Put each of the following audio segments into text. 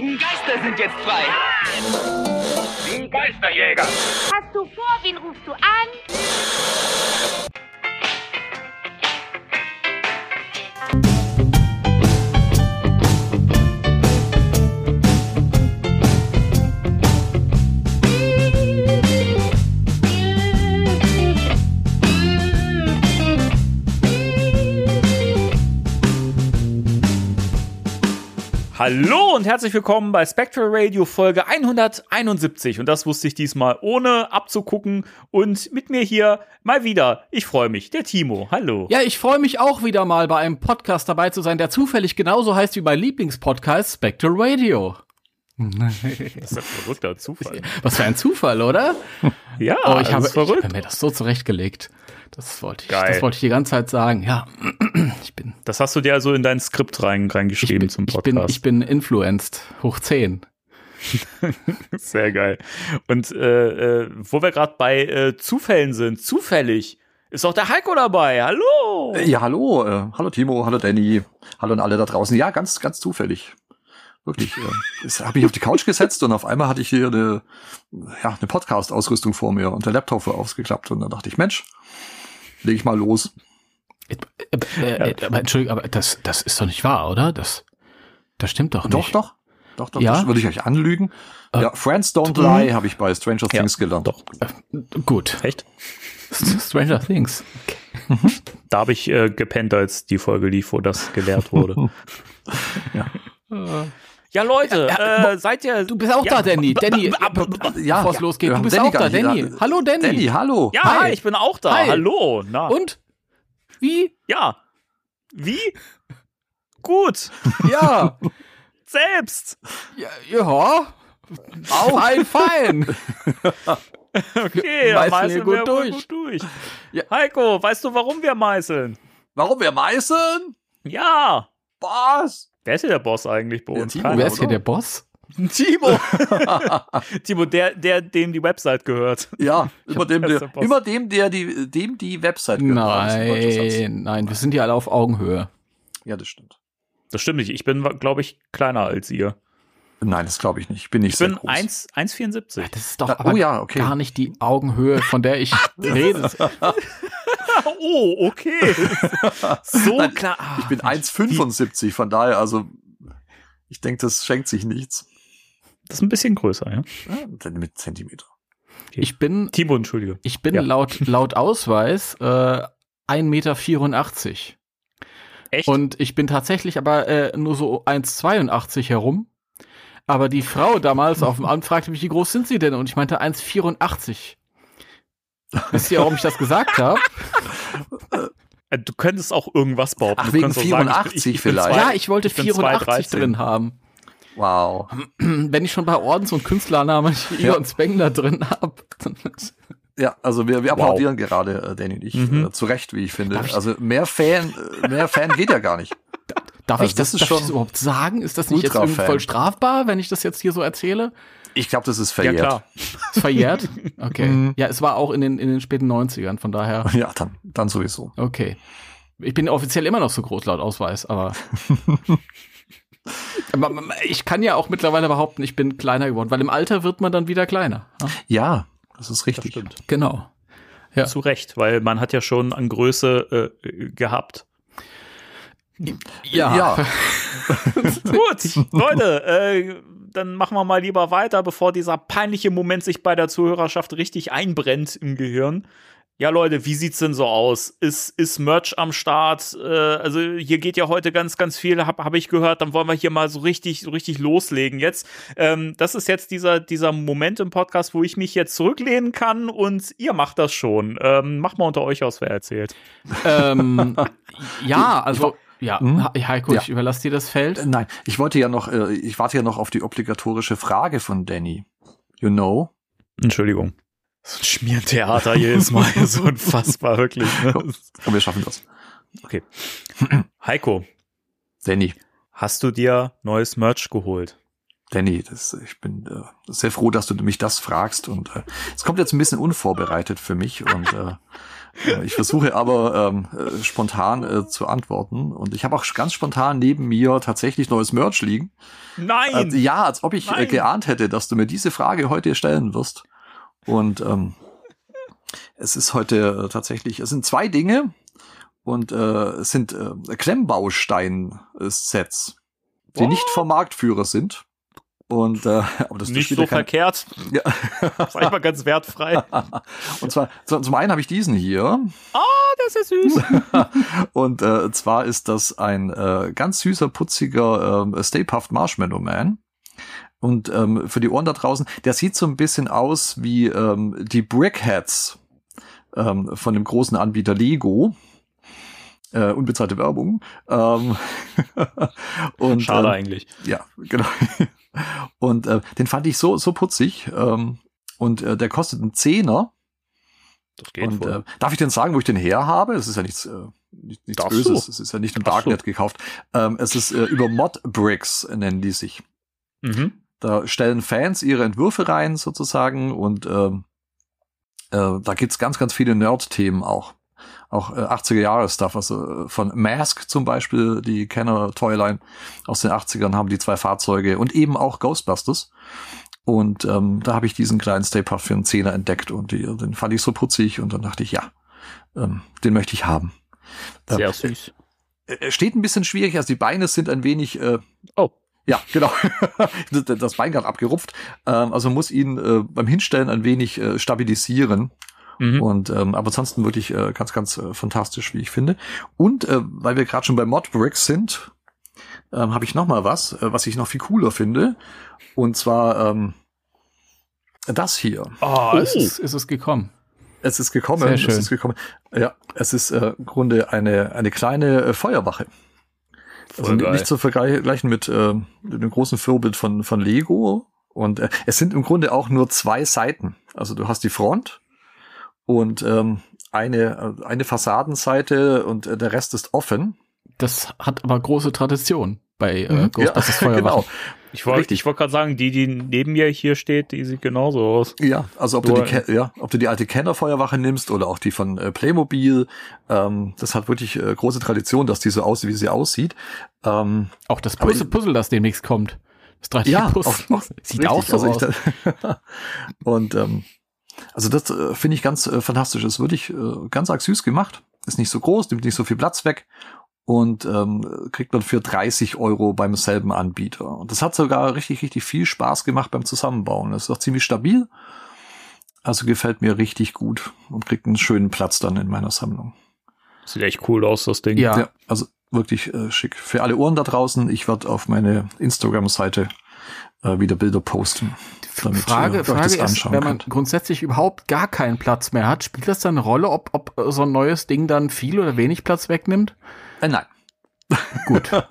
geistigen Geister sind jetzt frei. Die Geisterjäger. Hast du vor, wen rufst du an? Hallo und herzlich willkommen bei Spectral Radio Folge 171. Und das wusste ich diesmal ohne abzugucken. Und mit mir hier mal wieder, ich freue mich, der Timo. Hallo. Ja, ich freue mich auch wieder mal bei einem Podcast dabei zu sein, der zufällig genauso heißt wie mein Lieblingspodcast Spectral Radio. Das ist ein verrückter Zufall. Was für ein Zufall, oder? Ja, Oh, ich das habe ist verrückt. ich habe mir das so zurechtgelegt. Das wollte ich, Geil. das wollte ich die ganze Zeit sagen. Ja, ich bin, Das hast du dir also in dein Skript rein, ich reingeschrieben bin, zum ich bin, Podcast. ich bin influenced, hoch 10. Sehr geil. Und äh, äh, wo wir gerade bei äh, Zufällen sind, zufällig ist auch der Heiko dabei. Hallo. Ja, hallo, äh, hallo Timo, hallo Danny, hallo an alle da draußen. Ja, ganz, ganz zufällig. Wirklich. Äh, ich habe mich auf die Couch gesetzt und auf einmal hatte ich hier eine, ja, eine Podcast-Ausrüstung vor mir und der Laptop war ausgeklappt und dann dachte ich, Mensch, leg ich mal los. Äh, äh, äh, aber Entschuldigung, aber das, das ist doch nicht wahr, oder? Das, das stimmt doch nicht. Doch, doch. Doch, doch, Ja? das würde ich euch anlügen. Äh, ja, Friends Don't Lie habe ich bei Stranger Ja, Things gelernt. Doch. Gut. Echt? Stranger Things. Da habe ich äh, gepennt, als die Folge lief, wo das gelehrt wurde. ja. Leute, äh, seid ihr. Du bist auch Ja, da, Danny. Danny, Ja, bevor es ja, losgeht. wir Du bist Danny auch da, Danny. da. Hallo, Danny. Danny, hallo. Ja, Hi. ich bin auch da. Hi. Hallo. Na. Und? Wie? Ja. Wie? Gut. Ja. Selbst. ja, ja. Fein, fein. Okay, Meißeln meißeln wir gut wohl durch. gut durch. Ja. Heiko, weißt du, warum wir meißeln? Warum wir meißeln? Ja. Was? Wer ist hier der Boss eigentlich bei Ja, uns? Timo. Keiner, Wer ist hier der Boss? Timo. Timo, der, der, dem die Website gehört. Ja, immer dem, der, immer dem, der die, dem die Website gehört. Nein, nein, wir sind ja alle auf Augenhöhe. Ja, das stimmt. Das stimmt nicht. Ich bin, glaube ich, kleiner als ihr. Nein, das glaube ich nicht. Ich bin nicht Ich bin sehr groß. 1 1,74. Das ist doch aber oh ja, okay. gar nicht die Augenhöhe, von der ich rede. Oh, okay. so klar. Ah, Ich bin 1,75, von daher, also ich denke, das schenkt sich nichts. Das ist ein bisschen größer, ja. Ja, mit Zentimeter. Ich bin, Timo, entschuldige. ich bin Ja. laut, laut Ausweis äh, 1,84 Meter. Echt? Und ich bin tatsächlich aber äh, nur so 1,82 herum. Aber die Frau damals auf dem Amt fragte mich, wie groß sind Sie denn? Und ich meinte 1,84. Wisst ihr, warum ich das gesagt habe? Äh, Du könntest auch irgendwas behaupten. Ach, wegen könntest auch sagen, 84 bin vielleicht. zwei- Ja, ich wollte ich bin 84 2,13. drin haben. Wow. Wenn ich schon bei Ordens- und Künstlernamen Ja. Egon Spengler drin habe. Ja, also wir, wir Wow. applaudieren gerade, äh, Danny und ich, Mhm. äh, zu Recht, wie ich finde. Ich- also mehr Fan, äh, mehr Fan geht ja gar nicht. Darf Also ich das, das ist darf ich schon das überhaupt sagen? Ist das nicht jetzt voll strafbar, wenn ich das jetzt hier so erzähle? Ich glaube, das ist Ja, verjährt. klar. Ist verjährt? Okay. Mhm. Ja, es war auch in den, in den späten 90ern, von daher, Ja, dann, dann sowieso. okay. Ich bin offiziell immer noch so groß laut Ausweis, aber. aber ich kann ja auch mittlerweile behaupten, ich bin kleiner geworden, weil im Alter wird man dann wieder kleiner. Ja, Ja, das ist Das richtig. stimmt. Genau. Ja. Zu Recht, weil man hat ja schon an Größe äh, gehabt. Ja. Ja. Gut, Leute, äh, dann machen wir mal lieber weiter, bevor dieser peinliche Moment sich bei der Zuhörerschaft richtig einbrennt im Gehirn. Ja, Leute, wie sieht's denn so aus? Ist, ist Merch am Start? Äh, also hier geht ja heute ganz, ganz viel, habe hab ich gehört. Dann wollen wir hier mal so richtig, so richtig loslegen jetzt. Ähm, das ist jetzt dieser, dieser Moment im Podcast, wo ich mich jetzt zurücklehnen kann und ihr macht das schon. Ähm, macht mal unter euch aus, wer erzählt. Ähm, ja, also, ja, Hm? He- Heiko, Ja. ich überlasse dir das Feld. Äh, Nein, ich wollte ja noch, äh, ich warte ja noch auf die obligatorische Frage von Danny. You know? Entschuldigung. So ein Schmiertheater jedes Mal, so unfassbar, wirklich. Ne? Komm, wir schaffen das. Okay. Heiko, Danny. hast du dir neues Merch geholt? Danny, das, ich bin äh, sehr froh, dass du mich das fragst und äh, es kommt jetzt ein bisschen unvorbereitet für mich und äh, äh, ich versuche aber ähm, äh, spontan äh, zu antworten und ich habe auch ganz spontan neben mir tatsächlich neues Merch liegen. Nein! Äh, ja, als ob ich äh, geahnt hätte, dass du mir diese Frage heute stellen wirst. Und ähm, es ist heute äh, tatsächlich, es sind zwei Dinge und äh, es sind äh, Klemmbaustein-Sets, die What? nicht vom Marktführer sind. Und äh, aber das Nicht so kein- verkehrt. Ja. Sag ich mal ganz wertfrei. Und zwar zu- zum einen habe ich diesen hier das ist süß. und äh, zwar ist das ein äh, ganz süßer, putziger ähm, Stay Puft Marshmallow Man. Und ähm, für die Ohren da draußen, der sieht so ein bisschen aus wie ähm, die Brickheads ähm, von dem großen Anbieter Lego. Äh, unbezahlte Werbung. Ähm, und, Schade ähm, eigentlich. ja, genau. Und äh, den fand ich so so putzig. Ähm, und äh, der kostet einen Zehner. Das geht Und äh, darf ich denn sagen, wo ich den her habe? Es ist ja nichts, äh, nicht, nichts Darfst Böses. du? Es ist ja nicht im Darfst Darknet gekauft. Ähm, es ist äh, über Mod Bricks nennen die sich. mhm. Da stellen Fans ihre Entwürfe rein sozusagen und ähm, äh, da gibt's ganz, ganz viele Nerd-Themen auch. Auch äh, 80er-Jahre-Stuff, also äh, von Mask zum Beispiel, die Kenner Toyline aus den 80ern haben die zwei Fahrzeuge und eben auch Ghostbusters. Und ähm, da habe ich diesen kleinen Stay Puft für einen Zehner entdeckt und die, den fand ich so putzig und dann dachte ich, ja, ähm, den möchte ich haben. Sehr Ähm, süß. äh, steht ein bisschen schwierig, also die Beine sind ein wenig äh, Oh. ja, genau. Das- das Bein gerade abgerupft. Ähm, also muss ihn äh, beim Hinstellen ein wenig äh, stabilisieren. Mhm. Und ähm, aber ansonsten wirklich äh, ganz, ganz äh, fantastisch, wie ich finde. Und äh, weil wir gerade schon bei Modbricks sind, ähm, habe ich noch mal was, äh, was ich noch viel cooler finde. Und zwar ähm, das hier. Oh, es ist, ist es gekommen. Es ist gekommen. Sehr Es schön. ist gekommen. Ja, es ist äh, im Grunde eine eine kleine äh, Feuerwache. Also geil. nicht zu vergleichen mit, äh, mit dem großen Vorbild von, von Lego. Und äh, es sind im Grunde auch nur zwei Seiten. Also du hast die Front und ähm, eine, äh, eine Fassadenseite und äh, der Rest ist offen. Das hat aber große Tradition bei äh, Mhm. Ghostbusters ja, Feuerwache. genau. Ich wollte ich wollte gerade sagen, die, die neben mir hier steht, die sieht genauso aus. Ja, also ob du, die, ja, ob du die alte Kenner-Feuerwache nimmst oder auch die von äh, Playmobil, ähm, das hat wirklich äh, große Tradition, dass die so aussieht, wie sie aussieht. Ähm, Auch das Aber Puzzle, ich- Puzzle, das demnächst kommt. Das 3D Ja, Puzzle. auch- auch- Sieht Richtig, auch so also ich aus. da- und ähm, also das äh, finde ich ganz äh, fantastisch. Ist wirklich äh, ganz arg süß gemacht. Ist nicht so groß, nimmt nicht so viel Platz weg und ähm, kriegt man für 30 Euro beim selben Anbieter. Und das hat sogar richtig, richtig viel Spaß gemacht beim Zusammenbauen. Das ist auch ziemlich stabil. Also gefällt mir richtig gut und kriegt einen schönen Platz dann in meiner Sammlung. Sieht echt cool aus, das Ding. Ja. Ja, also wirklich äh, schick. Für alle Ohren da draußen, ich werde auf meine Instagram-Seite äh, wieder Bilder posten. damit Frage, ihr euch Frage das ist, anschauen wenn man könnt. grundsätzlich überhaupt gar keinen Platz mehr hat, spielt das dann eine Rolle, ob, ob so ein neues Ding dann viel oder wenig Platz wegnimmt? Äh, nein. Gut.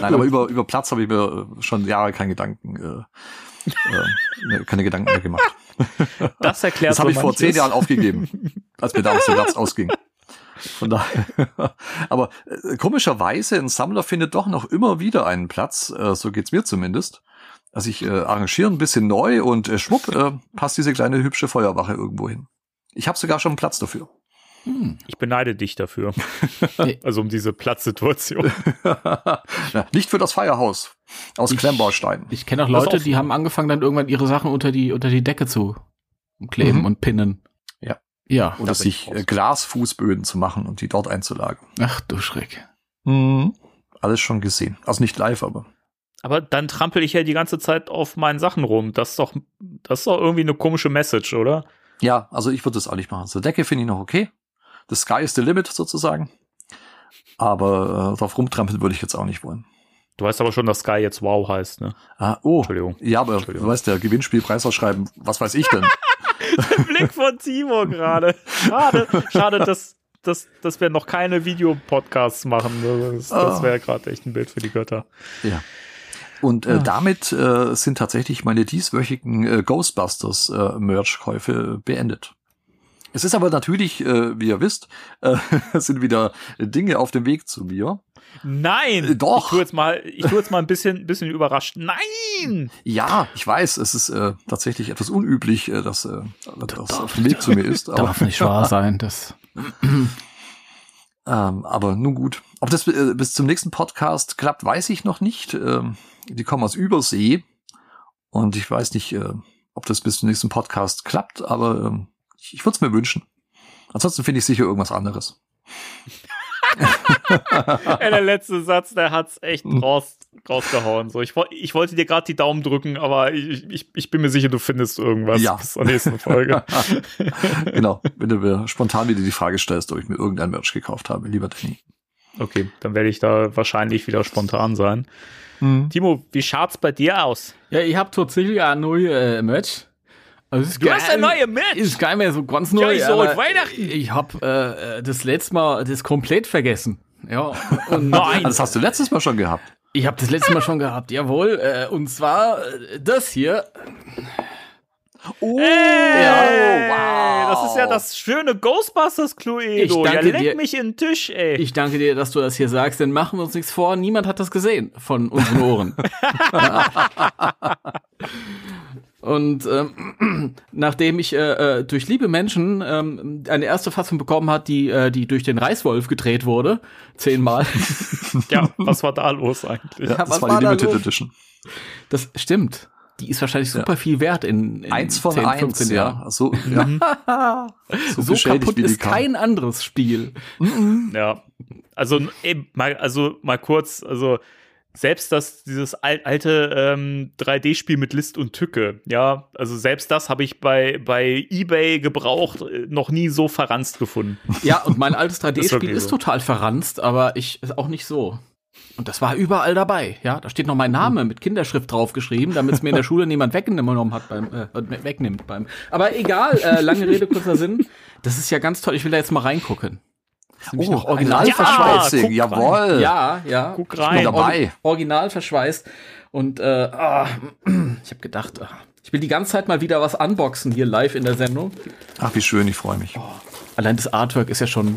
Nein, aber über, über Platz habe ich mir äh, schon Jahre keine Gedanken, äh, äh, ne, keine Gedanken mehr gemacht. Das erklärt Das habe so ich vor zehn Jahren aufgegeben, als mir damals der Platz ausging. Von daher. Aber äh, komischerweise, ein Sammler findet doch noch immer wieder einen Platz, äh, so geht's mir zumindest. Also ich äh, arrangiere ein bisschen neu und äh, schwupp, äh, passt diese kleine hübsche Feuerwache irgendwo hin. Ich habe sogar schon einen Platz dafür. Hm. Ich beneide dich dafür. Also um diese Platzsituation. ja, nicht für das Feierhaus aus Ich- Klemmbaustein. Ich kenne auch Leute, die haben angefangen, dann irgendwann ihre Sachen unter die, unter die Decke zu kleben Mhm. und pinnen. Ja. Oder sich äh, Glasfußböden zu machen und die dort einzulagern. Ach du Schreck. Mhm. Alles schon gesehen. Also nicht live, aber. Aber dann trampel ich ja die ganze Zeit auf meinen Sachen rum. Das ist doch, das ist doch irgendwie eine komische Message, oder? Ja, also ich würde das auch nicht machen. So Decke finde ich noch okay. The sky is the limit sozusagen. Aber äh, drauf rumtrampeln würde ich jetzt auch nicht wollen. Du weißt aber schon, dass Sky jetzt Wow heißt, ne? Ah, oh. Entschuldigung. Ja, aber Entschuldigung. du weißt, der Gewinnspielpreis ausschreiben, was weiß ich denn? Blick von Timo gerade. Schade, schade, dass, dass, dass wir noch keine Videopodcasts machen. Das, das Ah. wäre gerade echt ein Bild für die Götter. ja. Und äh, Ah. damit äh, sind tatsächlich meine dieswöchigen äh, Ghostbusters äh, Merch-Käufe beendet. Es ist aber natürlich, äh, wie ihr wisst, äh, es sind wieder Dinge auf dem Weg zu mir. Nein! Äh, doch. Ich tu jetzt mal, ich tu jetzt mal ein bisschen, bisschen überrascht. Nein! Ja, ich weiß, es ist äh, tatsächlich etwas unüblich, äh, dass äh, das auf dem Weg zu mir ist. Aber, Darf nicht wahr sein. Das ähm, aber nun gut. Ob das äh, bis zum nächsten Podcast klappt, weiß ich noch nicht. Ähm, die kommen aus Übersee und ich weiß nicht, äh, ob das bis zum nächsten Podcast klappt, aber ähm, ich, ich würde es mir wünschen. Ansonsten finde ich sicher irgendwas anderes. Ey, der letzte Satz, der hat's echt Hm. raus, rausgehauen. So, ich, ich wollte dir gerade die Daumen drücken, aber ich, ich, ich bin mir sicher, du findest irgendwas Ja. bis zur nächsten Folge. genau, wenn du mir spontan wieder die Frage stellst, ob ich mir irgendein Merch gekauft habe, lieber Danny. okay, dann werde ich da wahrscheinlich wieder spontan sein. Hm. Timo, wie schaut's bei dir aus? ja, ich habe tatsächlich ein neues äh, Match. Also, ist Du hast eine neue Match? Ist gar nicht mehr so ganz Ja, neu. ich so, Weihnachten. Ich habe äh, das letzte Mal das komplett vergessen. Ja, und Nein! Das hast du letztes Mal schon gehabt. ich habe das letzte Mal schon gehabt, jawohl. Äh, und zwar äh, das hier. Oh, Ey, wow. Das ist ja das schöne Ghostbusters Cluedo. Ich Ja, danke leck dir. mich in den Tisch, ey. Ich danke dir, dass du das hier sagst, denn machen wir uns nichts vor, niemand hat das gesehen von unseren Ohren. Und ähm, nachdem ich äh, äh, durch liebe Menschen ähm, eine erste Fassung bekommen hat, die, äh, die durch den Reißwolf gedreht wurde, zehnmal. ja, was war da los eigentlich? Ja, was das war war die Limited los? Edition. Das stimmt. Die ist wahrscheinlich super viel wert in, in Eins von 10, eins, 15 Jahren. ja. So, ja. so, So kaputt ist kein anderes Spiel. Ja, also eben mal, also mal kurz, also selbst das dieses al alte ähm, 3D-Spiel mit List und Tücke, ja, also selbst das habe ich bei bei eBay gebraucht äh, noch nie so verranzt gefunden. Ja, und mein altes Ist 3D-Spiel wirklich ist, so. total verranzt, aber ich ist auch nicht so. Und das war überall dabei, ja. Da steht noch mein Name mit Kinderschrift draufgeschrieben, damit es mir in der Schule niemand weggenommen hat beim äh, wegnimmt beim. Aber egal, äh, lange Rede kurzer Sinn. Das ist ja ganz toll. Ich will da jetzt mal reingucken. Nämlich Oh, noch original Ja, verschweißt. Guck jawohl. Ja, ja. Guck Ich bin rein. Dabei. Or original verschweißt. Und äh, ah, ich habe gedacht, ah, ich will die ganze Zeit mal wieder was unboxen hier live in der Sendung. Ach, wie schön, ich freue mich. Allein das Artwork ist ja schon,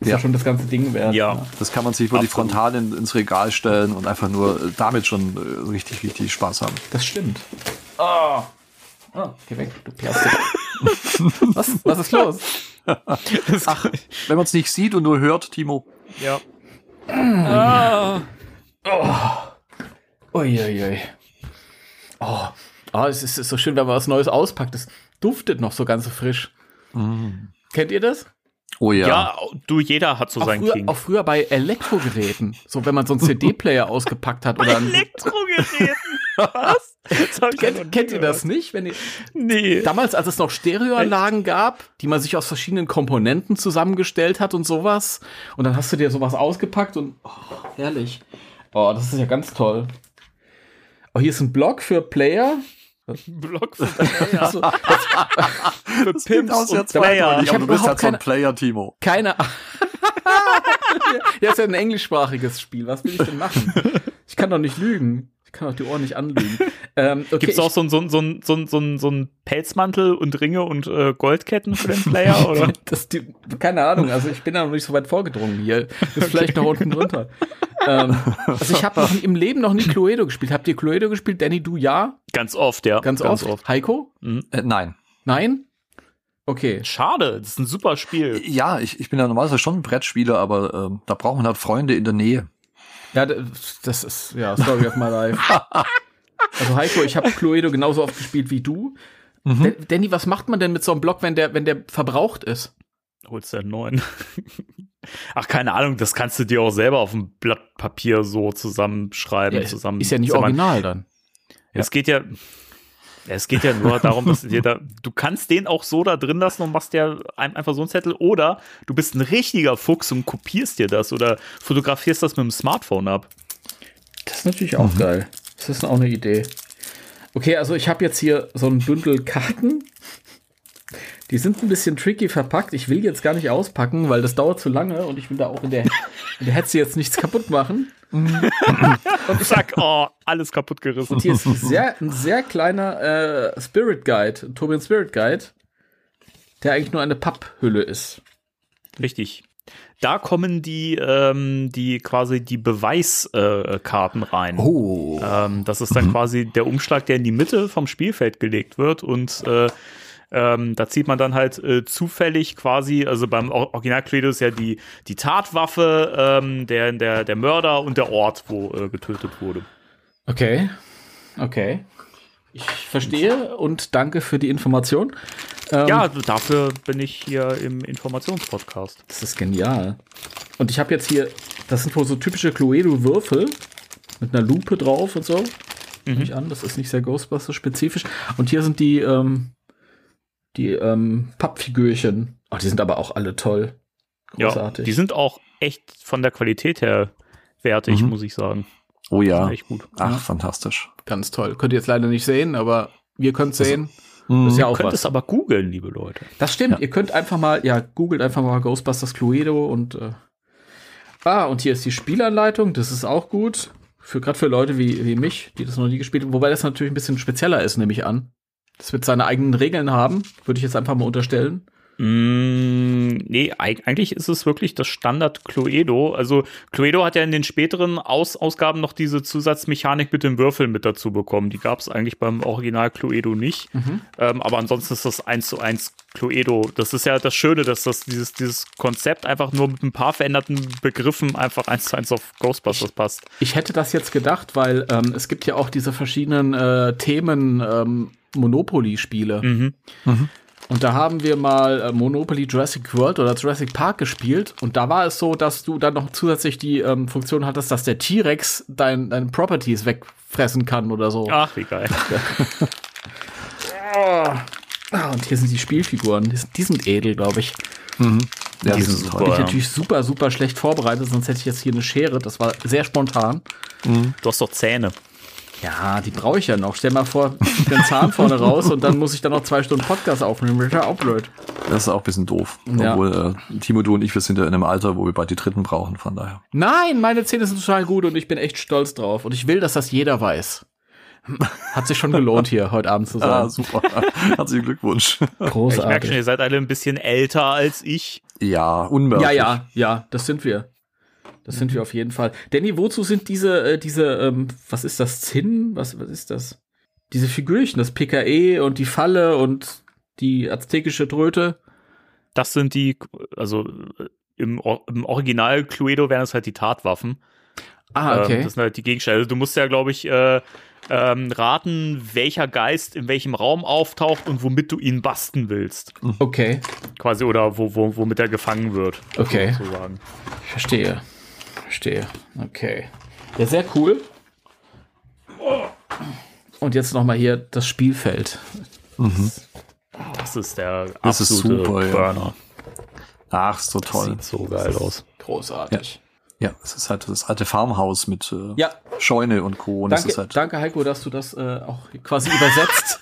ist ja. Ja. schon das ganze Ding wert. Ja. Das kann man sich wirklich Absolut. frontal in, ins Regal stellen und einfach nur äh, damit schon äh, richtig, richtig Spaß haben. Das stimmt. Oh. Oh, geh weg, du Plastik. was, was ist los? Ach, wenn man es nicht sieht und nur hört, Timo. Ja. Uiuiui. Oh. oh, es ist, so schön, wenn man was Neues auspackt. Es duftet noch so ganz so frisch. Kennt ihr das? Oh ja. ja, du, jeder hat so Auch seinen früher, King. auch früher bei Elektrogeräten. So, wenn man so einen CD-Player ausgepackt hat oder ein, Elektrogeräten. Was? Das Kennt, kennt ihr das nicht? Wenn ihr, Nee. damals, als es noch Stereoanlagen gab, die man sich aus verschiedenen Komponenten zusammengestellt hat und sowas. Und dann hast du dir sowas ausgepackt und oh, herrlich. Oh, das ist ja ganz toll. Oh, hier ist ein Blog für Player. Block für Also, für Pimps aus und Player. Ich aber hab du bist überhaupt halt so ein Player, Timo. keine Ahnung. ja, ist ja ein englischsprachiges Spiel. Was will ich denn machen? Ich kann doch nicht lügen. Ich kann doch die Ohren nicht anlügen. Ähm, okay, Gibt's auch so ein so ein so ein so ein so ein so ein Pelzmantel und Ringe und äh, Goldketten für den Player oder? Das, die, keine Ahnung, also ich bin da noch nicht so weit vorgedrungen hier. Ist vielleicht noch unten drunter. ähm, also ich habe im Leben noch nie Cluedo gespielt. Habt ihr Cluedo gespielt? Danny, du ja? Ganz oft, ja. Ganz, oft. Heiko? Äh, nein. Nein? Okay. Schade, das ist ein super Spiel. Ja, ich, ich bin ja normalerweise schon ein Brettspieler, aber ähm, da braucht man halt Freunde in der Nähe. Ja, das ist, ja, Story of my life. Also Heiko, ich habe Cluedo genauso oft gespielt wie du. Mhm. Da- Danny, was macht man denn mit so einem Block, wenn der, wenn der verbraucht ist? Holst du einen neuen? Ach, keine Ahnung, das kannst du dir auch selber auf dem Blatt Papier so zusammenschreiben, Ja, zusammen. ist ja nicht zusammen- original dann. Es geht ja, es geht ja nur darum, dass du dir da, du kannst den auch so da drin lassen und machst dir ein- einfach so einen Zettel oder du bist ein richtiger Fuchs und kopierst dir das oder fotografierst das mit dem Smartphone ab. Das ist natürlich auch geil. Das ist auch eine Idee. Okay, also ich habe jetzt hier so ein Bündel Karten. Die sind ein bisschen tricky verpackt. Ich will jetzt gar nicht auspacken, weil das dauert zu lange und ich will da auch in der, in der Hetze jetzt nichts kaputt machen. Und zack, oh, alles kaputt gerissen. Und hier ist ein sehr, ein sehr kleiner äh, Spirit Guide, Tobian Spirit Guide. der eigentlich nur eine Papphülle ist. Richtig. Da kommen die, ähm, die quasi die Beweiskarten äh, rein. Oh. Ähm, das ist dann quasi der Umschlag, der in die Mitte vom Spielfeld gelegt wird und äh, ähm, da zieht man dann halt äh, zufällig quasi, also beim Or- Original Cluedo ist ja die, die Tatwaffe, ähm, der, der, der Mörder und der Ort, wo äh, getötet wurde. Okay. Okay. Ich verstehe und danke für die Information. Ähm, Ja, dafür bin ich hier im Informationspodcast. Das ist genial. Und ich habe jetzt hier, das sind wohl so typische Cluedo-Würfel mit einer Lupe drauf und so. Nehme ich an, das ist nicht sehr Ghostbusters-spezifisch. Und hier sind die, ähm, die ähm, Pappfigürchen. Oh, die sind aber auch alle toll. Ja, Großartig. die sind auch echt von der Qualität her wertig, Mhm. muss ich sagen. Oh ja. Echt gut. Ach, fantastisch. ganz toll. Könnt ihr jetzt leider nicht sehen, aber wir können es Also, sehen. Das ist ja auch Könnt was. es aber googeln, liebe Leute. Das stimmt. Ja. Ihr könnt einfach mal, ja, googelt einfach mal Ghostbusters Cluedo und äh, ah, und hier ist die Spielanleitung. Das ist auch gut. Für gerade für Leute wie, wie mich, die das noch nie gespielt haben. Wobei das natürlich ein bisschen spezieller ist, nehme ich an. Das wird seine eigenen Regeln haben, würde ich jetzt einfach mal unterstellen. Mm, nee, eig eigentlich ist es wirklich das Standard Cluedo. Also Cluedo hat ja in den späteren Aus Ausgaben noch diese Zusatzmechanik mit den Würfeln mit dazu bekommen. Die gab es eigentlich beim Original Cluedo nicht. Ähm, aber ansonsten ist das eins zu eins Cluedo. Das ist ja das Schöne, dass das dieses, dieses Konzept einfach nur mit ein paar veränderten Begriffen einfach eins zu eins auf Ghostbusters passt. Ich hätte das jetzt gedacht, weil ähm, es gibt ja auch diese verschiedenen äh, Themen ähm, Monopoly-Spiele. Mhm. Und da haben wir mal äh, Monopoly Jurassic World oder Jurassic Park gespielt. Und da war es so, dass du dann noch zusätzlich die ähm, Funktion hattest, dass der T-Rex dein, deine Properties wegfressen kann oder so. Ach, wie geil. Ah, und hier sind die Spielfiguren. Die sind, die sind edel, glaube ich. Ja, Die sind super. Bin ich ja. natürlich super, super schlecht vorbereitet, sonst hätte ich jetzt hier eine Schere. Das war sehr spontan. Du hast doch Zähne. Ja, die brauche ich ja noch. Stell mal vor, ich den Zahn vorne raus und dann muss ich dann noch zwei Stunden Podcast aufnehmen. Das ist ja auch blöd. Das ist auch ein bisschen doof. Ja. Obwohl, äh, Timo, du und ich, wir sind ja in einem Alter, wo wir bald die dritten brauchen, von daher. Nein, meine Zähne sind total gut und ich bin echt stolz drauf. Und ich will, dass das jeder weiß. Hat sich schon gelohnt, hier heute Abend zu sein. Ah, super. Herzlichen Glückwunsch. Ich merke schon, Großartig. ihr seid alle ein bisschen älter als ich. ja, unmerklich. Ja, ja, ja, das sind wir. Das sind wir auf jeden Fall. Danny, wozu sind diese, äh, diese, ähm, was ist das, Zinn? Was, was ist das? Diese Figürchen, das PKE und die Falle und die aztekische Tröte. Das sind die, also äh, im, Or- im Original Cluedo wären es halt die Tatwaffen. Ah, Ähm, okay. das sind halt die Gegenstände. Also du musst ja, glaube ich, äh, ähm, raten, welcher Geist in welchem Raum auftaucht und womit du ihn basten willst. okay, Quasi, oder wo, wo, womit er gefangen wird. Okay. Sozusagen. ich verstehe. Verstehe. Okay. Ja, sehr cool. Und jetzt noch mal hier das Spielfeld. Das ist der Das ist absolute super, ja. Burner. Ach, so toll. Sieht so geil aus. Großartig. Ja, es ist halt das alte Farmhaus mit äh, Ja. Scheune und Co. Und Danke, ist halt danke, Heiko, dass du das äh, auch quasi übersetzt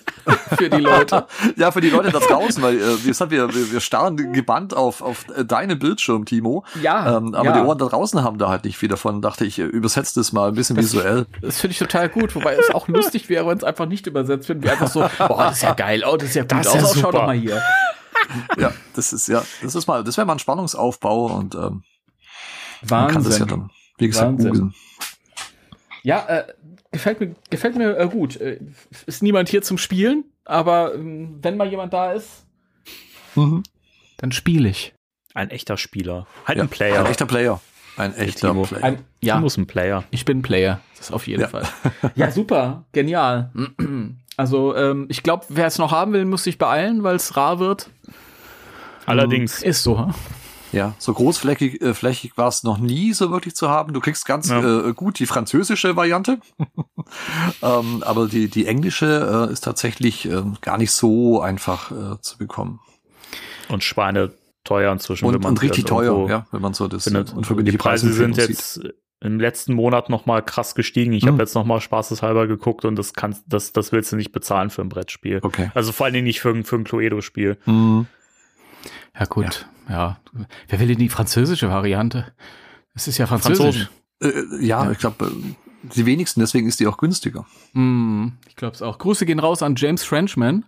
für die Leute. Ja, für die Leute da draußen, weil äh, wir, wir, wir wir starren gebannt auf, auf äh, deinen Bildschirm, Timo. Ja, Ähm, aber ja. die Ohren da draußen haben da halt nicht viel davon. Dachte ich, äh, übersetzt es mal ein bisschen visuell. Das finde ich total gut, wobei es auch lustig wäre, wenn es einfach nicht übersetzt wird. Wir einfach so, boah, das ist ja geil, oh, das ist ja gut Das ist ja aus, oh, schau super. doch mal hier. Ja, das ist ja, das ist mal, das wäre mal ein Spannungsaufbau und ähm, man kann das ja Wahnsinn. dann, wie gesagt, Wahnsinn. googeln. Ja, äh, gefällt mir, gefällt mir äh, gut. Äh, ist niemand hier zum Spielen, aber ähm, wenn mal jemand da ist, Mhm. dann spiele ich. Ein echter Spieler. Halt Ja, ein Player. Ein echter Player. Ein echter Timo. Player. Ein, ja, Du musst ein Player. ich bin ein Player. Das auf jeden Ja. Fall. Ja, super. Genial. Also, ähm, ich glaube, wer es noch haben will, muss sich beeilen, weil es rar wird. Allerdings. Ist so, hm? Ja, so großflächig äh, flächig war es noch nie so wirklich zu haben. Du kriegst ganz Ja. äh, gut die französische Variante, ähm, aber die, die englische äh, ist tatsächlich äh, gar nicht so einfach äh, zu bekommen. Und Schweine teuer inzwischen. wenn Und, man und richtig teuer, ja, wenn man so das findet. äh, die unverbindliche Preise sind jetzt im letzten Monat noch mal krass gestiegen. Ich Hm. habe jetzt noch mal spaßeshalber geguckt und das kannst, das, das willst du nicht bezahlen für ein Brettspiel. Okay. Also vor allen Dingen nicht für, ein- für ein Cluedo-Spiel. Mhm. Ja, gut. Ja. Wer will denn die französische Variante? Es ist ja französisch. Franzosen. Äh, ja, ich glaube, äh, die wenigsten, deswegen ist die auch günstiger. Mm, ich glaube es auch. Grüße gehen raus an James Frenchman.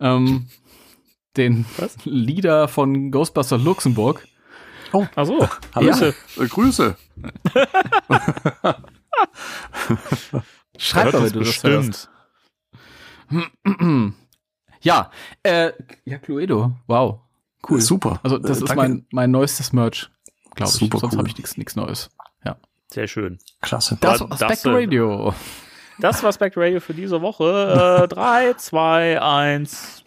Ähm, den Leader von Ghostbusters Luxemburg. Ach so, Hallo. Grüße. Äh, Grüße. Schreib wenn du das hörst. Ja, äh, ja, Cluedo, wow. Cool. Super. Also das Äh, ist mein, mein neuestes Merch, glaube ich. Super Sonst cool. habe ich nichts Neues. Sehr schön. Klasse. Das War war das, äh, Radio. Das war Spectre Radio für diese Woche. Äh, 3, 2, 1.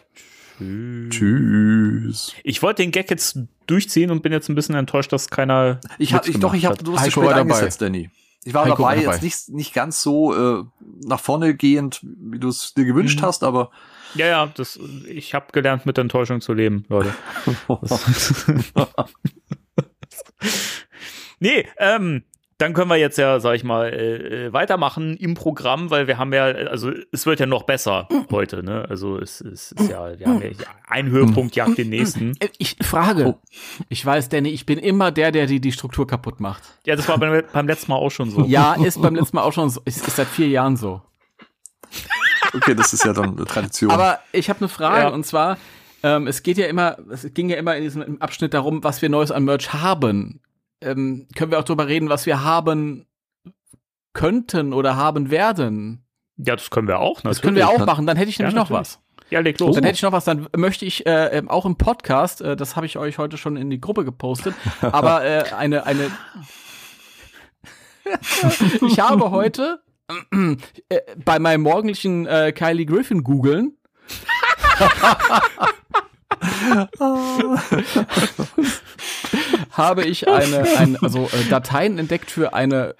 Tschüss. Ich wollte den Gag jetzt durchziehen und bin jetzt ein bisschen enttäuscht, dass keiner. Ich hab, ich, doch, ich habe hast dich Heiko spät war dabei. eingesetzt, Danny. Ich war Heiko war dabei, dabei. jetzt nicht, nicht ganz so äh, nach vorne gehend, wie du es dir gewünscht Mhm. hast, aber Ja, ja, das, ich habe gelernt, mit Enttäuschung zu leben, Leute. nee, ähm, dann können wir jetzt ja, sag ich mal, äh, äh, weitermachen im Programm, weil wir haben ja, also es wird ja noch besser heute, ne? Also es, es ist ja, wir haben ja ein Höhepunkt jagt den nächsten. Äh, Ich frage. Oh. Ich weiß, Danny, ich bin immer der, der die, die Struktur kaputt macht. Ja, das war beim, beim letzten Mal auch schon so. Ja, ist beim letzten Mal auch schon so. Ist, ist seit vier Jahren so. Okay, das ist ja dann eine Tradition. Aber ich habe eine Frage Ja. und zwar, ähm, es geht ja immer, es ging ja immer in diesem Abschnitt darum, was wir Neues an Merch haben. Ähm, können wir auch darüber reden, was wir haben könnten oder haben werden? Ja, das können wir auch, Das natürlich. können wir auch machen. Dann hätte ich nämlich noch natürlich. was. Ja, leg los. Dann hätte ich noch was. Dann möchte ich äh, ähm, auch im Podcast, äh, das habe ich euch heute schon in die Gruppe gepostet, aber äh, eine eine. ich habe heute äh, bei meinem morgendlichen äh, Kylie Griffin googeln habe ich eine, ein, also äh, Dateien entdeckt für eine äh,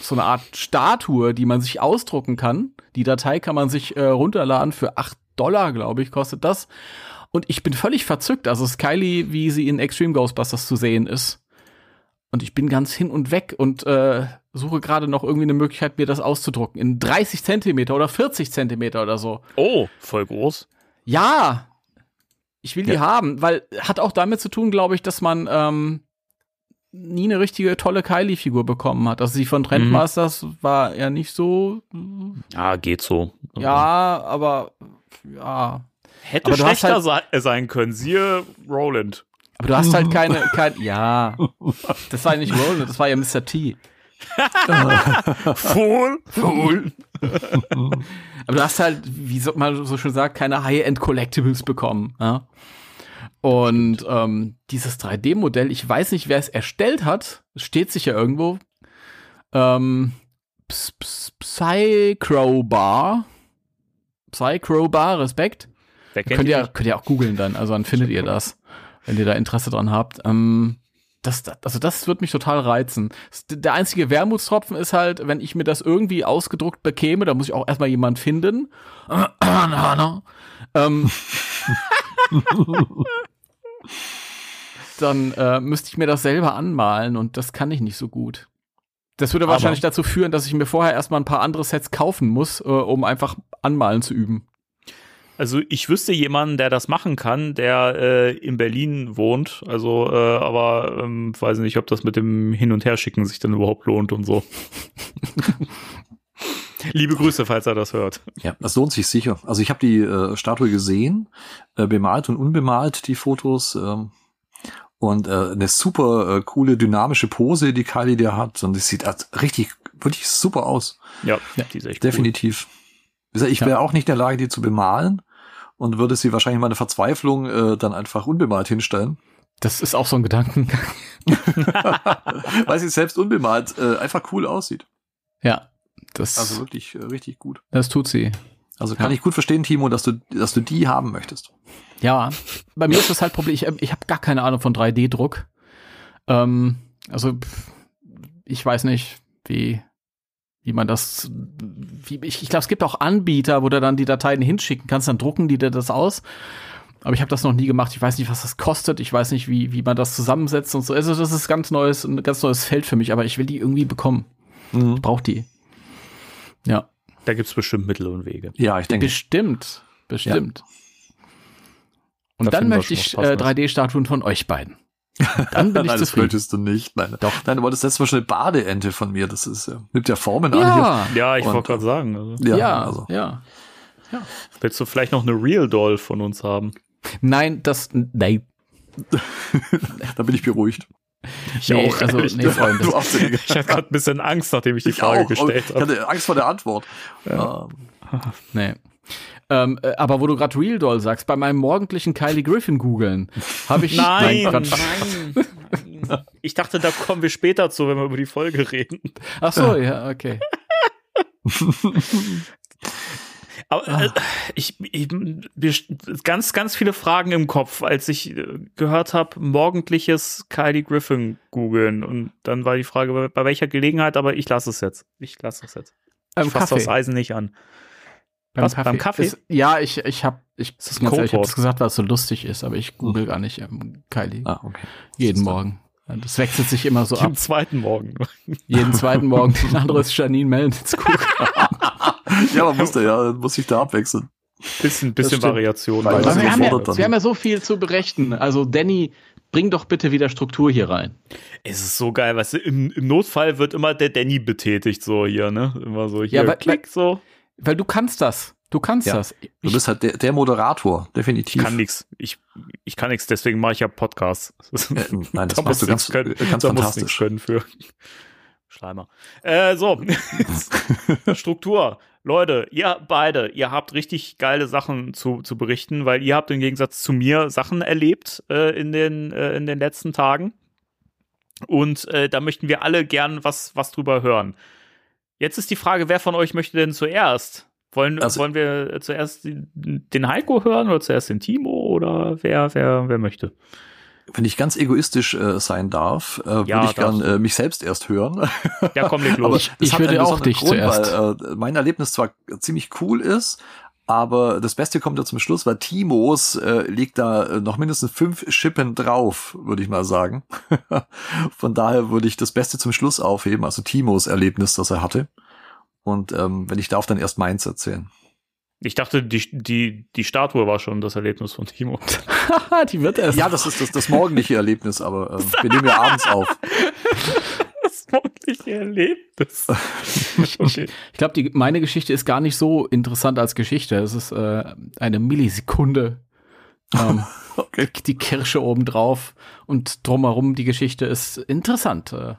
so eine Art Statue, die man sich ausdrucken kann. Die Datei kann man sich äh, runterladen für 8 Dollar, glaube ich, kostet das. Und ich bin völlig verzückt. Also es ist Kylie, wie sie in Extreme Ghostbusters zu sehen ist. Und ich bin ganz hin und weg und äh, suche gerade noch irgendwie eine Möglichkeit, mir das auszudrucken. In 30 Zentimeter oder 40 Zentimeter oder so. Oh, voll groß. Ja, ich will die Ja. haben, weil hat auch damit zu tun, glaube ich, dass man ähm, nie eine richtige tolle Kylie-Figur bekommen hat. Also die von Trendmasters war ja nicht so, Ja, geht so. ja, aber ja. Hätte Aber schlechter halt- se- sein können. Siehe Roland. Aber du hast halt keine, kein, ja, das war ja nicht Roland, das war ja Mr. T. Fool. Fool. Aber du hast halt, wie so- man so schön sagt, keine High-End Collectibles bekommen. Ja? Und ähm, dieses 3D-Modell, ich weiß nicht, wer es erstellt hat, es steht sicher irgendwo. Ähm, Ps- Ps- Psychrobar. Psychrobar, Respekt. Könnt ihr, könnt ihr auch googeln dann, also dann findet ihr das, wenn ihr da Interesse dran habt. Ähm, das, das- also das wird mich total reizen. Der einzige Wermutstropfen ist halt, wenn ich mir das irgendwie ausgedruckt bekäme, da muss ich auch erstmal jemand finden. ähm, dann äh, müsste ich mir das selber anmalen und das kann ich nicht so gut. Das würde Aber- wahrscheinlich dazu führen, dass ich mir vorher erstmal ein paar andere Sets kaufen muss, äh, um einfach anmalen zu üben. Also ich wüsste jemanden, der das machen kann, der äh, in Berlin wohnt. Also, äh, aber ähm, weiß nicht, ob das mit dem Hin- und Herschicken sich dann überhaupt lohnt und so. Liebe Grüße, falls er das hört. Ja, das lohnt sich sicher. Also ich habe die äh, Statue gesehen, äh, bemalt und unbemalt, die Fotos. Ähm, und äh, eine super äh, coole dynamische Pose, die Kylie der hat. Und es sieht halt richtig, wirklich super aus. Ja, die ist echt Definitiv. Wie Ich Ja. wäre auch nicht in der Lage, die zu bemalen und würde sie wahrscheinlich meine Verzweiflung äh, dann einfach unbemalt hinstellen. Das ist auch so ein Gedankengang. weil sie selbst unbemalt äh, einfach cool aussieht. Ja, das, Also wirklich äh, richtig gut. das tut sie. Also kann Ja. ich gut verstehen, Timo, dass du, dass du die haben möchtest. Ja, bei mir ist das halt Problem, ich, ich habe gar keine Ahnung von 3D-Druck. Ähm, also ich weiß nicht, wie, wie man das, wie, ich, ich glaube, es gibt auch Anbieter, wo du dann die Dateien hinschicken kannst, dann drucken die dir das aus. Aber ich habe das noch nie gemacht. Ich weiß nicht, was das kostet. Ich weiß nicht, wie, wie man das zusammensetzt und so. Also das ist ganz neues, ein ganz neues Feld für mich. Aber ich will die irgendwie bekommen. Mhm. Ich brauche die. Ja, Da gibt's bestimmt Mittel und Wege. Ja, ich denke. bestimmt, bestimmt. Und Da dann möchte ich äh, Passendes. 3D-Statuen von euch beiden. Dann bin ich Nein, das zufrieden. möchtest du nicht. Nein, Doch. Nein, du wolltest letztes Mal schon eine Badeente von mir. Das ist, äh, nimmt ja Formen an hier. Ja, Ja, ich wollte gerade sagen. Also, ja, Ja, ja, also. ja. willst du vielleicht noch eine Real Doll von uns haben? Nein, das, nein. da bin ich beruhigt. Ich nee, auch, also, ehrlich nee. Freunde. Du auch, Digga. Ich hatte gerade ein bisschen Angst, nachdem ich die Ich Frage auch. gestellt Ich habe. hatte Angst vor der Antwort. Ähm, Nee. Ähm, äh, aber wo du gerade Real Doll sagst, bei meinem morgendlichen Kylie Griffin googeln, habe ich Nein, nein, nein. Ich dachte, da kommen wir später zu, wenn wir über die Folge reden. Ach so, ja, okay. Aber äh, ich, ich wir, ganz, ganz viele Fragen im Kopf, als ich äh, gehört habe, morgendliches Kylie Griffin googeln. Und dann war die Frage, bei, welcher Gelegenheit, aber ich lasse es jetzt. Ich lasse es jetzt. Beim Ich fasse das. Eisen nicht an. Was, beim Kaffee? Ist, ja, ich, ich habe ich, Ist das ganz ehrlich, ich hab Codewort? das gesagt, weil es so lustig ist, aber ich google gar nicht ähm, Kylie. ah, okay. jeden Morgen. Das wechselt sich immer so ab. Am zweiten Morgen. Jeden zweiten Morgen. Den anderen ist Janine Melnitz. Ja, man musste ja, muss sich da abwechseln. Bisschen, bisschen. Variation. Weil wir, haben ja, wir haben ja so viel zu berichten. Also, Danny, bring doch bitte wieder Struktur hier rein. Es ist so geil, weißt du, im, im Notfall wird immer der Danny betätigt, so hier, ne? Immer so hier, Ja, klick, so. Weil du kannst das. Du kannst Ja. das. Du bist halt der, der Moderator, Ich definitiv. kann nix. Ich, ich kann nix, deswegen mache ich ja Podcasts. Äh, nein, das Da machst du ganz, können. äh, ganz da fantastisch. können für Schleimer. Äh, so. Struktur. Leute, ihr beide, ihr habt richtig geile Sachen zu, zu berichten, weil ihr habt im Gegensatz zu mir Sachen erlebt äh, in, den, äh, in den letzten Tagen. Und äh, da möchten wir alle gern was, was drüber hören. Jetzt ist die Frage, wer von euch möchte denn zuerst? Wollen, Also- wollen wir zuerst den Heiko hören oder zuerst den Timo oder wer, wer, wer möchte? Wenn ich ganz egoistisch äh, sein darf, äh, Ja, würde ich gern äh, mich selbst erst hören. Ja, komm, leg los. ich würde auch dich zuerst. Weil, äh, mein Erlebnis zwar ziemlich cool ist, aber das Beste kommt ja zum Schluss, weil Timos äh, liegt da äh, noch mindestens fünf Schippen drauf, würde ich mal sagen. Von daher würde ich das Beste zum Schluss aufheben, also Timos Erlebnis, das er hatte. Und ähm, wenn ich darf, dann erst meins erzählen. Ich dachte, die, die, die Statue war schon das Erlebnis von Timo. die wird erst. Ja, das ist das, das morgendliche Erlebnis, aber ähm, wir nehmen ja abends auf. Das morgendliche Erlebnis. Okay. Ich glaube, meine Geschichte ist gar nicht so interessant als Geschichte. Es ist äh, eine Millisekunde. Ähm, Okay. die Kirsche obendrauf und drumherum die Geschichte ist interessant. Äh,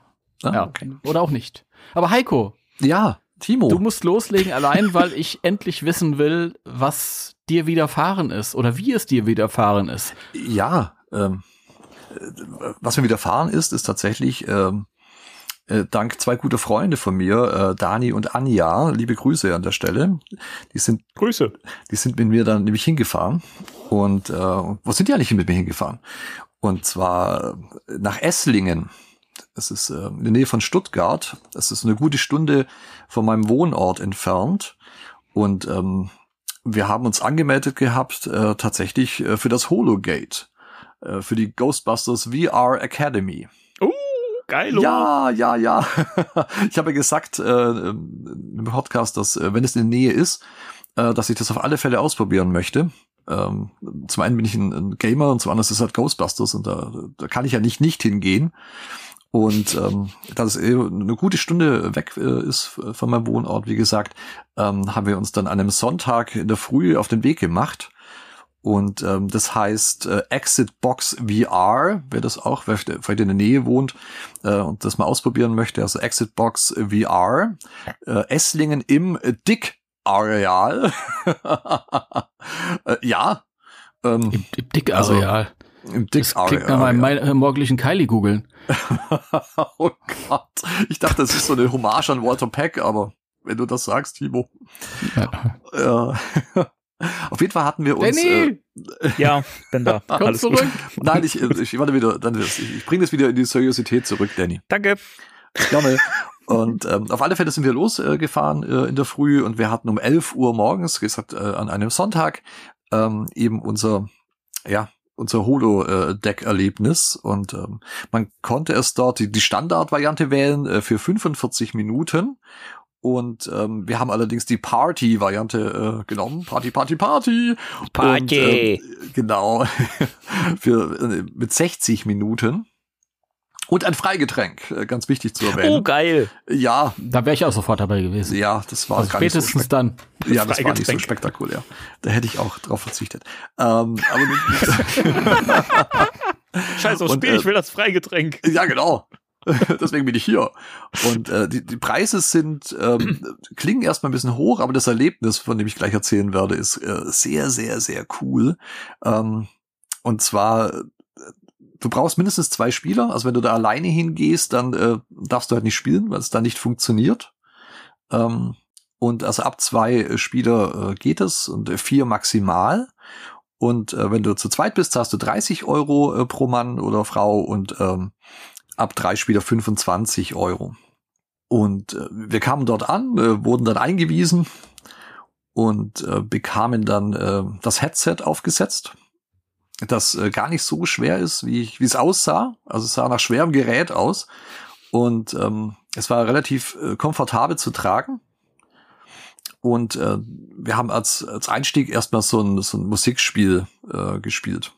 Ah, ja, okay. oder auch nicht. Aber Heiko, Ja, Timo. du musst loslegen allein, weil ich endlich wissen will, was dir widerfahren ist oder wie es dir widerfahren ist. Ja, ähm, äh, was mir widerfahren ist, ist tatsächlich ähm, äh, dank zwei gute Freunde von mir, äh, Dani und Anja, liebe Grüße an der Stelle. Die sind, Grüße. die sind mit mir dann nämlich hingefahren. Und äh, wo sind die eigentlich mit mir hingefahren? Und zwar nach Esslingen. Das ist äh, in der Nähe von Stuttgart. Das ist eine gute Stunde von meinem Wohnort entfernt. Und ähm, wir haben uns angemeldet gehabt, äh, tatsächlich äh, für das Hologate, äh, für die Ghostbusters VR Academy. Geil. Ja, ja, ja. ich habe ja gesagt äh, im Podcast, dass äh, wenn es in der Nähe ist, äh, dass ich das auf alle Fälle ausprobieren möchte. Ähm, zum einen bin ich ein, ein Gamer und zum anderen ist es halt Ghostbusters und da, da kann ich ja nicht nicht hingehen. Und ähm, da es eh eine gute Stunde weg äh, ist von meinem Wohnort, wie gesagt, ähm, haben wir uns dann an einem Sonntag in der Früh auf den Weg gemacht. Und ähm, das heißt äh, Exit Box VR, wer das auch, wer vielleicht in der Nähe wohnt äh, und das mal ausprobieren möchte, also Exit Box VR, äh, Esslingen im Dick Areal. äh, ja, ähm, Im, im Dick Also, Areal. im Dick Das klingt nach meinem mein, äh, morgendlichen Kylie googeln. oh Gott. Ich dachte, das ist so eine Hommage an Walter Peck, aber wenn du das sagst, Timo. Ja. Äh, auf jeden Fall hatten wir uns. Äh, Danny, Ja, bin da. komm Alles zurück. Gut. nein, ich, ich warte wieder, dann, ich, ich bringe das wieder in die Seriosität zurück, Danny. Danke. Gerne. Und ähm, auf alle Fälle sind wir losgefahren äh, in der Früh und wir hatten um 11 Uhr morgens, gesagt, äh, an einem Sonntag, ähm, eben unser, ja, unser Holo-Deck-Erlebnis und ähm, man konnte es dort die, die Standardvariante wählen äh, für 45 Minuten und ähm, wir haben allerdings die Party-Variante äh, genommen. Party, Party, Party. Party. Und, ähm, genau. für, äh, mit 60 Minuten. Und ein Freigetränk, äh, ganz wichtig zu erwähnen. Oh, geil. Ja, Da wäre ich auch sofort dabei gewesen. ja, das war Also gar nicht so spätestens dann. Ja, das war nicht so spektakulär. Da hätte ich auch drauf verzichtet. Ähm, aber Scheiß aufs Und, Spiel, äh, ich will das Freigetränk. ja, genau. Deswegen bin ich hier. Und äh, die, die Preise sind ähm, klingen erstmal ein bisschen hoch, aber das Erlebnis, von dem ich gleich erzählen werde, ist äh, sehr, sehr, sehr cool. Ähm, und zwar, äh, du brauchst mindestens zwei Spieler. Also wenn du da alleine hingehst, dann äh, darfst du halt nicht spielen, weil es da nicht funktioniert. Ähm, und also ab zwei äh, Spieler äh, geht es und äh, vier maximal. Und äh, wenn du zu zweit bist, zahlst du 30 Euro äh, pro Mann oder Frau und ähm, ab drei Spieler 25 Euro. Und äh, wir kamen dort an, äh, wurden dann eingewiesen und äh, bekamen dann äh, das Headset aufgesetzt, das äh, gar nicht so schwer ist, wie ich- wie es aussah. Also es sah nach schwerem Gerät aus und ähm, es war relativ äh, komfortabel zu tragen. Und äh, wir haben als, als Einstieg erstmal so ein, so ein Musikspiel äh, gespielt.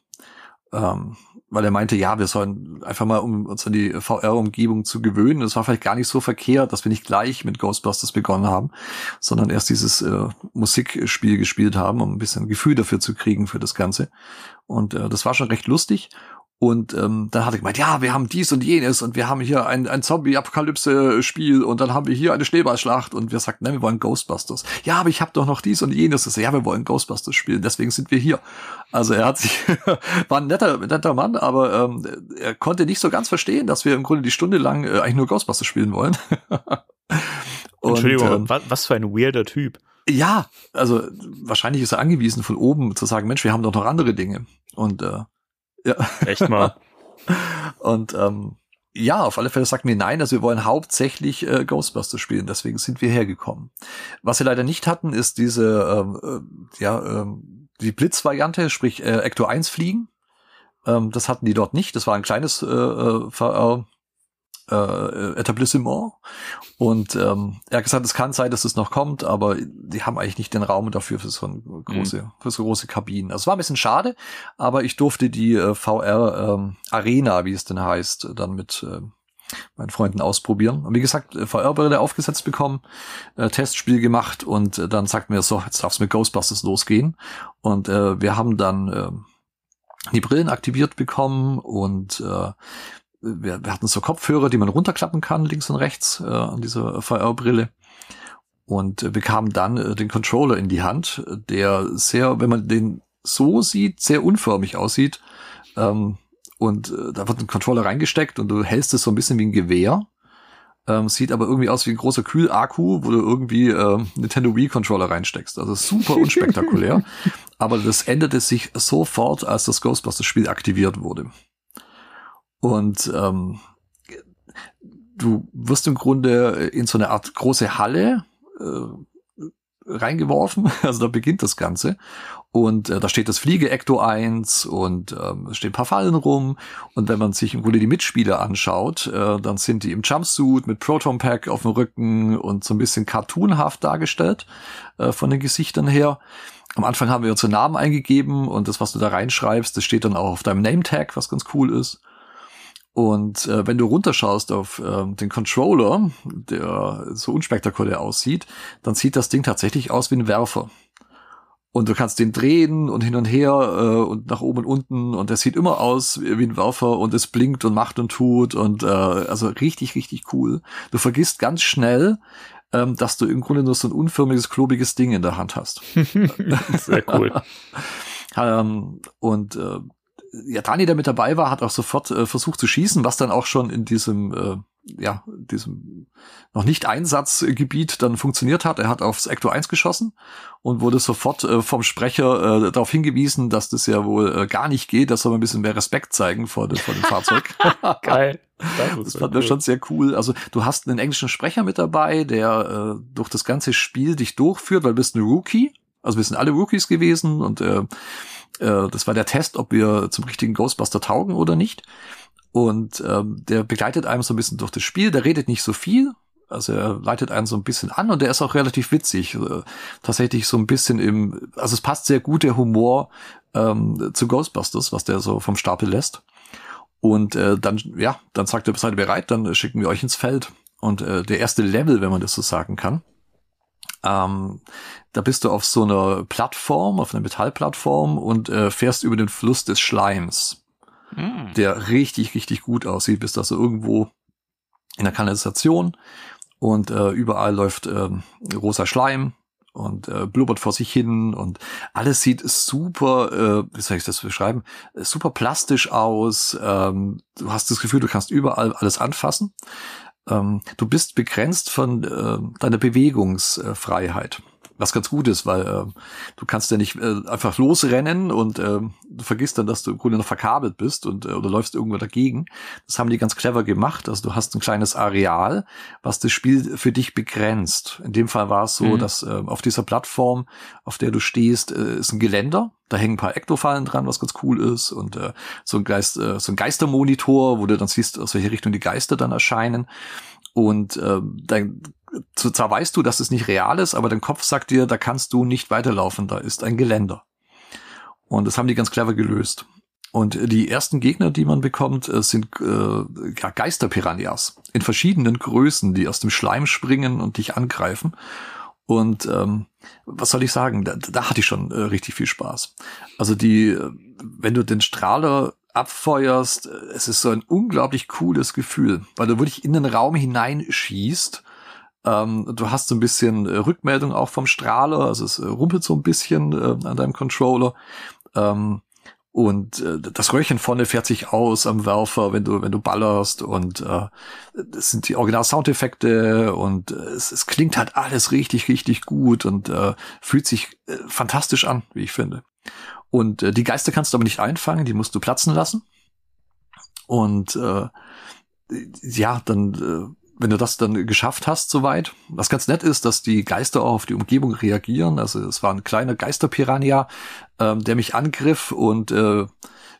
Ähm, weil er meinte, ja, wir sollen einfach mal, um uns an die VR-Umgebung zu gewöhnen. Es war vielleicht gar nicht so verkehrt, dass wir nicht gleich mit Ghostbusters begonnen haben, sondern erst dieses äh, Musikspiel gespielt haben, um ein bisschen Gefühl dafür zu kriegen für das Ganze. Und äh, das war schon recht lustig. Und ähm, dann hat er gemeint, ja, wir haben dies und jenes und wir haben hier ein, ein Zombie-Apokalypse-Spiel und dann haben wir hier eine Schneeballschlacht und wir sagten, nein, wir wollen Ghostbusters. Ja, aber ich habe doch noch dies und jenes. Ich ja, wir wollen Ghostbusters spielen, deswegen sind wir hier. Also er hat sich, war ein netter, netter Mann, aber ähm, er konnte nicht so ganz verstehen, dass wir im Grunde die Stunde lang äh, eigentlich nur Ghostbusters spielen wollen. Und, Entschuldigung, ähm, was, was für ein weirder Typ. ja, also wahrscheinlich ist er angewiesen von oben zu sagen, Mensch, wir haben doch noch andere Dinge. Und äh, ja. Echt mal. Und ähm, ja, auf alle Fälle sagt mir nein, also wir wollen hauptsächlich äh, Ghostbusters spielen, deswegen sind wir hergekommen. Was wir leider nicht hatten, ist diese, ähm, äh, ja, ähm, die Blitzvariante, sprich äh, Ecto 1 fliegen. Ähm, das hatten die dort nicht. Das war ein kleines äh, äh, VR, äh, Etablissement. Und ähm, er hat gesagt, es kann sein, dass es noch kommt, aber die haben eigentlich nicht den Raum dafür für so große, für so große Kabinen. Also es war ein bisschen schade, aber ich durfte die äh, VR ähm, Arena, wie es denn heißt, dann mit äh, meinen Freunden ausprobieren. Und wie gesagt, äh, VR-Brille aufgesetzt bekommen, äh, Testspiel gemacht und äh, dann sagt mir so, jetzt darf's mit Ghostbusters losgehen. Und äh, wir haben dann äh, die Brillen aktiviert bekommen und äh, wir, wir hatten so Kopfhörer, die man runterklappen kann, links und rechts äh, an dieser VR-Brille. Und äh, bekamen dann äh, den Controller in die Hand, der sehr, wenn man den so sieht, sehr unförmig aussieht. Ähm, und äh, da wird ein Controller reingesteckt und du hältst es so ein bisschen wie ein Gewehr. Ähm, sieht aber irgendwie aus wie ein großer Kühlakku, wo du irgendwie äh, Nintendo Wii Controller reinsteckst. Also super unspektakulär. aber das änderte sich sofort, als das Ghostbusters Spiel aktiviert wurde. Und ähm, du wirst im Grunde in so eine Art große Halle äh, reingeworfen. Also da beginnt das Ganze. Und äh, da steht das Fliege-Ecto 1 und ähm, es stehen ein paar Fallen rum. Und wenn man sich im Grunde die Mitspieler anschaut, äh, dann sind die im Jumpsuit mit Proton Pack auf dem Rücken und so ein bisschen cartoonhaft dargestellt äh, von den Gesichtern her. Am Anfang haben wir unsere Namen eingegeben und das, was du da reinschreibst, das steht dann auch auf deinem Name-Tag, was ganz cool ist. Und äh, wenn du runterschaust auf ähm, den Controller, der so unspektakulär aussieht, dann sieht das Ding tatsächlich aus wie ein Werfer. Und du kannst den drehen und hin und her äh, und nach oben und unten und der sieht immer aus wie ein Werfer und es blinkt und macht und tut und äh, also richtig, richtig cool. Du vergisst ganz schnell, ähm, dass du im Grunde nur so ein unförmiges, klobiges Ding in der Hand hast. Sehr cool. Ähm, und äh, ja, Dani, der mit dabei war, hat auch sofort äh, versucht zu schießen, was dann auch schon in diesem, äh, ja, diesem noch nicht Einsatzgebiet dann funktioniert hat. Er hat aufs Ecto 1 geschossen und wurde sofort äh, vom Sprecher äh, darauf hingewiesen, dass das ja wohl äh, gar nicht geht, dass soll man ein bisschen mehr Respekt zeigen vor, dem- vor dem Fahrzeug. Geil. Das fanden wir schon sehr cool. Also du hast einen englischen Sprecher mit dabei, der äh, durch das ganze Spiel dich durchführt, weil du bist ein Rookie. Also wir sind alle Rookies gewesen und äh, äh, das war der Test, ob wir zum richtigen Ghostbuster taugen oder nicht. Und ähm, der begleitet einem so ein bisschen durch das Spiel. Der redet nicht so viel. Also er leitet einen so ein bisschen an und der ist auch relativ witzig. Äh, tatsächlich so ein bisschen im, also es passt sehr gut der Humor ähm, zu Ghostbusters, was der so vom Stapel lässt. Und äh, dann, ja, dann sagt er, seid ihr bereit, dann schicken wir euch ins Feld. Und äh, der erste Level, wenn man das so sagen kann, ähm, da bist du auf so einer Plattform, auf einer Metallplattform und äh, fährst über den Fluss des Schleims, Hm. der richtig, richtig gut aussieht. Bist also irgendwo in der Kanalisation und äh, überall läuft ähm, rosa Schleim und äh, blubbert vor sich hin und alles sieht super, äh, wie soll ich das beschreiben, super plastisch aus. Ähm, du hast das Gefühl, du kannst überall alles anfassen. Ähm, du bist begrenzt von äh, deiner Bewegungsfreiheit. Was ganz gut ist, weil äh, du kannst ja nicht äh, einfach losrennen und äh, du vergisst dann, dass du im Grunde noch verkabelt bist und äh, oder läufst irgendwo dagegen. Das haben die ganz clever gemacht. Also du hast ein kleines Areal, was das Spiel für dich begrenzt. In dem Fall war es so, Mhm. dass äh, auf dieser Plattform, auf der du stehst, äh, ist ein Geländer. Da hängen ein paar Ektofallen dran, was ganz cool ist und äh, so ein Geist, äh, so ein Geistermonitor, wo du dann siehst, aus welcher Richtung die Geister dann erscheinen. Und äh, dann zwar weißt du, dass es nicht real ist, aber dein Kopf sagt dir, da kannst du nicht weiterlaufen, da ist ein Geländer. Und das haben die ganz clever gelöst. Und die ersten Gegner, die man bekommt, äh, sind äh, ja, Geisterpiranhas in verschiedenen Größen, die aus dem Schleim springen und dich angreifen. Und ähm, was soll ich sagen? Da, da hatte ich schon äh, richtig viel Spaß. Also die, äh, wenn du den Strahler abfeuerst, äh, es ist so ein unglaublich cooles Gefühl, weil du wirklich in den Raum hineinschießt. Ähm, du hast so ein bisschen äh, Rückmeldung auch vom Strahler, also es äh, rumpelt so ein bisschen äh, an deinem Controller. Ähm, und äh, das Röhrchen vorne fährt sich aus am Werfer, wenn du wenn du ballerst und äh, das sind die Original Soundeffekte und äh, es, es klingt halt alles richtig richtig gut und äh, fühlt sich äh, fantastisch an, wie ich finde. Und äh, die Geister kannst du aber nicht einfangen, die musst du platzen lassen. Und äh, ja, dann äh, wenn du das dann geschafft hast soweit, was ganz nett ist, dass die Geister auch auf die Umgebung reagieren. Also es war ein kleiner Geisterpiranha, ähm, der mich angriff und äh,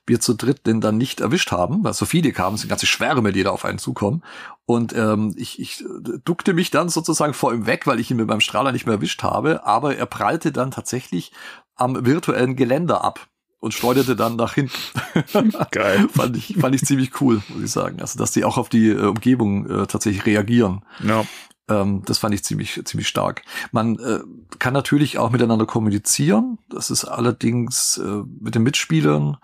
wir zu dritt den dann nicht erwischt haben, weil so viele kamen, sind ganze Schwärme, die da auf einen zukommen. Und ähm, ich, ich duckte mich dann sozusagen vor ihm weg, weil ich ihn mit meinem Strahler nicht mehr erwischt habe, aber er prallte dann tatsächlich am virtuellen Geländer ab und schleuderte dann nach hinten. Geil. fand ich fand ich ziemlich cool, muss ich sagen. Also dass die auch auf die äh, Umgebung äh, tatsächlich reagieren. Ja. Ähm, das fand ich ziemlich ziemlich stark. Man äh, kann natürlich auch miteinander kommunizieren. Das ist allerdings äh, mit den Mitspielern.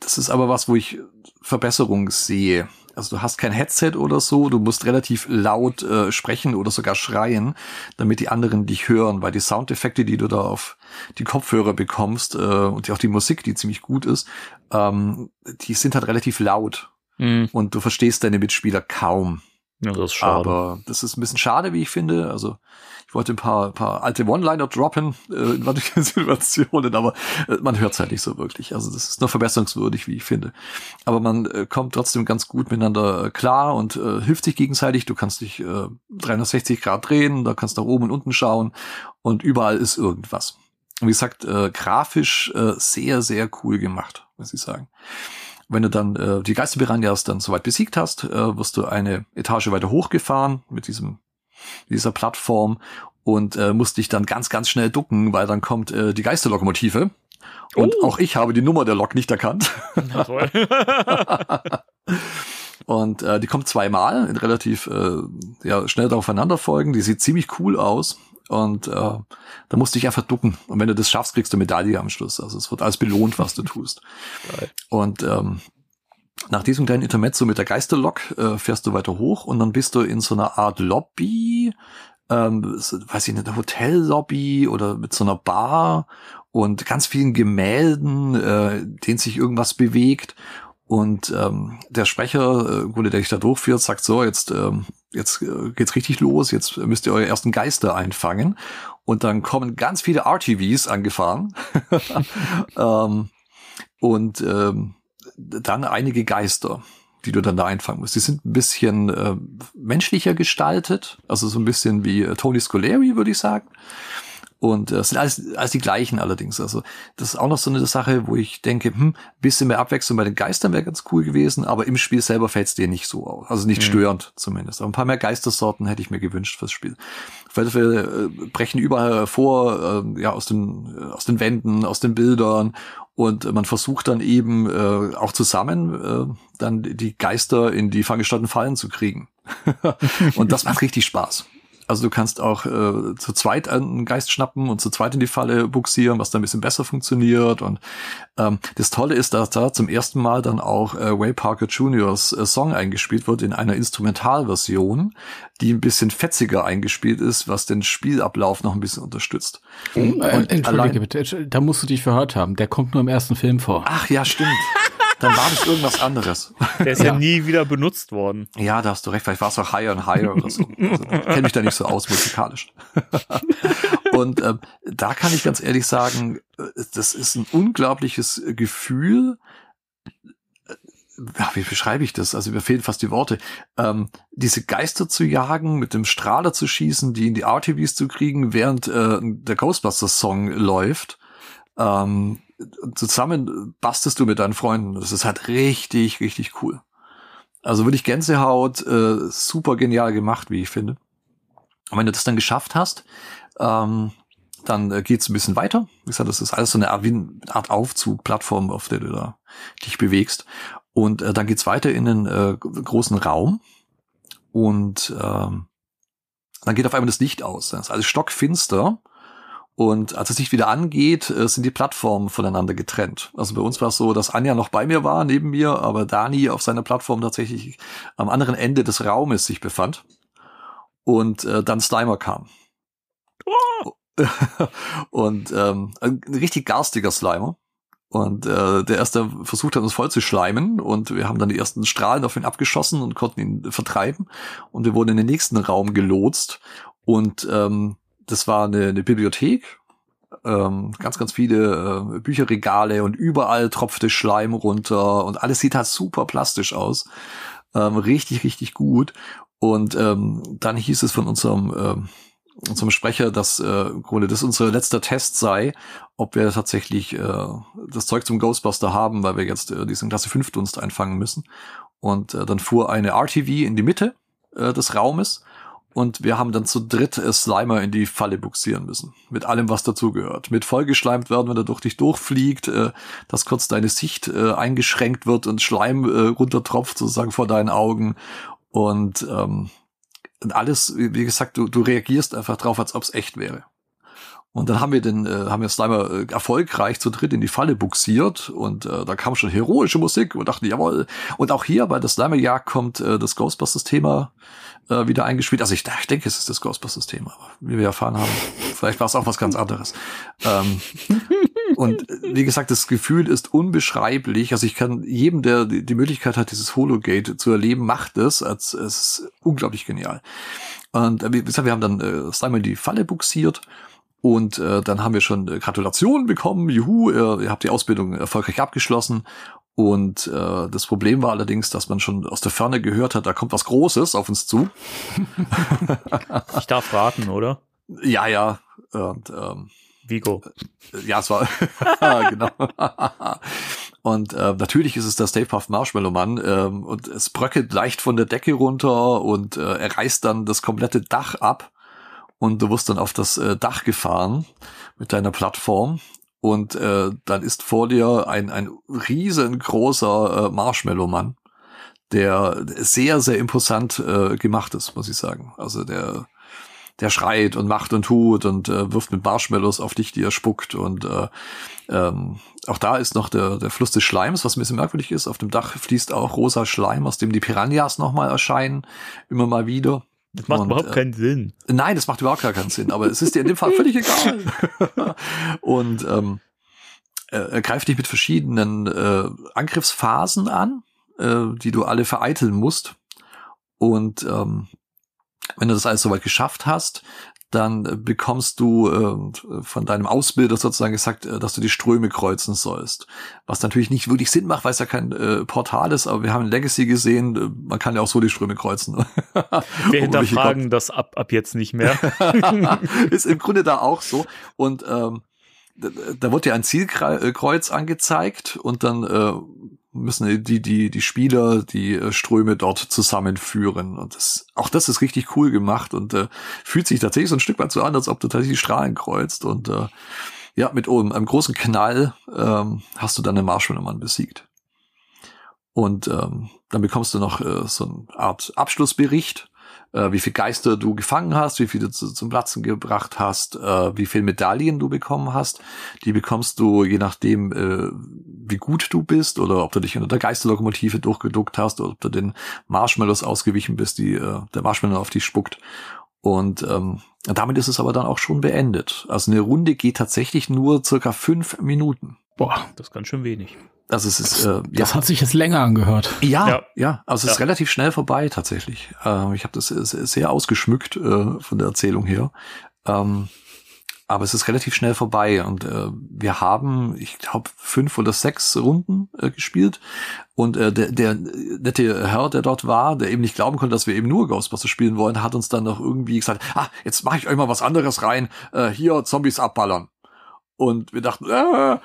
Das ist aber was, wo ich Verbesserung sehe. Also du hast kein Headset oder so, du musst relativ laut äh, sprechen oder sogar schreien, damit die anderen dich hören, weil die Soundeffekte, die du da auf die Kopfhörer bekommst äh, und auch die Musik, die ziemlich gut ist, ähm, die sind halt relativ laut Hm. und du verstehst deine Mitspieler kaum. ja, das ist schade. Aber das ist ein bisschen schade, wie ich finde. Also ich wollte ein paar, paar alte One-Liner droppen äh, in manchen Situationen, aber äh, man hört es halt nicht so wirklich. Also das ist nur verbesserungswürdig, wie ich finde. Aber man äh, kommt trotzdem ganz gut miteinander äh, klar und äh, hilft sich gegenseitig. Du kannst dich äh, 360 Grad drehen, da kannst nach oben und unten schauen und überall ist irgendwas. Und wie gesagt, äh, grafisch äh, sehr, sehr cool gemacht, muss ich sagen. Wenn du dann äh, die Geisterpiranhas dann soweit besiegt hast, äh, wirst du eine Etage weiter hochgefahren mit diesem dieser Plattform und äh, musst dich dann ganz, ganz schnell ducken, weil dann kommt äh, die Geisterlokomotive. Und Oh. auch ich habe die Nummer der Lok nicht erkannt. Und äh, die kommt zweimal, in relativ äh, ja, schnell aufeinander folgen. Die sieht ziemlich cool aus. Und äh, da musst du dich einfach ducken. Und wenn du das schaffst, kriegst du Medaille am Schluss. Also es wird alles belohnt, was du tust. Geil. Und ähm, nach diesem kleinen Intermezzo mit der Geisterlok äh, fährst du weiter hoch und dann bist du in so einer Art Lobby, ähm, so, weiß ich nicht, Hotellobby oder mit so einer Bar und ganz vielen Gemälden, äh, denen sich irgendwas bewegt. Und ähm, der Sprecher, äh, der dich da durchführt, sagt so, jetzt, ähm, jetzt äh, geht's richtig los, jetzt müsst ihr eure ersten Geister einfangen. Und dann kommen ganz viele RTVs angefahren. ähm, und ähm, dann einige Geister, die du dann da einfangen musst. Die sind ein bisschen äh, menschlicher gestaltet, also so ein bisschen wie äh, Tony Scoleri, würde ich sagen. Und äh, sind alles, alles die gleichen allerdings. Also das ist auch noch so eine Sache, wo ich denke, hm, bisschen mehr Abwechslung bei den Geistern wäre ganz cool gewesen, aber im Spiel selber fällt es dir nicht so auf. Also nicht Mhm. störend zumindest. Aber ein paar mehr Geistersorten hätte ich mir gewünscht fürs Spiel. Alle Fälle äh, brechen überall hervor, äh, ja, aus den, äh, aus den Wänden, aus den Bildern Und man versucht dann eben äh, auch zusammen äh, dann die Geister in die fangestatten Fallen zu kriegen. und das macht richtig Spaß. Also du kannst auch äh, zu zweit einen Geist schnappen und zu zweit in die Falle buxieren, was dann ein bisschen besser funktioniert. Und ähm, das Tolle ist, dass da zum ersten Mal dann auch äh, Way Parker Jr.'s äh, Song eingespielt wird in einer Instrumentalversion, die ein bisschen fetziger eingespielt ist, was den Spielablauf noch ein bisschen unterstützt. Oh, äh, Entschuldige bitte, da musst du dich verhört haben. Der kommt nur im ersten Film vor. Ach ja, stimmt. Dann war das irgendwas anderes. Der ist ja. ja, nie wieder benutzt worden. Ja, da hast du recht. Vielleicht war es auch Higher and Higher oder so. Also, Kenne mich da nicht so aus musikalisch. und ähm, da kann ich ganz ehrlich sagen, äh, das ist ein unglaubliches Gefühl. Ja, wie beschreibe ich das? Also mir fehlen fast die Worte. Ähm, diese Geister zu jagen, mit dem Strahler zu schießen, die in die RTVs zu kriegen, während äh, der Ghostbusters-Song läuft. Ähm, zusammen bastest du mit deinen Freunden. Das ist halt richtig, richtig cool. Also wirklich Gänsehaut, äh, super genial gemacht, wie ich finde. Und wenn du das dann geschafft hast, ähm, dann äh, geht's ein bisschen weiter. Wie gesagt, das ist alles so eine Art, Art Aufzug-Plattform, auf der du da dich bewegst. Und äh, dann geht's weiter in einen äh, großen Raum. Und ähm, dann geht auf einmal das Licht aus. Das ist alles stockfinster. Und als es sich wieder angeht, äh, sind die Plattformen voneinander getrennt. Also bei uns war es so, dass Anja noch bei mir war, neben mir, aber Dani auf seiner Plattform tatsächlich am anderen Ende des Raumes sich befand. Und äh, dann Slimer kam. Oh. und ähm, ein richtig garstiger Slimer. Und äh, der erste versucht hat, uns voll zu schleimen und wir haben dann die ersten Strahlen auf ihn abgeschossen und konnten ihn vertreiben. Und wir wurden in den nächsten Raum gelotst. Und ähm, das war eine, eine Bibliothek, ähm, ganz, ganz viele äh, Bücherregale und überall tropfte Schleim runter und alles sieht halt super plastisch aus. Ähm, richtig, richtig gut. Und ähm, dann hieß es von unserem, ähm, unserem Sprecher, dass äh, im Grunde das unser letzter Test sei, ob wir tatsächlich äh, das Zeug zum Ghostbuster haben, weil wir jetzt äh, diesen Klasse 5 Dunst einfangen müssen. Und äh, dann fuhr eine RTV in die Mitte äh, des Raumes und wir haben dann zu dritt Slimer in die Falle buxieren müssen. Mit allem, was dazugehört. Mit vollgeschleimt werden, wenn er durch dich durchfliegt, äh, dass kurz deine Sicht äh, eingeschränkt wird und Schleim äh, runtertropft sozusagen vor deinen Augen. Und, ähm, und alles, wie gesagt, du, du reagierst einfach drauf, als ob es echt wäre. Und dann haben wir den, äh, haben wir Slimer äh, erfolgreich zu dritt in die Falle buxiert und äh, da kam schon heroische Musik und dachten, jawohl. Und auch hier bei der Slimer-Jagd kommt äh, das Ghostbusters-Thema äh, wieder eingespielt. Also ich, ich denke, es ist das Ghostbusters-Thema, aber wie wir erfahren haben, vielleicht war es auch was ganz anderes. Ähm, und äh, wie gesagt, das Gefühl ist unbeschreiblich. Also ich kann jedem, der die, Möglichkeit hat, dieses Hologate zu erleben, macht es. Es ist unglaublich genial. Und äh, wie gesagt, wir haben dann äh, Slimer in die Falle buxiert und äh, dann haben wir schon äh, Gratulationen bekommen. Juhu, ihr, ihr habt die Ausbildung erfolgreich abgeschlossen. Und äh, das Problem war allerdings, dass man schon aus der Ferne gehört hat, da kommt was Großes auf uns zu. ich darf raten, oder? Ja, ja. Und, ähm, Vigo. Äh, ja, es war genau. und äh, natürlich ist es der Stay Puft Marshmallow Mann ähm, und es bröckelt leicht von der Decke runter und äh, er reißt dann das komplette Dach ab und du wirst dann auf das äh, Dach gefahren mit deiner Plattform und äh, dann ist vor dir ein, ein riesengroßer äh, Marshmallow-Mann, der sehr, sehr imposant äh, gemacht ist, muss ich sagen. Also der, der schreit und macht und tut und äh, wirft mit Marshmallows auf dich, die er spuckt. Und äh, ähm, auch da ist noch der, der Fluss des Schleims, was ein bisschen merkwürdig ist. Auf dem Dach fließt auch rosa Schleim, aus dem die Piranhas nochmal erscheinen, immer mal wieder. Das macht und, überhaupt äh, keinen Sinn. Nein, das macht überhaupt gar keinen Sinn, aber es ist dir in dem Fall völlig egal. und ähm, er greift dich mit verschiedenen äh, Angriffsphasen an, äh, die du alle vereiteln musst. Und ähm, wenn du das alles soweit geschafft hast, dann bekommst du äh, von deinem Ausbilder sozusagen gesagt, äh, dass du die Ströme kreuzen sollst. Was natürlich nicht wirklich Sinn macht, weil es ja kein äh, Portal ist, aber wir haben in Legacy gesehen, äh, man kann ja auch so die Ströme kreuzen. wir hinterfragen das ab, ab jetzt nicht mehr. ist im Grunde da auch so. Und ähm, da, da wird ja ein Zielkreuz angezeigt und dann äh, müssen die, die, die Spieler die äh, Ströme dort zusammenführen. Und das, auch das ist richtig cool gemacht und äh, fühlt sich tatsächlich so ein Stück weit so an, als ob du tatsächlich Strahlen kreuzt. Und äh, Ja, mit um, einem großen Knall ähm, hast du dann den Marshmallow-Mann besiegt. Und ähm, dann bekommst du noch äh, so eine Art Abschlussbericht, äh, wie viel Geister du gefangen hast, wie viele du zu, zum Platzen gebracht hast, äh, wie viel Medaillen du bekommen hast. Die bekommst du je nachdem, äh, wie gut du bist oder ob du dich unter der Geisterlokomotive durchgeduckt hast oder ob du den Marshmallows ausgewichen bist, die äh, der Marshmallow auf dich spuckt. Und ähm, damit ist es aber dann auch schon beendet. Also eine Runde geht tatsächlich nur circa fünf Minuten. Boah, Das ist ganz schön wenig. Also es ist äh, das hat sich jetzt länger angehört. ja, ja, Ja. also es ist Ja. relativ schnell vorbei tatsächlich. Ähm, ich habe das sehr, sehr ausgeschmückt äh, von der Erzählung her. Ähm, aber es ist relativ schnell vorbei und äh, wir haben, ich glaube, fünf oder sechs Runden äh, gespielt und äh, der, der nette Herr, der dort war, der eben nicht glauben konnte, dass wir eben nur Ghostbusters spielen wollen, hat uns dann noch irgendwie gesagt, ah, jetzt mache ich euch mal was anderes rein, äh, hier Zombies abballern. Und wir dachten, äh,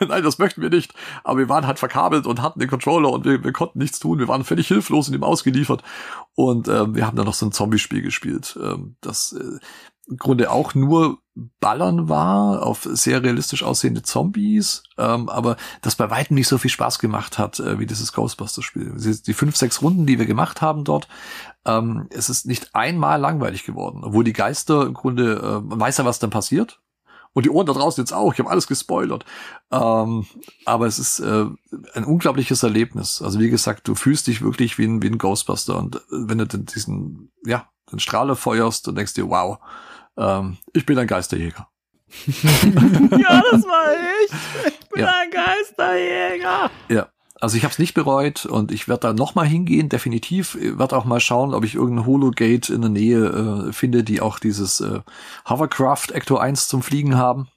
nein, das möchten wir nicht. Aber wir waren halt verkabelt und hatten den Controller und wir, wir konnten nichts tun. Wir waren völlig hilflos und ihm ausgeliefert. Und ähm, wir haben dann noch so ein Zombie-Spiel gespielt, ähm, das äh, im Grunde auch nur Ballern war auf sehr realistisch aussehende Zombies, ähm, aber das bei weitem nicht so viel Spaß gemacht hat äh, wie dieses Ghostbusters-Spiel. Die fünf, sechs Runden, die wir gemacht haben dort, ähm, es ist nicht einmal langweilig geworden, obwohl die Geister im Grunde, äh, weiß ja, was dann passiert. Und die Ohren da draußen jetzt auch. Ich habe alles gespoilert. Ähm, aber es ist äh, ein unglaubliches Erlebnis. Also wie gesagt, du fühlst dich wirklich wie ein, wie ein Ghostbuster. Und äh, wenn du diesen, ja, den Strahler feuerst, dann denkst dir, wow, ähm, ich bin ein Geisterjäger. ja, das war ich. Ich bin Ja. ein Geisterjäger. Ja. Also ich habe es nicht bereut und ich werde da noch mal hingehen, definitiv. Werde auch mal schauen, ob ich irgendein Hologate in der Nähe äh, finde, die auch dieses äh, Hovercraft Ecto 1 zum Fliegen haben.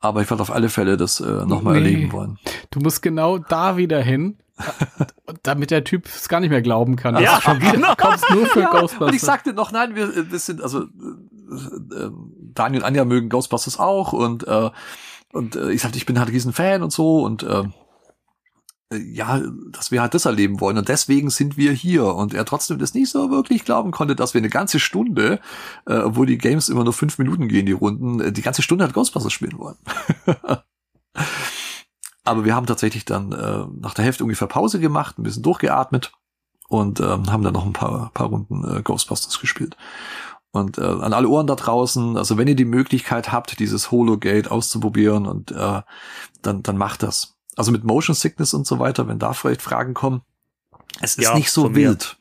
Aber ich werde auf alle Fälle das äh, noch mal Nee. erleben wollen. Du musst genau da wieder hin, damit der Typ es gar nicht mehr glauben kann. Ja, schon wieder genau. kommst nur für Ja, Ghostbusters. Und ich sagte noch, nein, wir, wir sind, also äh, Daniel und Anja mögen Ghostbusters auch und, äh, und äh, ich sagte, ich bin halt riesen Fan und so und äh, äh, ja, dass wir halt das erleben wollen und deswegen sind wir hier und er trotzdem das nicht so wirklich glauben konnte, dass wir eine ganze Stunde, äh, obwohl die Games immer nur fünf Minuten gehen, die Runden, äh, die ganze Stunde halt Ghostbusters spielen wollen. Aber wir haben tatsächlich dann äh, nach der Hälfte ungefähr Pause gemacht, ein bisschen durchgeatmet und ähm, haben dann noch ein paar, paar Runden äh, Ghostbusters gespielt. Und äh, an alle Ohren da draußen, also wenn ihr die Möglichkeit habt, dieses Hologate auszuprobieren und äh, dann, dann macht das. Also mit Motion Sickness und so weiter, wenn da vielleicht Fragen kommen, es ist Ja, nicht so mir. wild.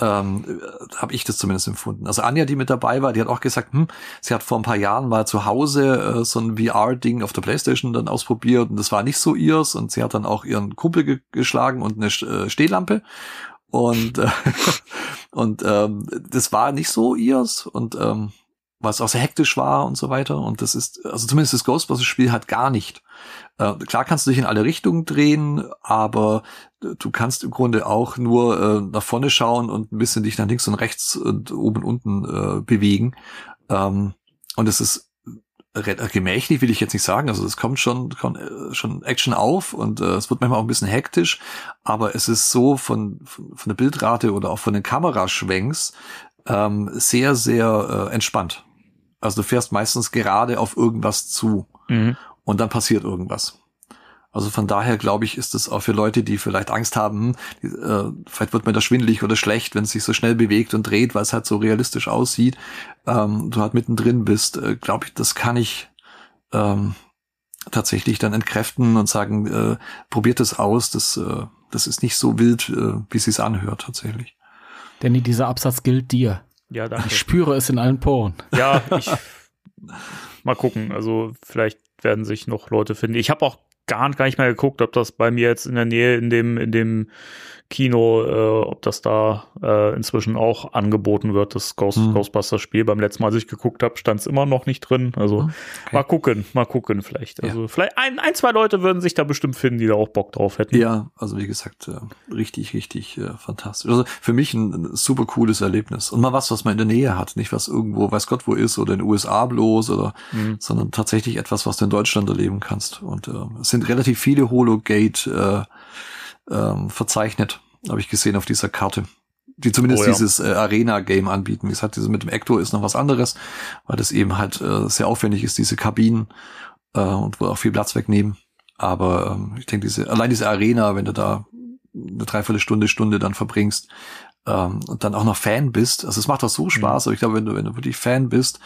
Ähm, habe ich das zumindest empfunden. Also Anja, die mit dabei war, die hat auch gesagt, hm, sie hat vor ein paar Jahren mal zu Hause äh, so ein VR-Ding auf der Playstation dann ausprobiert und das war nicht so ihrs und sie hat dann auch ihren Kumpel ge geschlagen und eine äh, Stehlampe und äh, und ähm, das war nicht so ihrs und ähm, es auch sehr hektisch war und so weiter und das ist also zumindest das Ghostbusters-Spiel halt gar nicht. Äh, klar kannst du dich in alle Richtungen drehen, aber du kannst im Grunde auch nur äh, nach vorne schauen und ein bisschen dich nach links und rechts und oben und unten äh, bewegen. Ähm, und es ist gemächlich, will ich jetzt nicht sagen. Also es kommt schon, kommt, äh, schon Action auf und äh, es wird manchmal auch ein bisschen hektisch, aber es ist so von, von, von der Bildrate oder auch von den Kameraschwenks ähm, sehr, sehr äh, entspannt. Also du fährst meistens gerade auf irgendwas zu Mhm. und dann passiert irgendwas. Also von daher glaube ich, ist es auch für Leute, die vielleicht Angst haben, die, äh, vielleicht wird mir das schwindelig oder schlecht, wenn es sich so schnell bewegt und dreht, weil es halt so realistisch aussieht, ähm, du halt mittendrin bist, äh, glaube ich, das kann ich ähm, tatsächlich dann entkräften und sagen, äh, probiert es aus, das, äh, das ist nicht so wild, äh, wie es sich anhört tatsächlich. Danny, dieser Absatz gilt dir. Ja, Ich danke. spüre es in allen Poren. Ja, ich mal gucken. Also vielleicht werden sich noch Leute finden. Ich habe auch gar, gar nicht mehr geguckt, ob das bei mir jetzt in der Nähe in dem in dem Kino, äh, ob das da äh, inzwischen auch angeboten wird, das Ghost, Hm. Ghostbusters-Spiel. Beim letzten Mal, als ich geguckt habe, stand es immer noch nicht drin. Also Hm, okay. mal gucken, mal gucken vielleicht. Also vielleicht ein, ein, zwei Leute würden sich da bestimmt finden, die da auch Bock drauf hätten. Ja, also wie gesagt, äh, richtig, richtig äh, fantastisch. Also für mich ein, ein super cooles Erlebnis. Und mal was, was man in der Nähe hat, nicht was irgendwo, weiß Gott wo ist oder in den USA bloß oder, Mhm. sondern tatsächlich etwas, was du in Deutschland erleben kannst. Und äh, es sind relativ viele Hologate äh, ähm, verzeichnet, habe ich gesehen auf dieser Karte. die zumindest Oh ja. dieses äh, Arena-Game anbieten. Wie gesagt, dieses mit dem Ecto ist noch was anderes, weil das eben halt äh, sehr aufwendig ist, diese Kabinen äh, und wohl auch viel Platz wegnehmen. Aber ähm, ich denke, diese, allein diese Arena, wenn du da eine Dreiviertelstunde, Stunde dann verbringst ähm, und dann auch noch Fan bist, also es macht auch so Spaß, aber ich glaube, wenn du, wenn du wirklich Fan bist,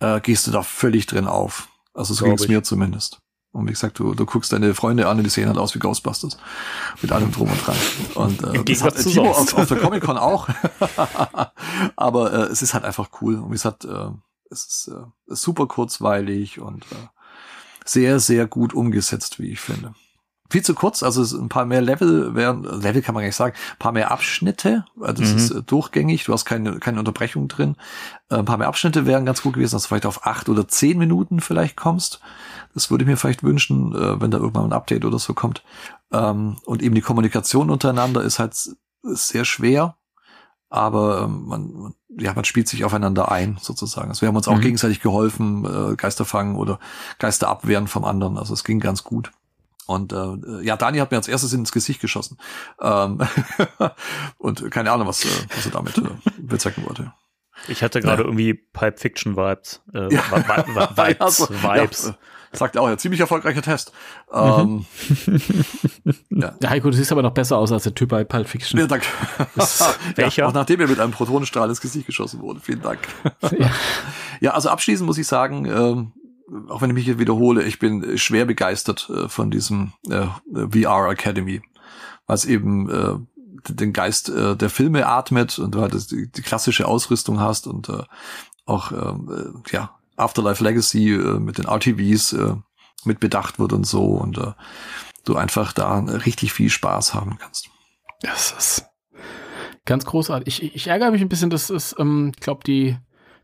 äh, gehst du da völlig drin auf. Also so ging's ich. mir zumindest. Und wie gesagt, du, du guckst deine Freunde an und die sehen halt aus wie Ghostbusters. Mit allem drum und dran. Und äh, das hat Timo auf, auf der Comic-Con auch. Aber äh, es ist halt einfach cool. Und wie gesagt, äh, es ist äh, super kurzweilig und äh, sehr, sehr gut umgesetzt, wie ich finde. Viel zu kurz, also es ein paar mehr Level wären, Level kann man gar nicht sagen, ein paar mehr Abschnitte, also das Mhm. ist äh, durchgängig, du hast keine, keine Unterbrechung drin. Äh, ein paar mehr Abschnitte wären ganz gut gewesen, dass du vielleicht auf acht oder zehn Minuten vielleicht kommst. Das würde ich mir vielleicht wünschen, äh, wenn da irgendwann ein Update oder so kommt. Ähm, und eben die Kommunikation untereinander ist halt sehr schwer, aber ähm, man, ja, man spielt sich aufeinander ein, sozusagen. Also wir haben uns auch Mhm. gegenseitig geholfen, äh, Geister fangen oder Geister abwehren vom anderen. Also es ging ganz gut. Und äh, ja, Dani hat mir als erstes ins Gesicht geschossen. Ähm, und keine Ahnung, was, äh, was er damit äh, bezwecken wollte. Ich hatte gerade Ja. irgendwie Pipe Fiction Vibes. Äh, Ja. Vi- Vi- Vi- Vibes. Ja, so, Vibes. Ja, äh, sagt er auch, ja, ziemlich erfolgreicher Test. Ähm, ja. Ja, Heiko, du siehst aber noch besser aus als der Typ bei Pulp Fiction. Ja, danke. Welcher? Ja, auch nachdem er mit einem Protonenstrahl ins Gesicht geschossen wurde. Vielen Dank. Ja. Ja, also abschließend muss ich sagen, ähm, auch wenn ich mich hier wiederhole, ich bin schwer begeistert äh, von diesem äh, VR Academy, weil es eben äh, den Geist äh, der Filme atmet und du halt die, die klassische Ausrüstung hast und äh, auch ähm, äh, ja Afterlife Legacy äh, mit den RTVs äh, mit bedacht wird und so und äh, du einfach da richtig viel Spaß haben kannst. Das ist ganz großartig. Ich, ich ärgere mich ein bisschen, dass es, ähm, ich glaube, die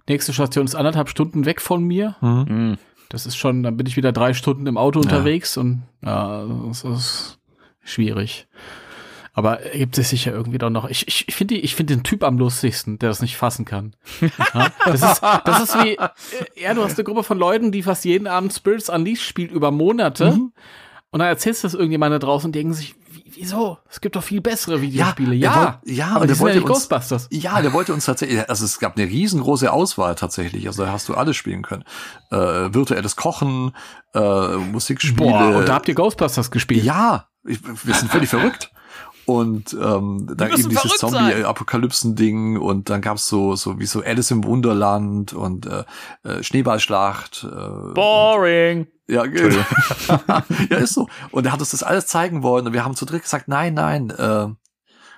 nächste Station ist anderthalb Stunden weg von mir. Mhm. Das ist schon, dann bin ich wieder drei Stunden im Auto Ja. unterwegs und ja, das ist schwierig. Aber gibt es sicher irgendwie doch noch. Ich, ich, ich finde ich finde den Typ am lustigsten, der das nicht fassen kann. Ja, das, ist, das ist wie, äh, ja, du hast eine Gruppe von Leuten, die fast jeden Abend Spirits Unleashed spielt über Monate. Mhm. Und dann erzählst du das irgendjemand da draußen und denken sich, wie, wieso? Es gibt doch viel bessere Videospiele. Ja, wollt- ja, aber er ja wollte nicht uns, Ghostbusters. Ja, der wollte uns tatsächlich, also es gab eine riesengroße Auswahl tatsächlich, also da hast du alles spielen können. Äh, virtuelles Kochen, äh, Musikspiele. Boah, und da habt ihr Ghostbusters gespielt. ja, ich, wir sind völlig verrückt. Und ähm, dann eben dieses. Zombie-Apokalypsen-Ding und dann gab's so, so wie so Alice im Wunderland und äh, äh, Schneeballschlacht. Äh, Boring. ja, ge- ja, ist so. Und er hat uns das alles zeigen wollen und wir haben zu dritt gesagt, nein, nein, äh,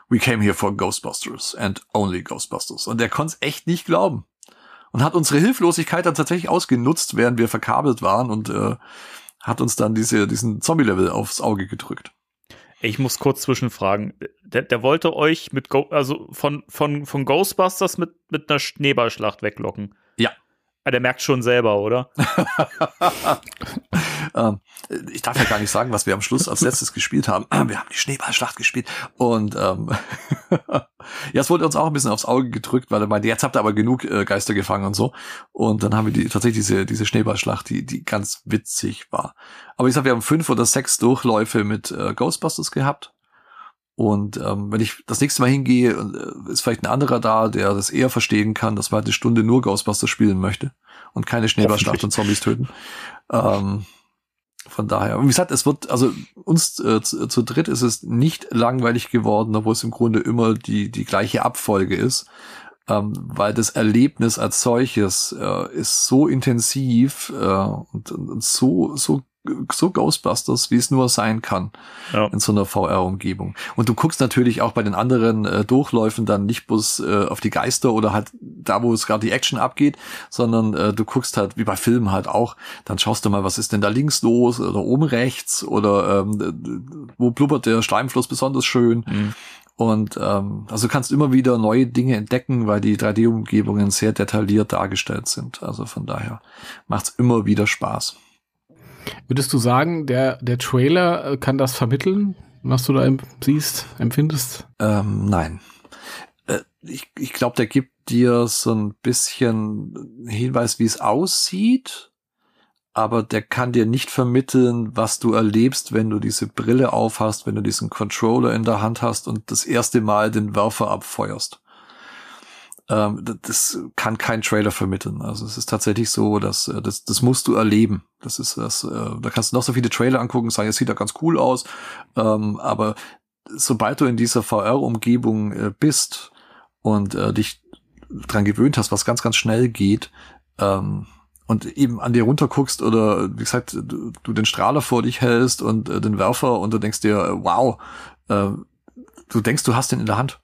we came here for Ghostbusters and only Ghostbusters. Und er konnte es echt nicht glauben. Und hat unsere Hilflosigkeit dann tatsächlich ausgenutzt, während wir verkabelt waren und äh, hat uns dann diese, diesen Zombie-Level aufs Auge gedrückt. Ich muss kurz zwischenfragen. Der, der wollte euch mit Go also von, von, von Ghostbusters mit, mit einer Schneeballschlacht weglocken. Ja. Ah, der merkt schon selber, oder? Ähm, ich darf ja gar nicht sagen, was wir am Schluss als letztes gespielt haben. Wir haben die Schneeballschlacht gespielt und ähm, ja, es wurde uns auch ein bisschen aufs Auge gedrückt, weil er meinte, jetzt habt ihr aber genug äh, Geister gefangen und so. Und dann haben wir die tatsächlich diese diese Schneeballschlacht, die die ganz witzig war. Aber ich sag, wir haben fünf oder sechs Durchläufe mit äh, Ghostbusters gehabt. Und ähm, wenn ich das nächste Mal hingehe, äh, ist vielleicht ein anderer da, der das eher verstehen kann, dass man halt eine Stunde nur Ghostbusters spielen möchte und keine Schneeballschlacht und Zombies töten. Ähm, von daher, und wie gesagt, es wird, also uns äh, zu, zu dritt ist es nicht langweilig geworden, obwohl es im Grunde immer die, die gleiche Abfolge ist, ähm, weil das Erlebnis als solches äh, ist so intensiv äh, und, und, und so, so, so Ghostbusters, wie es nur sein kann Ja. in so einer VR-Umgebung. Und du guckst natürlich auch bei den anderen äh, Durchläufen dann nicht bloß äh, auf die Geister oder halt da, wo es gerade die Action abgeht, sondern äh, du guckst halt, wie bei Filmen halt auch, dann schaust du mal, was ist denn da links los oder oben rechts oder ähm, wo blubbert der Schleimfluss besonders schön. Mhm. Und ähm, also kannst immer wieder neue Dinge entdecken, weil die 3D-Umgebungen sehr detailliert dargestellt sind. Also von daher macht's immer wieder Spaß. Würdest du sagen, der, der Trailer äh, kann das vermitteln, was du da siehst, empfindest? Ähm, nein. Äh, ich ich glaube, der gibt dir so ein bisschen Hinweis, wie es aussieht, aber der kann dir nicht vermitteln, was du erlebst, wenn du diese Brille aufhast, wenn du diesen Controller in der Hand hast und das erste Mal den Werfer abfeuerst. Ähm, das kann kein Trailer vermitteln. Also es ist tatsächlich so, dass äh, das, das musst du erleben. Das ist das, äh, da kannst du noch so viele Trailer angucken, sagen, es sieht ja ganz cool aus, ähm, aber sobald du in dieser VR-Umgebung äh, bist und äh, dich dran gewöhnt hast, was ganz, ganz schnell geht, ähm, und eben an dir runterguckst oder wie gesagt, du, du den Strahler vor dich hältst und äh, den Werfer und du denkst dir, äh, wow, äh, du denkst, du hast den in der Hand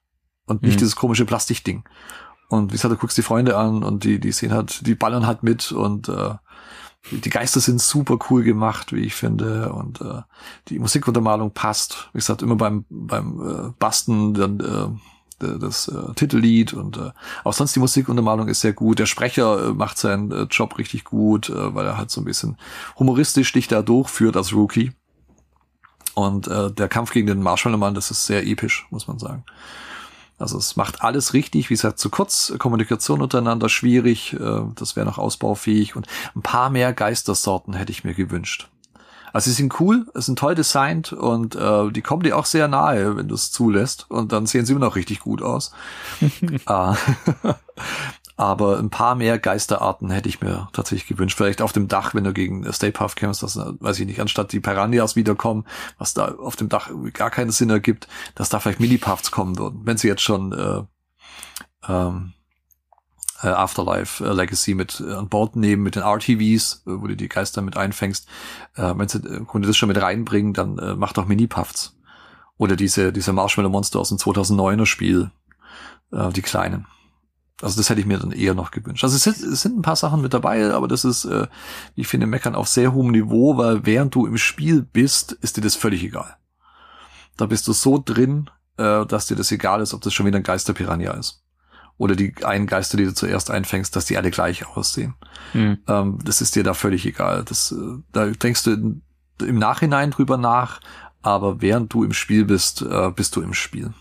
und nicht Mhm. dieses komische Plastikding. Und wie gesagt, du guckst die Freunde an und die, die sehen halt, die ballern halt mit und äh, die Geister sind super cool gemacht, wie ich finde. Und äh, die Musikuntermalung passt. Wie gesagt, immer beim, beim äh, Basten dann äh, das äh, Titellied und äh, auch sonst die Musikuntermalung ist sehr gut. Der Sprecher äh, macht seinen äh, Job richtig gut, äh, weil er halt so ein bisschen humoristisch dich da durchführt als Rookie. Und äh, der Kampf gegen den Marshmallow-Mann, das ist sehr episch, muss man sagen. Also es macht alles richtig, wie gesagt, zu kurz, Kommunikation untereinander schwierig, äh, das wäre noch ausbaufähig und ein paar mehr Geistersorten hätte ich mir gewünscht. Also sie sind cool, es sind toll designt und äh, die kommen dir auch sehr nahe, wenn du es zulässt und dann sehen sie immer noch richtig gut aus. Äh, Aber ein paar mehr Geisterarten hätte ich mir tatsächlich gewünscht. Vielleicht auf dem Dach, wenn du gegen Stay Puft kämpfst, dass, äh, weiß ich nicht, anstatt die Piranhas wiederkommen, was da auf dem Dach gar keinen Sinn ergibt, dass da vielleicht Mini-Puffs kommen würden. Wenn sie jetzt schon äh, ähm, äh, Afterlife äh, Legacy mit äh, an Bord nehmen, mit den RTVs, äh, wo du die Geister mit einfängst, äh, wenn sie äh, im Grunde das schon mit reinbringen, dann äh, mach doch Mini-Puffs. Oder diese, diese Marshmallow-Monster aus dem 2009er Spiel, äh, die kleinen. Also das hätte ich mir dann eher noch gewünscht. Also es sind, es sind ein paar Sachen mit dabei, aber das ist, äh, ich finde, meckern auf sehr hohem Niveau, weil während du im Spiel bist, ist dir das völlig egal. Da bist du so drin, äh, dass dir das egal ist, ob das schon wieder ein Geisterpiranha ist. Oder die einen Geister, die du zuerst einfängst, dass die alle gleich aussehen. Hm. Ähm, das ist dir da völlig egal. Das, äh, da denkst du in, im Nachhinein drüber nach, aber während du im Spiel bist, äh, bist du im Spiel.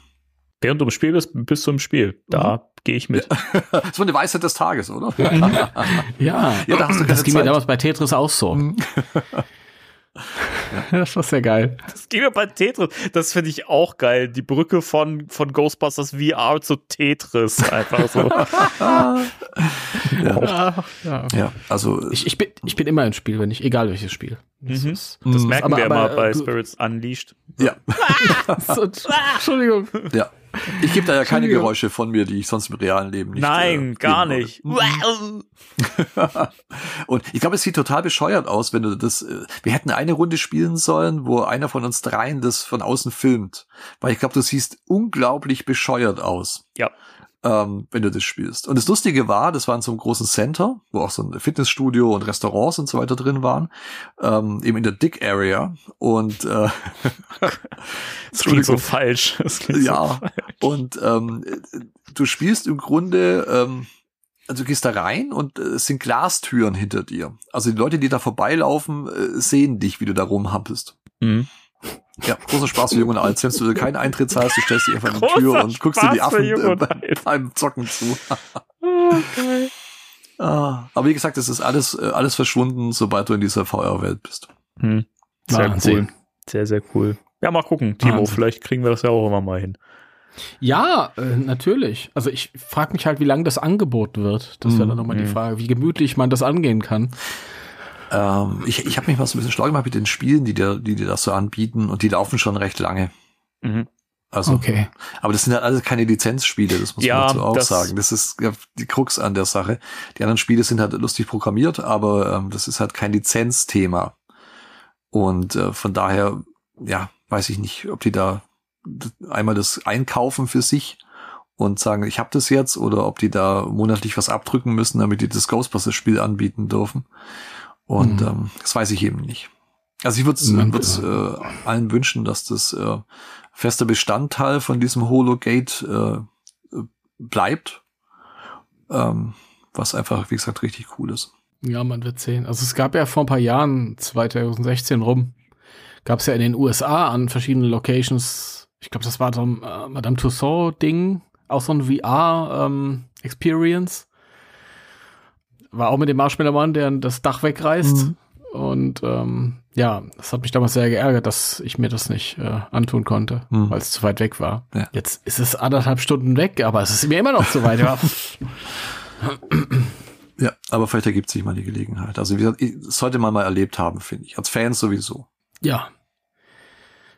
Während du im Spiel bist, bist du im Spiel. Da gehe ich mit. Das war eine Weisheit des Tages, oder? Ja, Ja, da hast du keine das ging mir Zeit. damals bei Tetris auch so. das war sehr geil. Das ging mir bei Tetris. Das finde ich auch geil. Die Brücke von, von Ghostbusters VR zu Tetris. Einfach so. Ja, ja. Ja, also Ich, ich, bin, ich bin immer im Spiel, wenn ich, egal welches Spiel. Das Mhm. ist, Das Mhm. merken Aber- wir aber, immer bei äh, du- Spirits Unleashed. ja, so, Entschuldigung. ja. Ich gebe da ja keine. Geräusche von mir, die ich sonst im realen Leben nicht. Nein, äh, gar nicht. würde. Und ich glaube, es sieht total bescheuert aus, wenn du das. äh, Wir hätten eine Runde spielen sollen, wo einer von uns dreien das von außen filmt, weil ich glaube, du siehst unglaublich bescheuert aus. Ja. Ähm, wenn du das spielst. Und das Lustige war, das war in so einem großen Center, wo auch so ein Fitnessstudio und Restaurants und so weiter drin waren, ähm, eben in der Dick Area. Und äh, Das klingt so falsch. Das klingt so ja, falsch. und ähm, du spielst im Grunde, ähm, also du gehst da rein und äh, es sind Glastüren hinter dir. Also die Leute, die da vorbeilaufen, äh, sehen dich, wie du da rumhampelst. Mhm. Ja, großer Spaß für Jung und Alt. Selbst wenn du keinen Eintritt zahlst, du stellst dich einfach in die Tür und guckst dir die Spaß Affen äh, und beim, Zocken zu. Okay. Ah, aber wie gesagt, es ist alles, äh, alles verschwunden, sobald du in dieser VR-Welt bist. Hm. Sehr Wahnsinn. cool. Sehr, sehr cool. Ja, mal gucken, Timo. Wahnsinn. Vielleicht kriegen wir das ja auch immer mal hin. Ja, äh, natürlich. Also ich frage mich halt, wie lange das angeboten wird. Das wäre dann nochmal die Mhm. Frage, wie gemütlich man das angehen kann. Ähm, ich ich habe mich mal so ein bisschen schlau gemacht mit den Spielen, die dir, die dir das so anbieten und die laufen schon recht lange. Mhm. Also, Okay. aber das sind halt alles keine Lizenzspiele, das muss Ja, man dazu auch das- sagen. Das ist ja die Krux an der Sache. Die anderen Spiele sind halt lustig programmiert, aber ähm, das ist halt kein Lizenzthema. Und äh, von daher, ja, weiß ich nicht, ob die da einmal das einkaufen für sich und sagen, ich habe das jetzt, oder ob die da monatlich was abdrücken müssen, damit die das Ghostbusters-Spiel anbieten dürfen. Und Mhm. ähm, das weiß ich eben nicht. Also ich würde Man- es äh, allen wünschen, dass das äh, fester Bestandteil von diesem Hologate äh, äh, bleibt. Ähm, was einfach, wie gesagt, richtig cool ist. Ja, man wird sehen. Also es gab ja vor ein paar Jahren, 2016 rum, gab es ja in den USA an verschiedenen Locations, ich glaube, das war so ein äh, Madame Tussauds-Ding, auch so ein VR-Experience. War auch mit dem Marshmallow-Mann, der das Dach wegreißt. Mhm. Und ähm, ja, das hat mich damals sehr geärgert, dass ich mir das nicht äh, antun konnte, Hm. weil es zu weit weg war. Ja. Jetzt ist es anderthalb Stunden weg, aber es ist mir immer noch zu weit. Ja. Ja, aber vielleicht ergibt sich mal die Gelegenheit. Also wie gesagt, ich- das sollte man mal erlebt haben, finde ich. Als Fans sowieso. ja.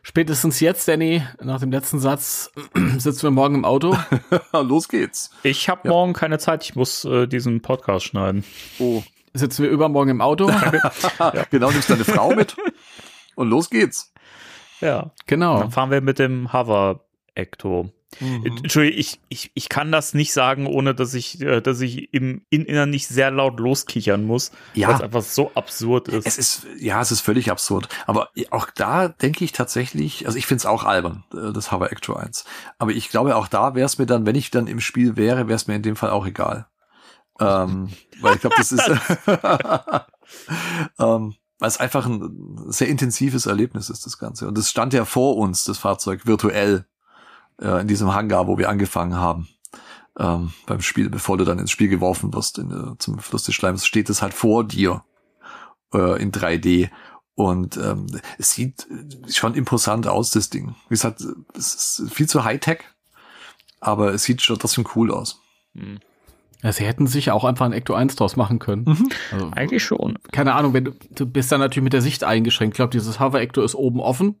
Spätestens jetzt, Danny, nach dem letzten Satz, sitzen wir morgen im Auto. Los geht's. Ich habe Ja. morgen keine Zeit, ich muss äh, diesen Podcast schneiden. Oh. Sitzen wir übermorgen im Auto. Genau, nimmst deine Frau mit und los geht's. Ja. Genau. Dann fahren wir mit dem Hover Ecto. Mhm. Entschuldigung, ich, ich, ich kann das nicht sagen, ohne dass ich, äh, dass ich im Inneren nicht sehr laut loskichern muss, Ja. weil es einfach so absurd ist. Es ist, ja, es ist völlig absurd. Aber auch da denke ich tatsächlich, also ich finde es auch albern, äh, das Hover Acto 1. Aber ich glaube, auch da wäre es mir dann, wenn ich dann im Spiel wäre, wäre es mir in dem Fall auch egal. Ähm, weil ich glaube, das ist, ähm, weil es einfach ein sehr intensives Erlebnis ist, das Ganze. Und es stand ja vor uns, das Fahrzeug, virtuell, äh, in diesem Hangar, wo wir angefangen haben. Ähm, beim Spiel, bevor du dann ins Spiel geworfen wirst, in, äh, zum Fluss des Schleims, steht es halt vor dir äh, in 3D. Und ähm, es sieht schon imposant aus, das Ding. Wie gesagt, es ist viel zu Hightech, aber es sieht schon trotzdem cool aus. Hm. Ja, sie hätten sicher auch einfach ein Ecto 1 draus machen können. Mhm. Also, Eigentlich schon. keine Ahnung, wenn du, du bist dann natürlich mit der Sicht eingeschränkt. Ich glaube, dieses Hover Ecto ist oben offen.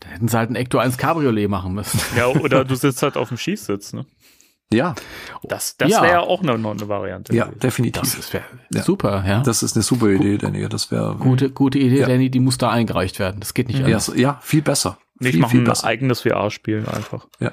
Dann hätten sie halt ein Ecto 1 Cabriolet machen müssen. Ja, oder du sitzt halt auf dem Schießsitz, ne? Ja, Das, das Ja. wäre ja auch eine, noch eine Variante. ja, gewesen. definitiv. Das, wäre Ja. super, ja. Das ist eine super Idee, Danny. Das wäre gute, gute Idee, Ja. Danny, die muss da eingereicht werden. Das geht nicht ja, anders. so, ja, viel besser. Nicht viel, machen viel ein besser. eigenes VR-Spiel einfach. Ja,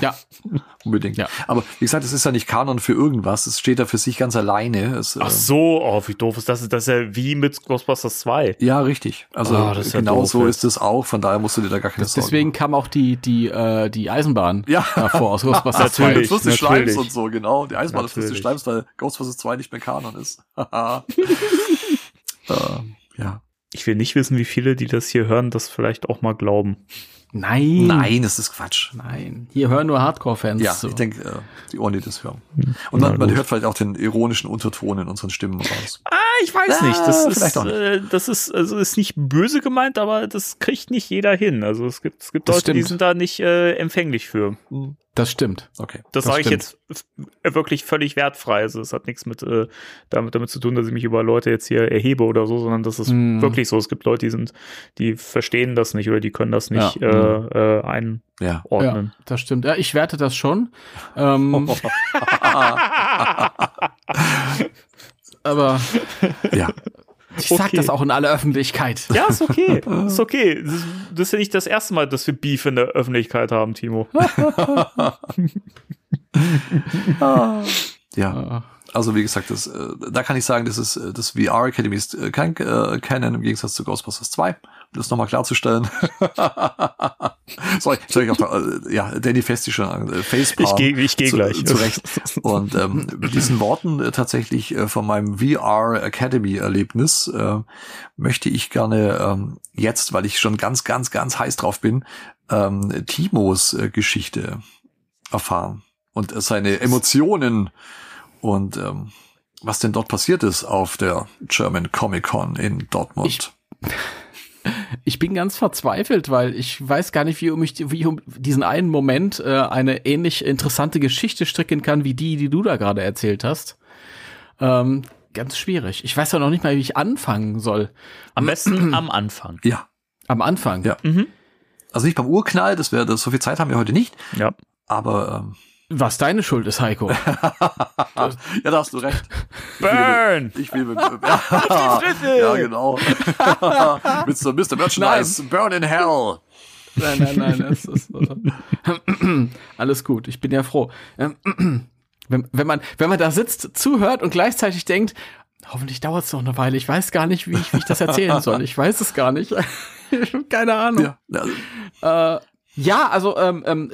Unbedingt. Ja. Aber wie gesagt, es ist ja nicht Kanon für irgendwas. Es steht da für sich ganz alleine. Es, Ach äh, so, oh, wie doof ist das? Das ist ja wie mit Ghostbusters 2. Ja, richtig. Also das ist ja genau doof so jetzt. ist es auch. Von daher musst du dir da gar keine Sorgen deswegen machen. kam auch die, die, äh, die Eisenbahn Ja. davor aus Ghostbusters 2. Natürlich. Fluss des Schleims natürlich. und so, genau. Die Eisenbahn des Fluss des Natürlich. Schleims, weil Ghostbusters 2 nicht mehr Kanon ist. Haha. ähm, ja. Ich will nicht wissen, wie viele, die das hier hören, das vielleicht auch mal glauben. Nein. Nein, das ist Quatsch. Nein. Hier hören nur Hardcore-Fans Ja, zu. ich denke, äh, die Ohren, die das hören. Und man, man hört vielleicht auch den ironischen Unterton in unseren Stimmen raus. Ah, ich weiß Ah, nicht. Das ist, auch nicht. Äh, das ist, also ist nicht böse gemeint, aber das kriegt nicht jeder hin. Also es gibt, es gibt Das Leute, die stimmt. sind da nicht äh, empfänglich für. Das stimmt. Okay. Das, Das sage ich jetzt f- wirklich völlig wertfrei. Also es hat nichts mit äh, damit, damit zu tun, dass ich mich über Leute jetzt hier erhebe oder so, sondern das ist Mm. wirklich so. Es gibt Leute, die sind, die verstehen das nicht oder die können das nicht Ja. äh, äh, einordnen. Ja. Ja, das stimmt. Ja, ich werte das schon. Ähm, aber ja. Ich sag Okay. das auch in aller Öffentlichkeit. Ja, ist okay. ist okay. Das ist, das ist ja nicht das erste Mal, dass wir Beef in der Öffentlichkeit haben, Timo. Ja. Äh, Also wie gesagt, das, äh, da kann ich sagen, das ist äh, das VR Academy ist äh, kein äh, Canon im Gegensatz zu Ghostbusters 2, um das nochmal klarzustellen. Sorry, soll ich auch da, äh, ja, Danny Festi schon an, äh, Facepalm. Ich gehe ich geh zu, gleich. Zurecht. Und ähm, mit diesen Worten äh, tatsächlich äh, von meinem VR Academy Erlebnis äh, möchte ich gerne ähm, jetzt, weil ich schon ganz, ganz, ganz heiß drauf bin, ähm, Timos äh, Geschichte erfahren und äh, seine Emotionen und ähm, was denn dort passiert ist auf der German Comic Con in Dortmund. Ich- Ich bin ganz verzweifelt, weil ich weiß gar nicht, wie um, mich, wie ich um diesen einen Moment äh, eine ähnlich interessante Geschichte stricken kann, wie die, die du da gerade erzählt hast. Ähm, ganz schwierig. Ich weiß ja noch nicht mal, wie ich anfangen soll. Am besten am Anfang. ja, Am Anfang. Ja. Mhm. also nicht beim Urknall, das wäre, so viel Zeit haben wir heute nicht, Ja. aber ähm, Was deine Schuld ist, Heiko. ja, da hast du recht. Burn! Ich will mit, ja, ja, genau. mit so Mr. Merchandise, Burn in Hell. Nein, nein, nein, das ist alles gut. Ich bin ja froh. Ähm, Wenn, wenn man, wenn man da sitzt, zuhört und gleichzeitig denkt, hoffentlich dauert es noch eine Weile. Ich weiß gar nicht, wie ich, wie ich das erzählen soll. Ich weiß es gar nicht. Keine Ahnung. Ja, also, Äh, ja, also ähm, ähm,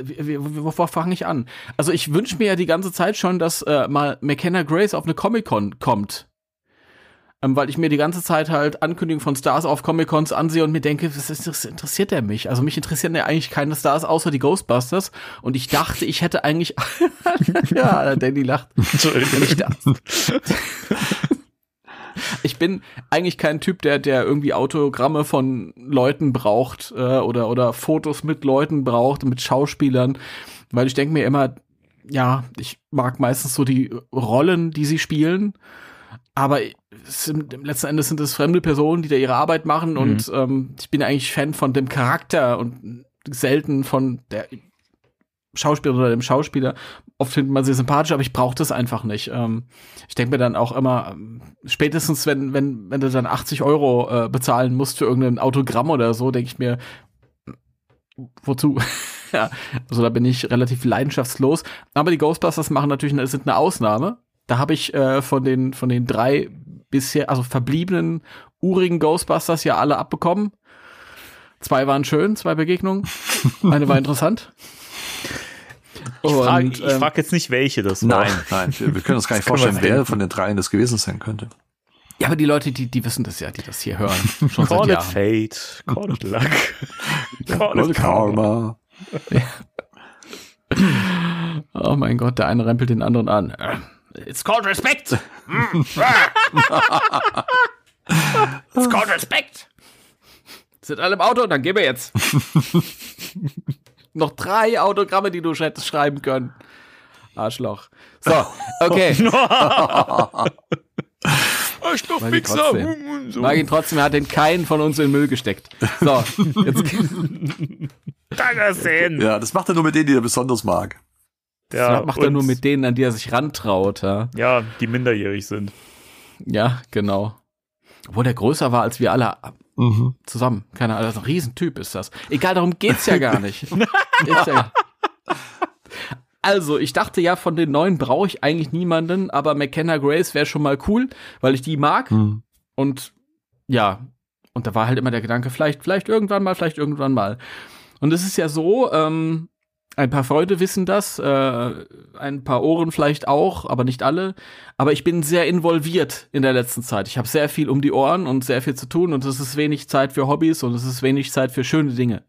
wovor fange ich an? Also ich wünsche mir ja die ganze Zeit schon, dass äh, mal McKenna Grace auf eine Comic-Con kommt. Ähm, weil ich mir die ganze Zeit halt Ankündigungen von Stars auf Comic-Cons ansehe und mir denke, was ist, das interessiert der mich? Also mich interessieren ja eigentlich keine Stars außer die Ghostbusters. Und ich dachte, ich hätte eigentlich. ja, Danny lacht. Und ich, da- ich, bin eigentlich kein Typ, der, der irgendwie Autogramme von Leuten braucht äh, oder, oder Fotos mit Leuten braucht, mit Schauspielern, weil ich denke mir immer, ja, ich mag meistens so die Rollen, die sie spielen, aber sind, letzten Endes sind es fremde Personen, die da ihre Arbeit machen Mhm. und ähm, ich bin eigentlich Fan von dem Charakter und selten von der Schauspielerin oder dem Schauspieler. Oft findet man sie sympathisch, aber ich brauche das einfach nicht. Ähm, ich denke mir dann auch immer, ähm, spätestens wenn, wenn, wenn du dann 80 Euro äh, bezahlen musst für irgendein Autogramm oder so, denke ich mir, wozu? ja, also da bin ich relativ leidenschaftslos. Aber die Ghostbusters machen natürlich sind eine Ausnahme. Da habe ich äh, von den von den drei bisher, also verbliebenen urigen Ghostbusters ja alle abbekommen. Zwei waren schön, zwei Begegnungen. Eine war interessant. Ich frage ähm, frag jetzt nicht, welche das war. Nein, nein, wir, wir können uns gar nicht vorstellen, wer von den dreien das gewesen sein könnte. Ja, aber die Leute, die, die wissen das ja, die das hier hören. Schon seit Call it Jahren. fate, call it luck. call Lol, it karma. Karma. Oh mein Gott, der eine rempelt den anderen an. It's called respect. It's called respect. Sind alle im Auto? Dann gehen wir jetzt. Noch drei Autogramme, die du hättest schreiben können. Arschloch. So, okay. Mag ihn trotzdem. Mag ihn trotzdem, er hat den keinen von uns in den Müll gesteckt. So, jetzt Dankeschön. Ja, das macht er nur mit denen, die er besonders mag. Ja, macht er nur mit denen, an die er sich rantraut. Ja, Ja, die minderjährig sind. ja genau. Obwohl der größer war als wir alle Mhm. zusammen. Keine Ahnung, das ist ein Riesentyp ist das. Egal, darum geht's ja gar nicht. Ja also, ich dachte ja, von den neuen brauche ich eigentlich niemanden, aber McKenna Grace wäre schon mal cool, weil ich die mag. Mhm. Und Und ja, und da war halt immer der Gedanke, vielleicht, vielleicht irgendwann mal, vielleicht irgendwann mal. Und es ist ja so, ähm, ein paar Freunde wissen das, äh, ein paar Ohren vielleicht auch, aber nicht alle. Aber ich bin sehr involviert in der letzten Zeit. Ich habe sehr viel um die Ohren und sehr viel zu tun und es ist wenig Zeit für Hobbys und es ist wenig Zeit für schöne Dinge.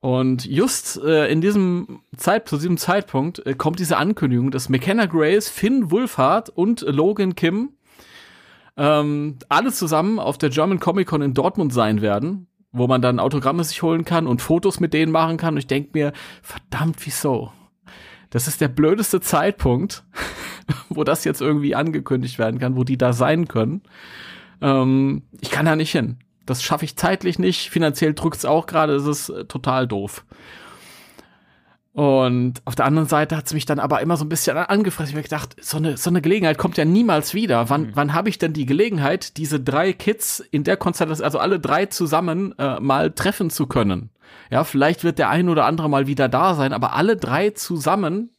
Und just äh, in diesem Zeit, zu diesem Zeitpunkt äh, kommt diese Ankündigung, dass McKenna Grace, Finn Wolfhard und Logan Kim ähm, alle zusammen auf der German Comic Con in Dortmund sein werden, wo man dann Autogramme sich holen kann und Fotos mit denen machen kann. Und ich denke mir, verdammt, wieso? Das ist der blödeste Zeitpunkt, wo das jetzt irgendwie angekündigt werden kann, wo die da sein können. Ähm, ich kann da nicht hin. Das schaffe ich zeitlich nicht. Finanziell drückt's auch gerade. Es ist äh, total doof. Und auf der anderen Seite hat's mich dann aber immer so ein bisschen angefressen. Ich habe gedacht, so eine, so eine Gelegenheit kommt ja niemals wieder. Wann, wann habe ich denn die Gelegenheit, diese drei Kids in der Konstellation, also alle drei zusammen, äh, mal treffen zu können? Ja, vielleicht wird der ein oder andere mal wieder da sein, aber alle drei zusammen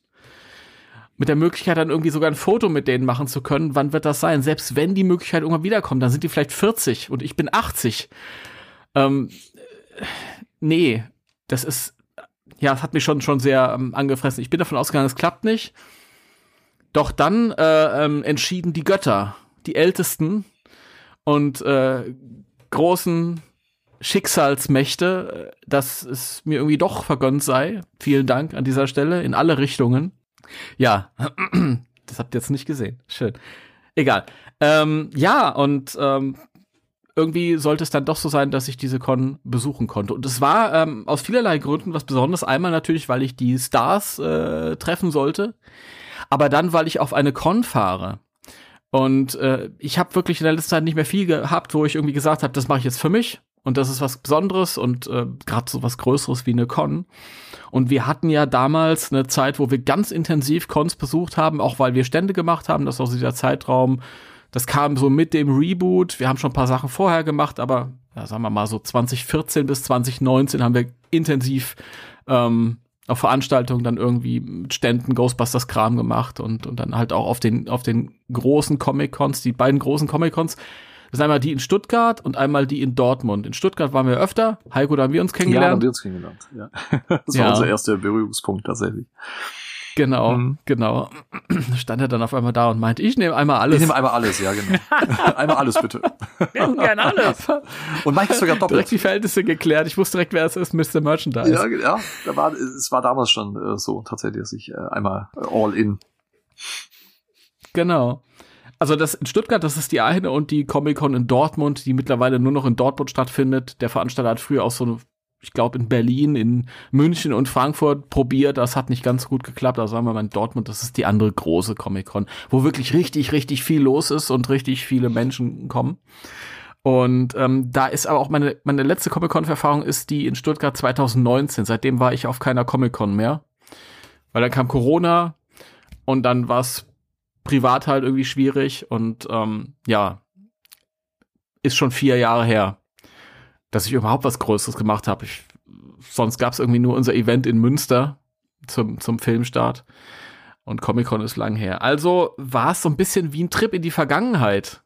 mit der Möglichkeit dann irgendwie sogar ein Foto mit denen machen zu können, wann wird das sein? Selbst wenn die Möglichkeit irgendwann wiederkommt, dann sind die vielleicht 40 und ich bin 80. Ähm, äh, nee, das ist, ja, es hat mich schon, schon sehr ähm, angefressen. Ich bin davon ausgegangen, es klappt nicht. Doch dann äh, ähm, entschieden die Götter, die Ältesten und äh, großen Schicksalsmächte, äh, dass es mir irgendwie doch vergönnt sei. Vielen Dank an dieser Stelle in alle Richtungen. Ja, das habt ihr jetzt nicht gesehen. Schön. Egal. Ähm, ja, und ähm, irgendwie sollte es dann doch so sein, dass ich diese Con besuchen konnte. Und es war ähm, aus vielerlei Gründen was Besonderes. Einmal natürlich, weil ich die Stars äh, treffen sollte, aber dann, weil ich auf eine Con fahre. Und äh, ich habe wirklich in der letzten Zeit nicht mehr viel gehabt, wo ich irgendwie gesagt habe, das mache ich jetzt für mich. Und das ist was Besonderes und äh, gerade so was Größeres wie eine Con. Und wir hatten ja damals eine Zeit, wo wir ganz intensiv Cons besucht haben, auch weil wir Stände gemacht haben. Das war so dieser Zeitraum. Das kam so mit dem Reboot. Wir haben schon ein paar Sachen vorher gemacht, aber ja, sagen wir mal so 2014 bis 2019 haben wir intensiv ähm, auf Veranstaltungen dann irgendwie mit Ständen Ghostbusters Kram gemacht und, und dann halt auch auf den, auf den großen Comic-Cons, die beiden großen Comic-Cons. Das sind einmal die in Stuttgart und einmal die in Dortmund. In Stuttgart waren wir öfter. Heiko, da haben wir uns ja, da haben kennengelernt. wir uns kennengelernt. Ja. Das Ja. war unser erster Berührungspunkt tatsächlich. Genau, Mhm. genau. Stand er dann auf einmal da und meinte, ich nehme einmal Ich alles. nehme einmal alles, ja, genau. einmal alles bitte. Wir hätten gern alles. Und manches sogar direkt doppelt. die Verhältnisse geklärt. Ich wusste direkt, wer es ist, Mr. Merchandise. Ja, ja, da war, es war damals schon äh, so tatsächlich, dass ich äh, einmal äh, all in. Genau. also das in Stuttgart, das ist die eine und die Comic-Con in Dortmund, die mittlerweile nur noch in Dortmund stattfindet. Der Veranstalter hat früher auch so eine, ich glaube in Berlin, in München und Frankfurt probiert. Das hat nicht ganz gut geklappt. Also sagen wir mal in Dortmund, das ist die andere große Comic-Con, wo wirklich richtig, richtig viel los ist und richtig viele Menschen kommen. Und ähm, da ist aber auch meine, meine letzte Comic-Con-Erfahrung ist die in Stuttgart 2019. Seitdem war ich auf keiner Comic-Con mehr. Weil dann kam Corona und dann war es privat halt irgendwie schwierig und ähm, ja, ist schon vier Jahre her, dass ich überhaupt was Größeres gemacht habe. Sonst gab es irgendwie nur unser Event in Münster zum, zum Filmstart und Comic-Con ist lang her. Also war es so ein bisschen wie ein Trip in die Vergangenheit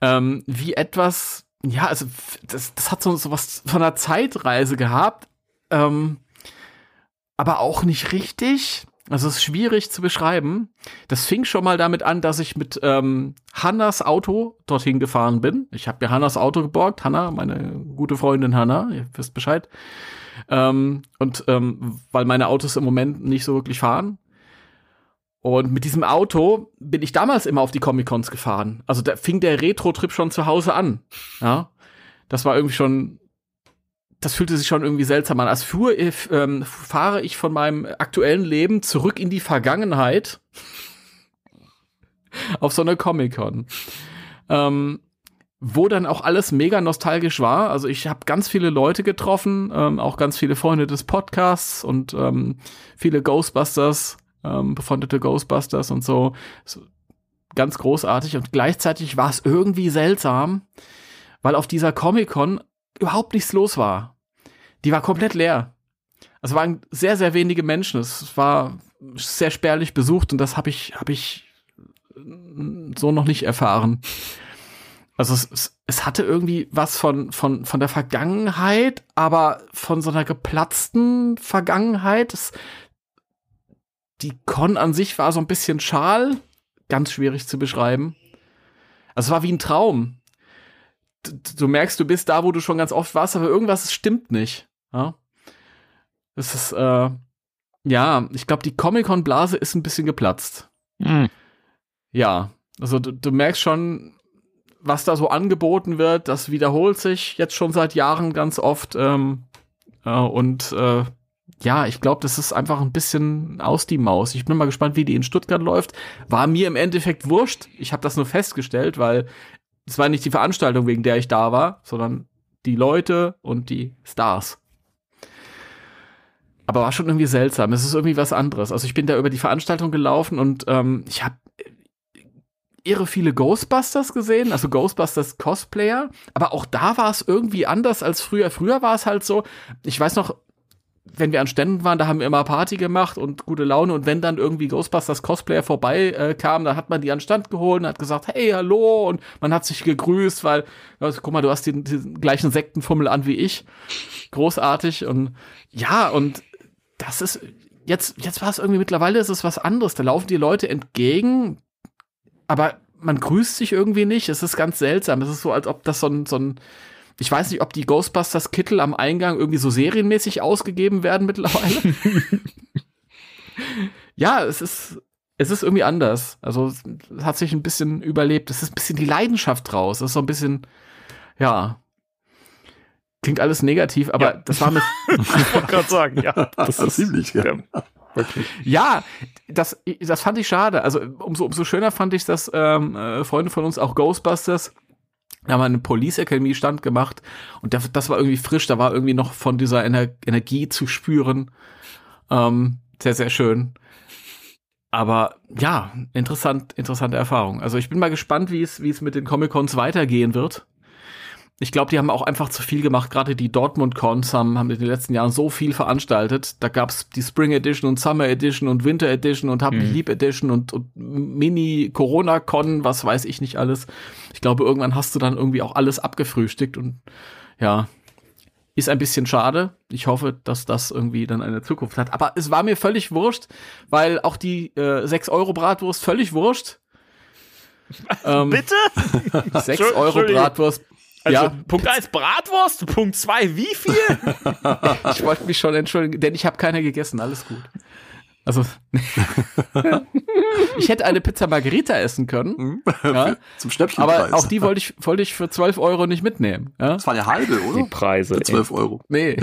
ähm, wie etwas, ja, also das, das hat so, so was von einer Zeitreise gehabt, ähm, aber auch nicht richtig. Also es ist schwierig zu beschreiben. Das fing schon mal damit an, dass ich mit ähm, Hannas Auto dorthin gefahren bin. Ich habe mir Hannas Auto geborgt. Hanna, meine gute Freundin Hanna, ihr wisst Bescheid. Ähm, und ähm, weil meine Autos im Moment nicht so wirklich fahren, und mit diesem Auto bin ich damals immer auf die Comic-Cons gefahren. Also da fing der Retro-Trip schon zu Hause an. Ja. Das war irgendwie schon, das fühlte sich schon irgendwie seltsam an. Als fuhr, ähm, fahre ich von meinem aktuellen Leben zurück in die Vergangenheit auf so eine Comic-Con. Ähm, wo dann auch alles mega nostalgisch war. Also ich habe ganz viele Leute getroffen, ähm, auch ganz viele Freunde des Podcasts und ähm, viele Ghostbusters ähm, befreundete Ghostbusters und so. so. Ganz großartig und gleichzeitig war es irgendwie seltsam, weil auf dieser Comic-Con überhaupt nichts los war. Die war komplett leer. Es waren sehr, sehr wenige Menschen. Es war sehr spärlich besucht und das habe ich, habe ich so noch nicht erfahren. Also es, es, es, hatte irgendwie was von, von, von der Vergangenheit, aber von so einer geplatzten Vergangenheit. Es, die Con an sich war so ein bisschen schal, ganz schwierig zu beschreiben. Also es war wie ein Traum. Du, merkst, du bist da, wo du schon ganz oft warst, aber irgendwas stimmt nicht. Ja? Es ist, äh, ja, ich glaube, die Comic-Con-Blase ist ein bisschen geplatzt. Mhm. Ja, also du, du merkst schon, was da so angeboten wird, das wiederholt sich jetzt schon seit Jahren ganz oft. Ähm, äh, und äh, ja, ich glaube, das ist einfach ein bisschen aus die Maus. Ich bin mal gespannt, wie die in Stuttgart läuft. War mir im Endeffekt wurscht. Ich habe das nur festgestellt, weil es war nicht die Veranstaltung, wegen der ich da war, sondern die Leute und die Stars. Aber war schon irgendwie seltsam. Es ist irgendwie was anderes. Also ich bin da über die Veranstaltung gelaufen und ähm, ich habe irre viele Ghostbusters gesehen, also Ghostbusters Cosplayer, aber auch da war es irgendwie anders als früher. Früher war es halt so, ich weiß noch, wenn wir an Ständen waren, da haben wir immer Party gemacht und gute Laune. Und wenn dann irgendwie Ghostbusters Cosplayer vorbei äh, kam, dann hat man die an Stand geholt und hat gesagt, hey, hallo. Und man hat sich gegrüßt, weil, also, guck mal, du hast den, den gleichen Sektenfummel an wie ich. Großartig. Und ja, und das ist, jetzt, jetzt war es irgendwie mittlerweile ist es was anderes. Da laufen die Leute entgegen, aber man grüßt sich irgendwie nicht. Es ist ganz seltsam. Es ist so, als ob das so ein, so ein ich weiß nicht, ob die Ghostbusters Kittel am Eingang irgendwie so serienmäßig ausgegeben werden mittlerweile. ja, es ist, es ist irgendwie anders. Also, es hat sich ein bisschen überlebt. Es ist ein bisschen die Leidenschaft raus. Es ist so ein bisschen, ja. Klingt alles negativ, aber ja. das war mit. ich wollte gerade sagen, ja. Das, das ist ziemlich, ja. Wirklich. Ja, das, das fand ich schade. Also umso, umso schöner fand ich, dass ähm, äh, Freunde von uns auch Ghostbusters da haben wir eine Police Academy Stand gemacht und der, das war irgendwie frisch, da war irgendwie noch von dieser Ener Energie zu spüren. Ähm, sehr, sehr schön. Aber ja, interessant, interessante Erfahrung. Also ich bin mal gespannt, wie es, wie es mit den Comic-Cons weitergehen wird ich glaube, die haben auch einfach zu viel gemacht. Gerade die Dortmund Cons haben, haben in den letzten Jahren so viel veranstaltet. Da gab's die Spring Edition und Summer Edition und Winter Edition und Hab mich mhm. lieb Edition und, und Mini Corona Con, was weiß ich nicht alles. Ich glaube, irgendwann hast du dann irgendwie auch alles abgefrühstückt und ja, ist ein bisschen schade. Ich hoffe, dass das irgendwie dann eine Zukunft hat. Aber es war mir völlig wurscht, weil auch die äh, 6 Euro Bratwurst völlig wurscht. Ähm, Bitte? 6 Euro Bratwurst also ja. Punkt 1 Bratwurst, Punkt 2 wie viel? ich wollte mich schon entschuldigen, denn ich habe keine gegessen, alles gut. Also, ich hätte eine Pizza Margherita essen können, ja, Zum Schnäppchenpreis. aber auch die wollte ich, wollte ich für 12 Euro nicht mitnehmen. Ja? Das war eine halbe, Die oder? Preise. Für ey. 12 Euro. Nee.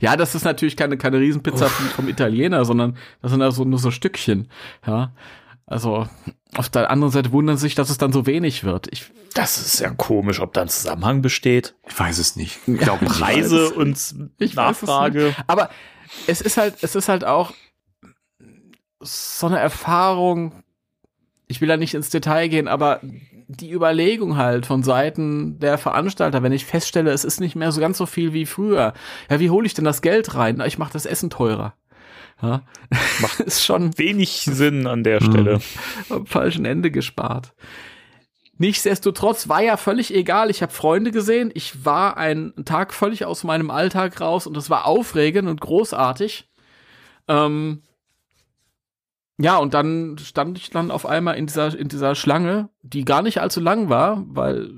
ja, das ist natürlich keine, keine Riesenpizza vom, vom Italiener, sondern das sind also nur so Stückchen. Ja. Also, auf der anderen Seite wundern sich, dass es dann so wenig wird. Ich, Das ist ja komisch, ob da ein Zusammenhang besteht. Ich weiß es nicht. Ich glaube. Preise und Ich weiß es Nachfrage. nicht. Aber es ist halt, es ist halt auch so eine Erfahrung. Ich will da nicht ins Detail gehen, aber die Überlegung halt von Seiten der Veranstalter, wenn ich feststelle, es ist nicht mehr so ganz so viel wie früher. Ja, wie hole ich denn das Geld rein? Na, ich mache das Essen teurer. Ja, macht ist schon Wenig Sinn an der Mhm. Stelle. am falschen Ende gespart. Nichtsdestotrotz war ja völlig egal. Ich habe Freunde gesehen. Ich war einen Tag völlig aus meinem Alltag raus und das war aufregend und großartig. Ähm ja, und dann stand ich dann auf einmal in dieser, in dieser Schlange, die gar nicht allzu lang war, weil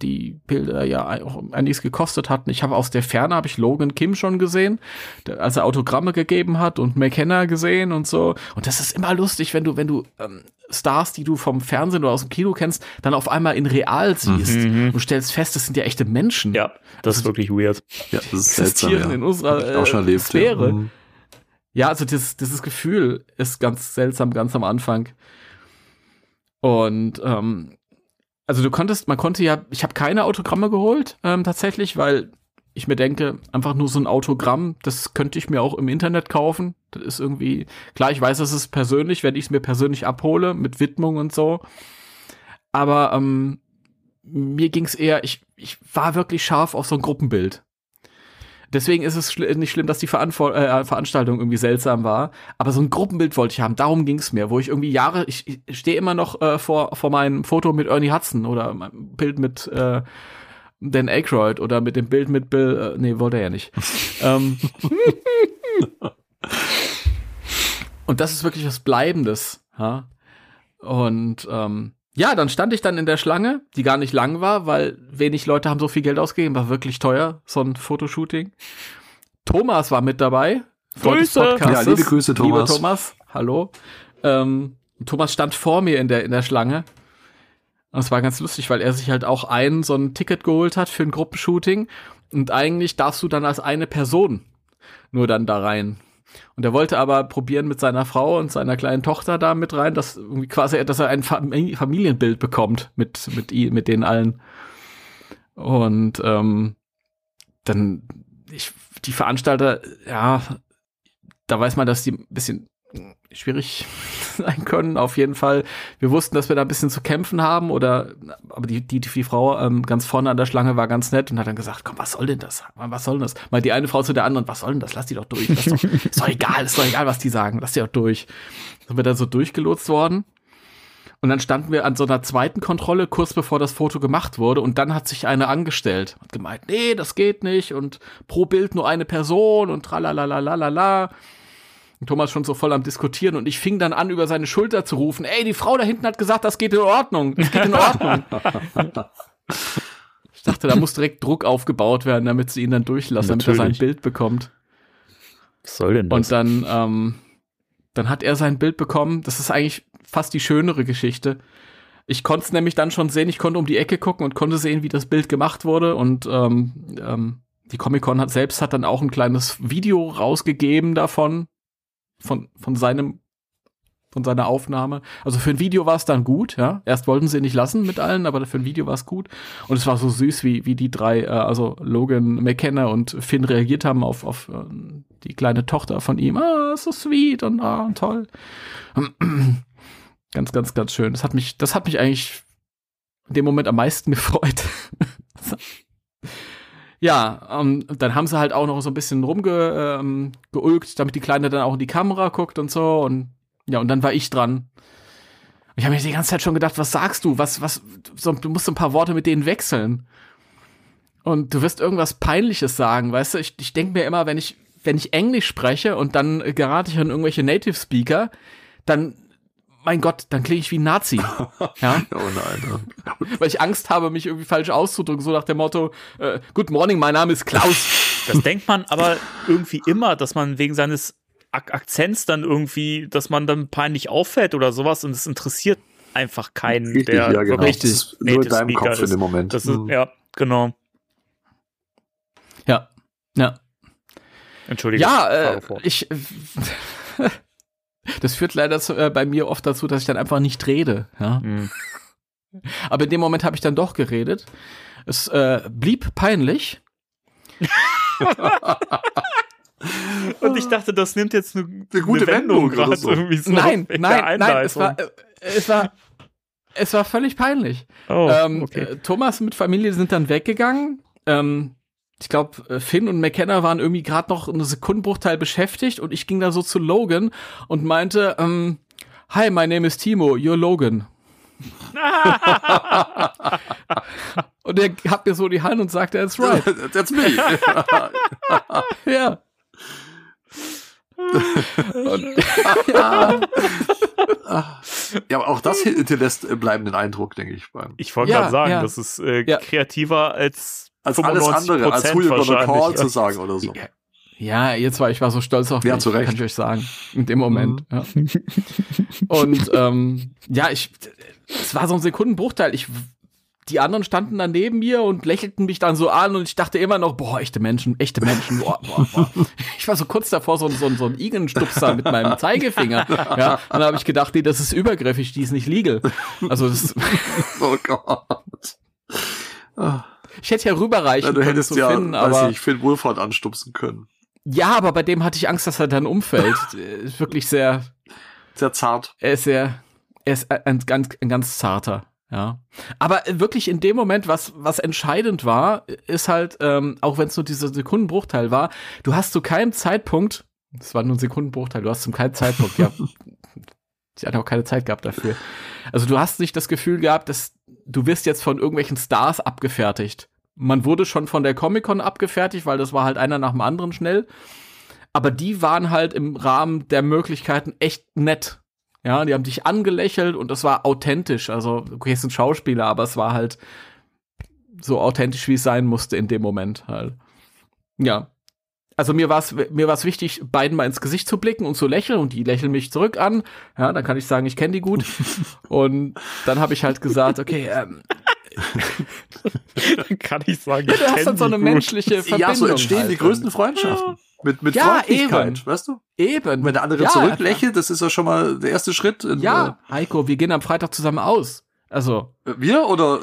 die Bilder ja auch einiges gekostet hatten. Ich habe aus der Ferne habe ich Logan Kim schon gesehen, der- als er Autogramme gegeben hat und McKenna gesehen und so. Und das ist immer lustig, wenn du, wenn du ähm, Stars, die du vom Fernsehen oder aus dem Kino kennst, dann auf einmal in real siehst Mhm. und stellst fest, das sind ja echte Menschen. Ja, das ist wirklich weird. Ja, das ist seltsam, existieren ja. in unserer ich auch schon äh, erlebt, Sphäre. Ja. Mhm. Ja, also dieses, dieses Gefühl ist ganz seltsam, ganz am Anfang. Und ähm, also du konntest, man konnte ja, ich habe keine Autogramme geholt, ähm, tatsächlich, weil ich mir denke, einfach nur so ein Autogramm, das könnte ich mir auch im Internet kaufen. Das ist irgendwie, klar, ich weiß, das ist persönlich, wenn ich es mir persönlich abhole, mit Widmung und so. Aber ähm, mir ging es eher, ich, ich war wirklich scharf auf so ein Gruppenbild. Deswegen ist es schli nicht schlimm, dass die Veranfor äh, Veranstaltung irgendwie seltsam war. Aber so ein Gruppenbild wollte ich haben. Darum ging es mir, wo ich irgendwie Jahre, ich, ich stehe immer noch äh, vor, vor meinem Foto mit Ernie Hudson oder meinem Bild mit äh, Dan Aykroyd oder mit dem Bild mit Bill, äh, nee, wollte er ja nicht. ähm, und das ist wirklich was Bleibendes. Ja? Und ähm, ja, dann stand ich dann in der Schlange, die gar nicht lang war, weil wenig Leute haben so viel Geld ausgegeben, war wirklich teuer, so ein Fotoshooting. Thomas war mit dabei. Grüße! Ja, liebe Grüße, Thomas. Liebe Thomas, hallo. Ähm, Thomas stand vor mir in der, in der Schlange. Und es war ganz lustig, weil er sich halt auch ein, so ein Ticket geholt hat für ein Gruppenshooting. Und eigentlich darfst du dann als eine Person nur dann da rein. Und er wollte aber probieren mit seiner Frau und seiner kleinen Tochter da mit rein, dass irgendwie quasi, dass er ein Fam- Familienbild bekommt mit, mit, mit denen allen. Und ähm, dann, ich, die Veranstalter, ja, da weiß man, dass die ein bisschen schwierig sein können, auf jeden Fall. Wir wussten, dass wir da ein bisschen zu kämpfen haben, oder, aber die, die, die Frau ähm, ganz vorne an der Schlange war ganz nett und hat dann gesagt, komm, was soll denn das? Was soll denn das? Mal die eine Frau zu der anderen, was soll denn das? Lass die doch durch. Das ist, doch, ist doch egal, ist doch egal, was die sagen. Lass die doch durch. Sind wir dann so durchgelotst worden. Und dann standen wir an so einer zweiten Kontrolle, kurz bevor das Foto gemacht wurde. Und dann hat sich eine angestellt und gemeint, nee, das geht nicht. Und pro Bild nur eine Person und tralalalalala. Und Thomas schon so voll am Diskutieren. Und ich fing dann an, über seine Schulter zu rufen, ey, die Frau da hinten hat gesagt, das geht in Ordnung. Das geht in Ordnung. ich dachte, da muss direkt Druck aufgebaut werden, damit sie ihn dann durchlassen, damit er sein Natürlich. Bild bekommt. Was soll denn das? Und dann, ähm, dann hat er sein Bild bekommen. Das ist eigentlich fast die schönere Geschichte. Ich konnte es nämlich dann schon sehen. Ich konnte um die Ecke gucken und konnte sehen, wie das Bild gemacht wurde. Und ähm, ähm, die Comic-Con hat selbst hat dann auch ein kleines Video rausgegeben davon, von, von seinem von seiner Aufnahme. Also für ein Video war es dann gut, ja. Erst wollten sie nicht lassen mit allen, aber für ein Video war es gut. Und es war so süß, wie, wie die drei, äh, also Logan, McKenna und Finn reagiert haben auf, auf äh, die kleine Tochter von ihm. Ah, so sweet und ah, toll. ganz, ganz, ganz schön. Das hat mich, das hat mich eigentlich in dem Moment am meisten gefreut. Ja, ähm, dann haben sie halt auch noch so ein bisschen rumgeulgt, ähm, damit die Kleine dann auch in die Kamera guckt und so. Und ja, und dann war ich dran. Ich habe mir die ganze Zeit schon gedacht, was sagst du? Was, was, so, du musst so ein paar Worte mit denen wechseln. Und du wirst irgendwas Peinliches sagen, weißt du? Ich, ich denke mir immer, wenn ich, wenn ich Englisch spreche und dann gerate ich an irgendwelche Native Speaker, dann, mein Gott, dann klinge ich wie ein Nazi. ja? Oh nein. Ja. Weil ich Angst habe, mich irgendwie falsch auszudrücken, so nach dem Motto, äh, Good morning, mein Name ist Klaus. Das denkt man aber irgendwie immer, dass man wegen seines Ak Akzents dann irgendwie, dass man dann peinlich auffällt oder sowas und es interessiert einfach keinen, Richtig, der ja, genau. ist nur in deinem Speaker Kopf in ist. dem Moment. Das ist, Mhm. ja, genau. Ja. Ja. Entschuldigung. Ja, äh, ich. das führt leider zu, äh, bei mir oft dazu, dass ich dann einfach nicht rede. Ja? Hm. Aber in dem Moment habe ich dann doch geredet. Es äh, blieb peinlich. Und ich dachte, das nimmt jetzt eine, Eine gute Wendung oder gerade so. irgendwie so nein, nein, nein, es war, äh, es war, es war völlig peinlich. Oh, ähm, okay. äh, Thomas mit Familie sind dann weggegangen. Ähm, ich glaube, Finn und McKenna waren irgendwie gerade noch einen Sekundenbruchteil beschäftigt und ich ging da so zu Logan und meinte, ähm, Hi, my name is Timo, you're Logan. und er hat mir so die Hand und sagte, that's right. That's me. ja. und, ja. ja, aber auch das hinterlässt äh, bleibenden Eindruck, denke ich. Beim, Ich wollte Ja, gerade sagen, ja. das ist äh, Ja. kreativer als als alles 95% andere, als wahrscheinlich. Call zu sagen oder so. Ja, jetzt war ich war so stolz auf Ja, mich, zu Recht. kann ich euch sagen, in dem Moment. Ja. Und ähm, ja, ich, es war so ein Sekundenbruchteil. Ich, die anderen standen da neben mir und lächelten mich dann so an und ich dachte immer noch, boah, echte Menschen, echte Menschen. Boah, boah, boah. Ich war so kurz davor, so, so, so ein Igelstupser mit meinem Zeigefinger. Ja, und dann habe ich gedacht, nee, das ist übergriffig, die ist nicht legal. Also das, Oh Gott. Ich hätte ja rüberreichen Ja, du können hättest zu ja, Finn, weiß aber ich, Finn Wohlfahrt anstupsen können. ja, aber bei dem hatte ich Angst, dass er dann umfällt. Ist wirklich sehr, Sehr zart. Er ist sehr, er ist ein ganz, ein ganz zarter, ja. Aber wirklich in dem Moment, was, was entscheidend war, ist halt, ähm, auch wenn es nur dieser Sekundenbruchteil war, du hast zu keinem Zeitpunkt, es war nur ein Sekundenbruchteil, du hast zu keinem Zeitpunkt, ja, sie hat auch keine Zeit gehabt dafür. Also du hast nicht das Gefühl gehabt, dass du wirst jetzt von irgendwelchen Stars abgefertigt. Man wurde schon von der Comic-Con abgefertigt, weil das war halt einer nach dem anderen schnell. Aber die waren halt im Rahmen der Möglichkeiten echt nett. Ja, die haben dich angelächelt und das war authentisch. Also, okay, es sind Schauspieler, aber es war halt so authentisch, wie es sein musste in dem Moment halt. Ja. Also mir war es mir war's wichtig, beiden mal ins Gesicht zu blicken und zu lächeln und die lächeln mich zurück an. Ja, dann kann ich sagen, ich kenne die gut. und dann habe ich halt gesagt, okay, ähm, kann ich sagen. du ich hast kenn dann so die eine gut. menschliche Verbindung. ja, so entstehen halt. die größten Freundschaften. Mit, mit Ja, Freundlichkeit, eben. weißt du? Eben. Wenn der andere Ja, zurücklächelt, das ist ja schon mal der erste Schritt. In, Ja, Heiko, wir gehen am Freitag zusammen aus. Also, Äh, wir oder?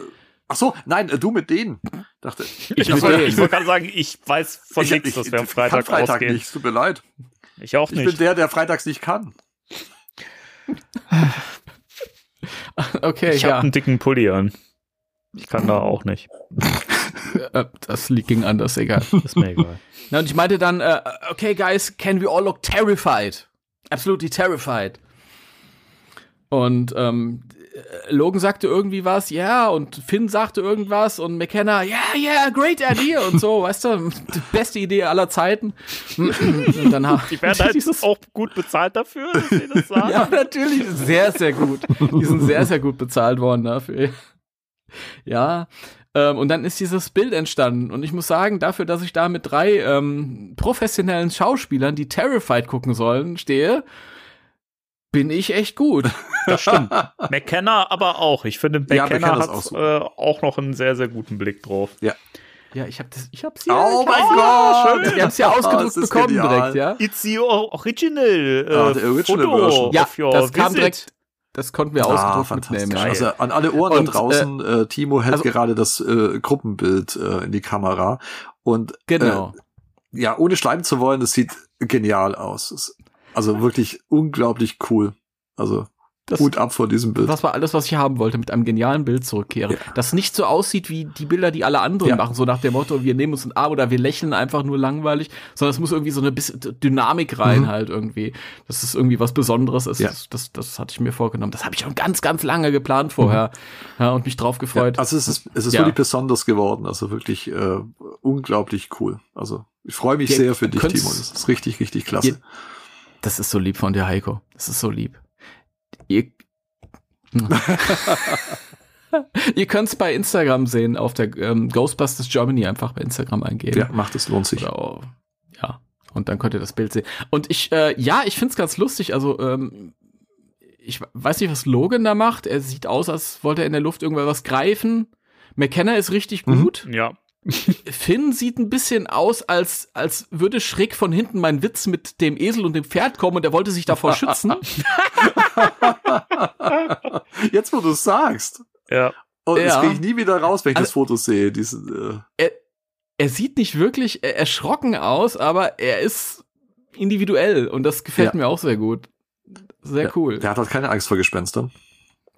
Ach so, nein, äh, du mit denen. Dachte, Ich, denen. ich wollte gerade sagen, ich weiß von ich, nichts, ich, dass wir am ich Freitag, kann Freitag ausgehen. nicht, tut mir leid. Ich auch Ich nicht. bin der, der freitags nicht kann. okay, ich habe ja. einen dicken Pulli an. Ich kann da auch nicht. Äh, das liegt ging anders, egal. Ist mir egal. Na, und ich meinte dann, äh, okay, guys, can we all look terrified? Absolutely terrified. Und ähm, äh, Logan sagte irgendwie was, ja, und Finn sagte irgendwas und McKenna, ja, yeah, yeah, great idea und so, weißt du, die beste Idee aller Zeiten. Und dann Die werden halt dieses- auch gut bezahlt dafür, dass sie das sagen. Ja, natürlich, sehr, sehr gut. Die sind sehr, sehr gut bezahlt worden dafür. Ja, ähm, und dann ist dieses Bild entstanden. Und ich muss sagen, dafür, dass ich da mit drei ähm, professionellen Schauspielern, die Terrified gucken sollen, stehe, bin ich echt gut. Das stimmt. McKenna aber auch. Ich finde, Ja, McKenna ist hat auch äh, auch noch einen sehr, sehr guten Blick drauf. Ja, ich habe das, ich hab's Oh ja, mein ich Gott! ich hab's ja Das ausgedruckt ist bekommen genial. direkt, ja. It's the original, äh, Ah, the original Foto version. Ja, of your das kam visit. direkt, das konnten wir Ah, ausgedruckt fantastisch. mitnehmen. Ja. Also an alle Ohren Und, da draußen, äh, Timo hält also- gerade das äh, Gruppenbild äh, in die Kamera. Und Genau. äh, ja, ohne schleimen zu wollen, das sieht genial aus. Es- Also wirklich unglaublich cool. Also Das- Hut ab vor diesem Bild. Das war alles, was ich haben wollte, mit einem genialen Bild zurückkehren. Ja. Das nicht so aussieht wie die Bilder, die alle anderen Ja. machen, so nach dem Motto, wir nehmen uns ein Arm oder wir lächeln einfach nur langweilig, sondern es muss irgendwie so eine bisschen Dynamik rein Mhm. halt irgendwie, dass es irgendwie was Besonderes ist. Ja. Das, das, das hatte ich mir vorgenommen. Das habe ich schon ganz, ganz lange geplant vorher ja, und mich drauf gefreut. Also es ist, es ist wirklich besonders geworden. Also wirklich äh, unglaublich cool. Also ich freue mich sehr für dich, Timo. Das ist richtig, richtig klasse. Das ist so lieb von dir, Heiko. Das ist so lieb. Ihr, Ihr könnt es bei Instagram sehen, auf der ähm, Ghostbusters Germany einfach bei Instagram eingeben. ja, macht es, lohnt sich. Oder, ja. Und dann könnt ihr das Bild sehen. Und ich, äh, ja, ich find's ganz lustig. Also, ähm, ich weiß nicht, was Logan da macht. Er sieht aus, als wollte er in der Luft irgendwas greifen. McKenna ist richtig Mhm. gut. Ja. Finn sieht ein bisschen aus, als, als würde schräg von hinten mein Witz mit dem Esel und dem Pferd kommen und er wollte sich davor schützen. Jetzt, wo du es sagst. Ja. Und das Ja. kriege ich nie wieder raus, wenn ich Also- das Foto sehe. Diese, Er sieht nicht wirklich äh, erschrocken aus, aber er ist individuell und das gefällt Ja. mir auch sehr gut. Sehr äh, cool. Der hat halt keine Angst vor Gespenstern.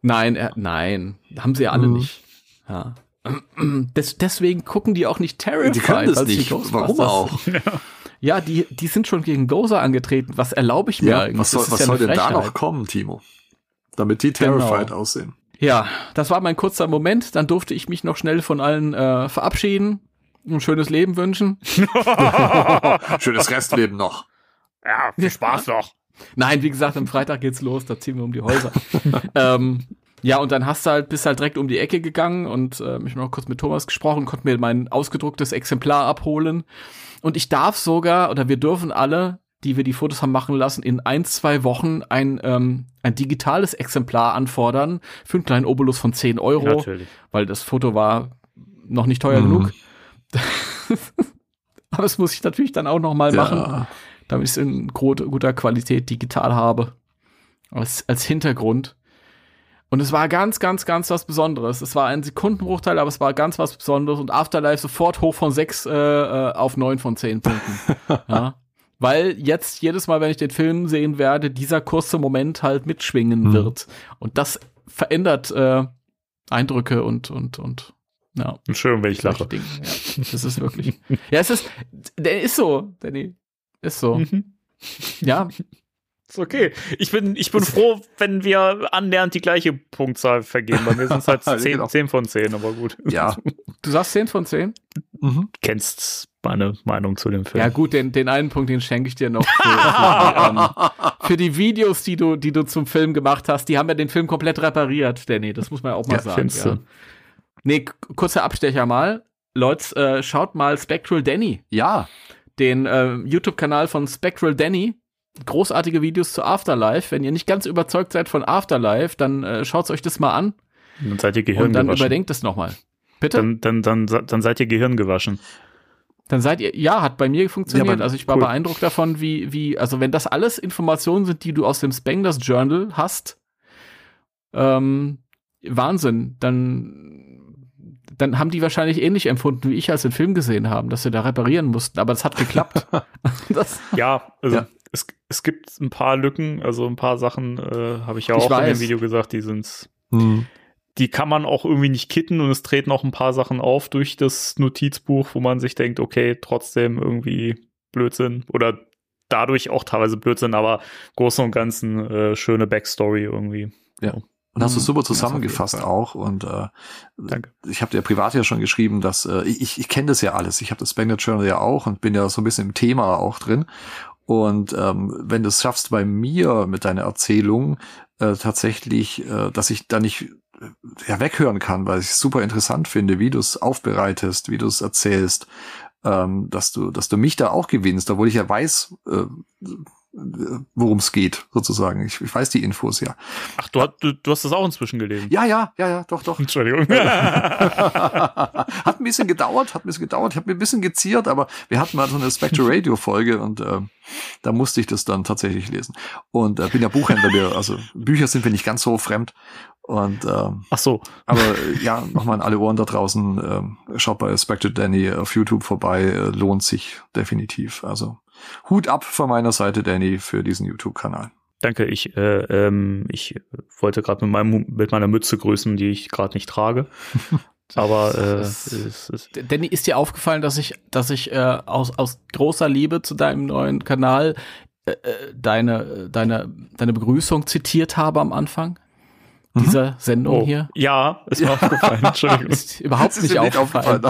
Nein, er, nein, haben sie ja alle Mhm. nicht. Ja. Des, deswegen gucken die auch nicht Terrified. Die können das nicht. Warum auch? Ja, die, die sind schon gegen Gozer angetreten. Was erlaube ich mir Ja, eigentlich? was soll, was ja soll denn da noch kommen, Timo? Damit die Genau. terrified aussehen. Ja, das war mein kurzer Moment. Dann durfte ich mich noch schnell von allen äh, verabschieden. Ein schönes Leben wünschen. Schönes Restleben noch. Ja, viel Spaß doch. Nein, wie gesagt, am Freitag geht's los, da ziehen wir um die Häuser. ähm, ja, und dann hast du halt, bist halt direkt um die Ecke gegangen und äh, ich habe noch kurz mit Thomas gesprochen, konnte mir mein ausgedrucktes Exemplar abholen. Und ich darf sogar, oder wir dürfen alle, die wir die Fotos haben machen lassen, in ein, zwei Wochen ein, ähm, ein digitales Exemplar anfordern für einen kleinen Obolus von 10 Euro, Natürlich. weil das Foto war noch nicht teuer Mhm. genug. Aber das muss ich natürlich dann auch noch mal machen Ja. damit ich es in guter Qualität digital habe. Als, als Hintergrund. Und es war ganz, ganz, ganz was Besonderes. Es war ein Sekundenbruchteil, aber es war ganz was Besonderes und Afterlife sofort hoch von 6 äh, äh, auf 9 von 10 Punkten. ja. Weil jetzt jedes Mal, wenn ich den Film sehen werde, dieser kurze Moment halt mitschwingen Mhm. wird. Und das verändert äh, Eindrücke und, und, und ja. Schön, wenn ich lache. Ja, das ist wirklich. ja, es ist, der ist so, Danny. Ist so. Mhm. Ja, Ist okay. Ich bin, ich bin froh, wenn wir annähernd die gleiche Punktzahl vergeben. Bei mir sind es halt Ja, 10, genau. 10 von 10, aber gut. Ja. du sagst 10 von 10? Mhm. Kennst meine Meinung zu dem Film. Ja, gut, den, den einen Punkt, den schenke ich dir noch für, für, die, ähm, für die Videos, die du, die du zum Film gemacht hast. Die haben ja den Film komplett repariert, Danny. Das muss man ja auch mal Ja, sagen. findest du? Ja. Nee, kurzer Abstecher mal. Leute, äh, schaut mal Spectral Danny, Ja. den äh, YouTube-Kanal von Spectral Danny. Großartige Videos zu Afterlife. Wenn ihr nicht ganz überzeugt seid von Afterlife, dann äh, schaut euch das mal an Dann seid ihr und dann gehirngewaschen. überdenkt es nochmal. Bitte? Dann, dann, dann, dann seid ihr gehirngewaschen. Dann seid ihr, ja, hat bei mir funktioniert. Ja, also ich war cool. beeindruckt davon, wie, wie, also wenn das alles Informationen sind, die du aus dem Spangler's Journal hast, ähm, Wahnsinn, dann, dann haben die wahrscheinlich ähnlich empfunden, wie ich, als sie den Film gesehen haben, dass sie da reparieren mussten, aber es hat geklappt. das, Ja, also Ja. Es, gibt ein paar Lücken, also ein paar Sachen, äh, habe ich ja Ich auch in weiß. dem Video gesagt, die sind, Mhm. die kann man auch irgendwie nicht kitten und es treten auch ein paar Sachen auf durch das Notizbuch, wo man sich denkt, okay, trotzdem irgendwie Blödsinn oder dadurch auch teilweise Blödsinn, aber Großen und Ganzen äh, schöne Backstory irgendwie. Und hast du Mhm. super zusammengefasst Fall. auch. Und äh, Danke. ich habe dir privat ja schon geschrieben, dass äh, ich, ich kenne das ja alles. Ich habe das Spangler Journal ja auch und bin ja so ein bisschen im Thema auch drin. Und ähm, wenn du es schaffst bei mir mit deiner Erzählung äh, tatsächlich, äh, dass ich da nicht äh, ja weghören kann, weil ich es super interessant finde, wie du es aufbereitest, wie du es erzählst, ähm, dass du, dass du mich da auch gewinnst, obwohl ich ja weiß, äh, worum es geht, sozusagen. Ich, ich weiß die Infos ja. Ach, du, hast- du, du hast das auch inzwischen gelesen. Ja, ja, ja, ja, doch, doch. Entschuldigung. hat ein bisschen gedauert, hat ein bisschen gedauert. Ich habe mir ein bisschen geziert, aber wir hatten mal so eine Spectre Radio Folge und äh, da musste ich das dann tatsächlich lesen. Und äh, bin ja Buchhändler, wir, also Bücher sind wir nicht ganz so fremd. Und ähm, Ach so. aber äh, ja, nochmal an alle Ohren da draußen, ähm, schaut bei Spectre Danny auf YouTube vorbei, äh, lohnt sich definitiv. Also Hut ab von meiner Seite, Danny, für diesen YouTube-Kanal. Danke, ich, äh, ähm, ich wollte gerade mit, meinem- mit meiner Mütze grüßen, die ich gerade nicht trage. Aber äh, es ist, Danny, ist dir aufgefallen, dass ich, dass ich äh, aus, aus großer Liebe zu deinem neuen Kanal äh, äh, deine, deine, deine Begrüßung zitiert habe am Anfang. Dieser Sendung oh, hier? ja, ist mir aufgefallen. Entschuldigung. Ist überhaupt nicht, aufgefallen.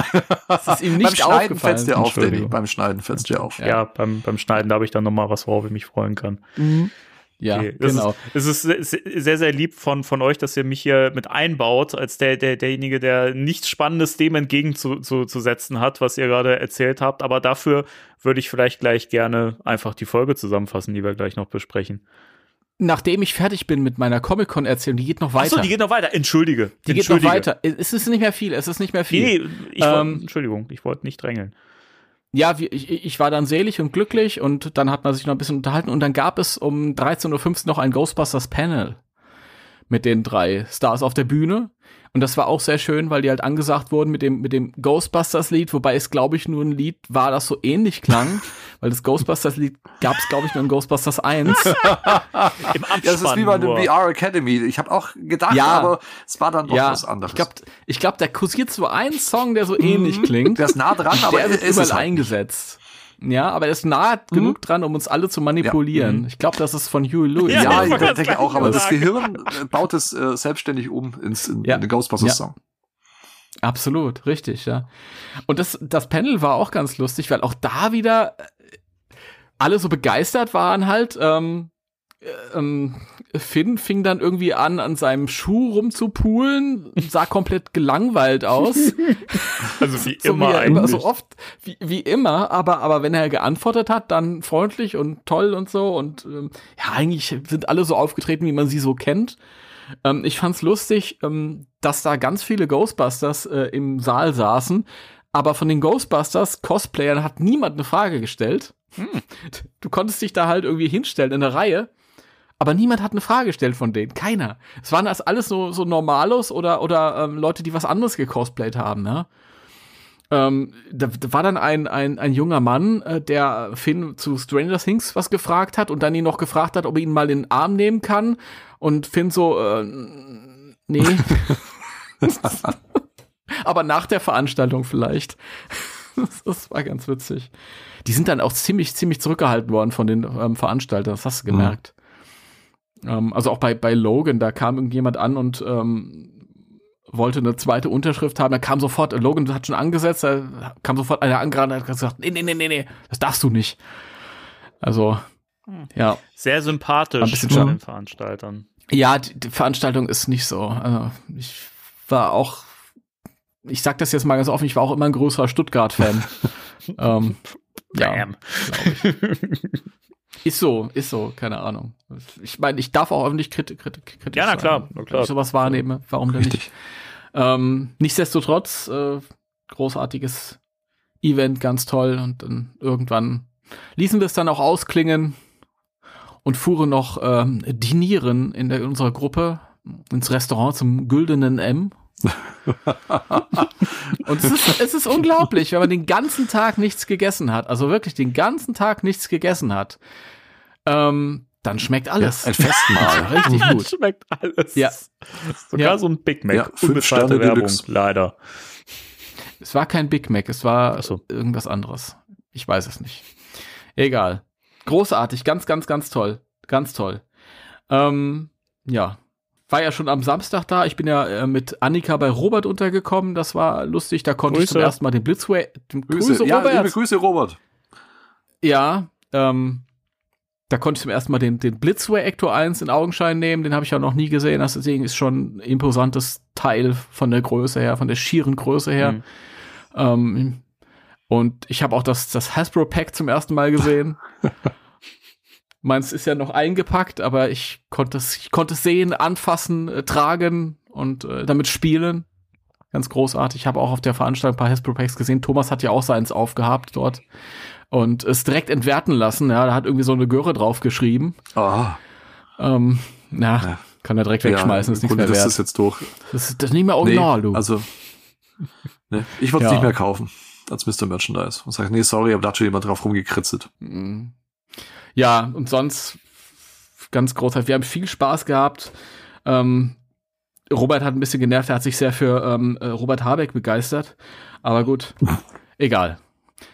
Es ist ihm nicht Beim Schneiden aufgefallen. fällt's dir auf, Danny. Beim Schneiden fällt's dir auf. Ja, beim, beim Schneiden da habe ich dann noch mal was, worauf ich mich freuen kann. Mhm. Ja, Okay, genau. Ist, es ist sehr, sehr lieb von, von euch, dass ihr mich hier mit einbaut, als der, der, derjenige, der nichts Spannendes dem entgegenzusetzen zu, zu setzen hat, was ihr gerade erzählt habt. Aber dafür würde ich vielleicht gleich gerne einfach die Folge zusammenfassen, die wir gleich noch besprechen. Nachdem ich fertig bin mit meiner Comic-Con-Erzählung, die geht noch weiter. Achso, die geht noch weiter. Entschuldige. Die geht noch Entschuldige. weiter. Es ist nicht mehr viel, es ist nicht mehr viel. Nee, ich wollt, Ähm, Entschuldigung, ich wollte nicht drängeln. Ja, ich, ich war dann selig und glücklich und dann hat man sich noch ein bisschen unterhalten und dann gab es um 13.15 Uhr noch ein Ghostbusters Panel mit den drei Stars auf der Bühne. Und das war auch sehr schön, weil die halt angesagt wurden mit dem, mit dem Ghostbusters-Lied, wobei es, glaube ich, nur ein Lied war, das so ähnlich klang, weil das Ghostbusters-Lied gab es, glaube ich, nur in Ghostbusters 1. Im das ist wie bei der VR Academy. Ich habe auch gedacht, Ja. aber es war dann doch ja, was anderes. ich glaube, ich glaub, da kursiert so ein Song, der so ähnlich klingt. der ist nah dran, aber der wird ist überall es halt. eingesetzt. Ja, aber er ist nah genug dran, um uns alle zu manipulieren. Ich glaube, das ist von Huey Lewis. Ja, Ja, ich denke auch, aber das. Gehirn äh, baut es äh, selbstständig um ins in, Ja. in den Ghostbusters-Song. Absolut, richtig, ja. Und das, das Panel war auch ganz lustig, weil auch da wieder äh, alle so begeistert waren halt. Ähm, äh, ähm, Finn fing dann irgendwie an, an seinem Schuh rumzupulen, sah komplett gelangweilt aus. Also wie so immer wie eigentlich. so oft, wie, wie immer, aber, aber wenn er geantwortet hat, dann freundlich und toll und so und ähm, ja, eigentlich sind alle so aufgetreten, wie man sie so kennt. Ähm, ich fand's lustig, ähm, dass da ganz viele Ghostbusters äh, im Saal saßen, aber von den Ghostbusters Cosplayern hat niemand eine Frage gestellt. Du konntest dich da halt irgendwie hinstellen in der Reihe, aber niemand hat eine Frage gestellt von denen. Keiner. Es waren das alles so, so Normalos oder, oder ähm, Leute, die was anderes gecosplayt haben, ne? Ähm, da, da war dann ein, ein, ein junger Mann, äh, der Finn zu Stranger Things was gefragt hat und dann ihn noch gefragt hat, ob er ihn mal in den Arm nehmen kann. Und Finn so, äh, nee. Aber nach der Veranstaltung vielleicht. Das, war ganz witzig. Die sind dann auch ziemlich, ziemlich zurückgehalten worden von den ähm, Veranstaltern, das hast du gemerkt. Ähm, also auch bei, bei Logan, da kam irgendjemand an und ähm, wollte eine zweite Unterschrift haben. Da kam sofort, Logan hat schon angesetzt, da kam sofort einer angerannt und hat gesagt, nee, nee, nee, nee, nee, das darfst du nicht. Also, ja. Sehr sympathisch Ein bisschen von den Veranstaltern. Ja, die, die Veranstaltung ist nicht so. Also ich war auch, ich sag das jetzt mal ganz offen, ich war auch immer ein größerer Stuttgart-Fan. ähm, ja, Bam. ist so, ist so, keine Ahnung. Ich meine, ich darf auch öffentlich kritisch, kritisch, kritisch Ja, na sein, klar, na Wenn klar. ich sowas wahrnehme, warum denn nicht? Ähm, nichtsdestotrotz, äh, großartiges Event, ganz toll. Und dann irgendwann ließen wir es dann auch ausklingen und fuhren noch ähm, dinieren in, der, in unserer Gruppe ins Restaurant zum Güldenen M. und es ist, es ist unglaublich, wenn man den ganzen Tag nichts gegessen hat, also wirklich den ganzen Tag nichts gegessen hat, ähm, dann schmeckt alles. Ein Festmahl. Richtig gut. Schmeckt alles. Ja. Sogar Ja. so ein Big Mac. Ja, fünf Unbezahlte Werbung, Deluxe. leider. Es war kein Big Mac, es war so. irgendwas anderes. Ich weiß es nicht. Egal. Großartig, ganz, ganz, ganz toll. Ganz toll. Ähm, ja. War ja schon am Samstag da. Ich bin ja äh, mit Annika bei Robert untergekommen. Das war lustig. Da konnte ich zum Grüße. ersten Mal den Blitzway. Den Grüße, Grüße, ja, Robert. liebe Grüße, Robert. Ja, ähm, da konnte ich zum ersten Mal den, den Blitzway Ecto 1 in Augenschein nehmen. Den habe ich ja noch nie gesehen. Das ist schon ein imposantes Teil von der Größe her, von der schieren Größe her. Mhm. Ähm, und ich habe auch das, das Hasbro Pack zum ersten Mal gesehen. Meins ist ja noch eingepackt, aber ich konnte es, ich konnte es sehen, anfassen, äh, tragen und äh, damit spielen. Ganz großartig. Ich habe auch auf der Veranstaltung ein paar Hasbro Packs gesehen. Thomas hat ja auch seins aufgehabt dort und es direkt entwerten lassen. Ja, da hat irgendwie so eine Göre drauf geschrieben. Ah, Ähm, na, Ja. kann er direkt ja, wegschmeißen, ist im nichts Grunde, mehr das wert. ist jetzt durch. das, ist, das ist nicht mehr original, nee, du. Also, ne, ich wollte es Ja. nicht mehr kaufen als Mr. Merchandise. Und sage, nee, sorry, aber da hat schon jemand drauf rumgekritzelt. Mhm. Ja, und sonst ganz großartig. Wir haben viel Spaß gehabt. Ähm, Robert hat ein bisschen genervt, er hat sich sehr für ähm, äh, Robert Habeck begeistert. Aber gut, egal.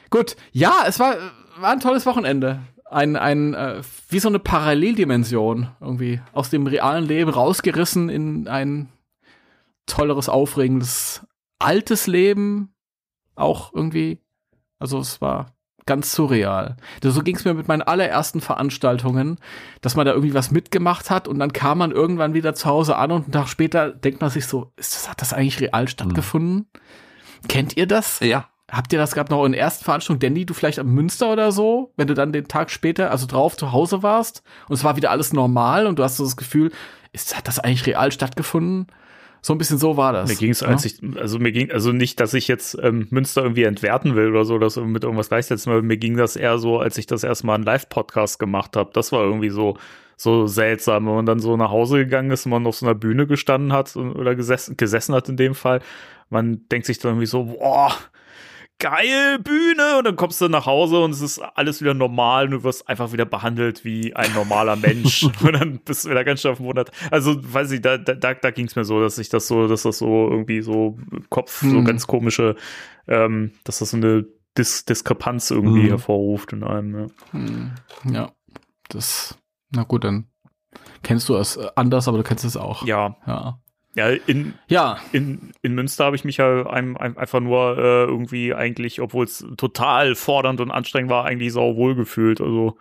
Gut, ja, es war, war ein tolles Wochenende. Ein, ein, äh, wie so eine Paralleldimension irgendwie aus dem realen Leben rausgerissen in ein tolleres, aufregendes, altes Leben. Auch irgendwie. Also es war ganz surreal. Das, so ging es mir mit meinen allerersten Veranstaltungen, dass man da irgendwie was mitgemacht hat und dann kam man irgendwann wieder zu Hause an und einen Tag später denkt man sich so, ist das, hat das eigentlich real stattgefunden? Kennt ihr das? Ja. Habt ihr das gehabt noch in der ersten Veranstaltung, Danny, du vielleicht am Münster oder so, wenn du dann den Tag später, also drauf zu Hause warst und es war wieder alles normal und du hast so das Gefühl, ist, hat das eigentlich real stattgefunden? So ein bisschen so war das. Mir ging es, ja? als ich, also mir ging, also nicht, dass ich jetzt ähm, Münster irgendwie entwerten will oder so, dass mit irgendwas gleichsetzen, aber mir ging das eher so, als ich das erstmal einen Live-Podcast gemacht habe. Das war irgendwie so, so seltsam, wenn man dann so nach Hause gegangen ist und man auf so einer Bühne gestanden hat oder gesessen, gesessen hat in dem Fall. Man denkt sich dann irgendwie so, boah, geil, Bühne. Und dann kommst du nach Hause und es ist alles wieder normal und du wirst einfach wieder behandelt wie ein normaler Mensch. und dann bist du wieder ganz schön verwundert. Also, weiß ich, da, da, da ging es mir so, dass ich das so, dass das so irgendwie so Kopf, so Hm. ganz komische, ähm, dass das so eine Dis Diskrepanz irgendwie Mhm. hervorruft in einem. Ja. Hm, ja, das, na gut, dann kennst du es anders, aber du kennst es auch. ja, Ja. Ja, in, Ja, in, in Münster habe ich mich ja ein, ein, einfach nur äh, irgendwie eigentlich, obwohl es total fordernd und anstrengend war, eigentlich sau wohl gefühlt. Also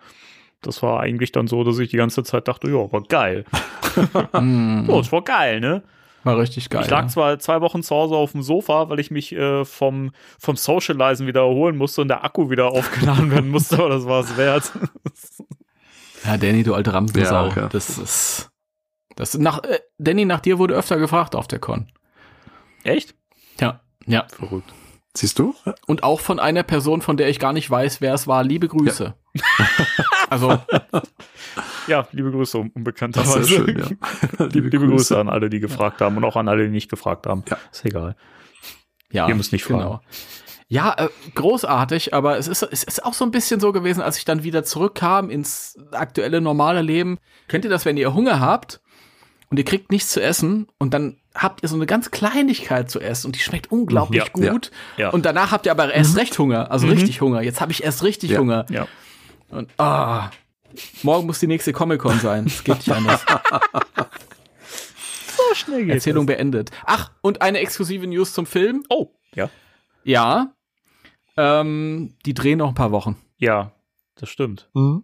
das war eigentlich dann so, dass ich die ganze Zeit dachte, ja, war geil. hm, Oh, es war geil, ne? war richtig geil. ich lag ja. zwar zwei Wochen zu Hause auf dem Sofa, weil ich mich äh, vom, vom Socializen wieder erholen musste und der Akku wieder aufgeladen werden musste, aber das war es wert. Ja, Danny, du alte Rampensau. Ja, ja. Das ist. Das nach, äh, Danny, nach dir wurde öfter gefragt auf der Con. Echt? Ja. Ja. Verrückt. Siehst du? Und auch von einer Person, von der ich gar nicht weiß, wer es war. Liebe Grüße. also, Ja, liebe Grüße, unbekannterweise. schön, ja. liebe, liebe Grüße an alle, die gefragt haben und auch an alle, die nicht gefragt haben. Ja. Ist egal. ja. Ihr müsst nicht fragen. Genau. Ja, äh, großartig, aber es ist, es ist auch so ein bisschen so gewesen, als ich dann wieder zurückkam ins aktuelle normale Leben. Kennt ihr das, wenn ihr Hunger habt und ihr kriegt nichts zu essen und dann habt ihr so eine ganz Kleinigkeit zu essen und die schmeckt unglaublich Mhm. Ja, gut. ja. Und danach habt ihr aber erst recht Hunger, also richtig Hunger. Jetzt habe ich erst richtig Ja. Hunger. Ja. Und ah, morgen muss die nächste Comic-Con sein. Es geht nicht anders. So schnell geht's. Erzählung beendet. Ach, und eine exklusive News zum Film. Oh, ja. Ja. Ähm, die drehen noch ein paar Wochen. Ja, das stimmt. Mhm.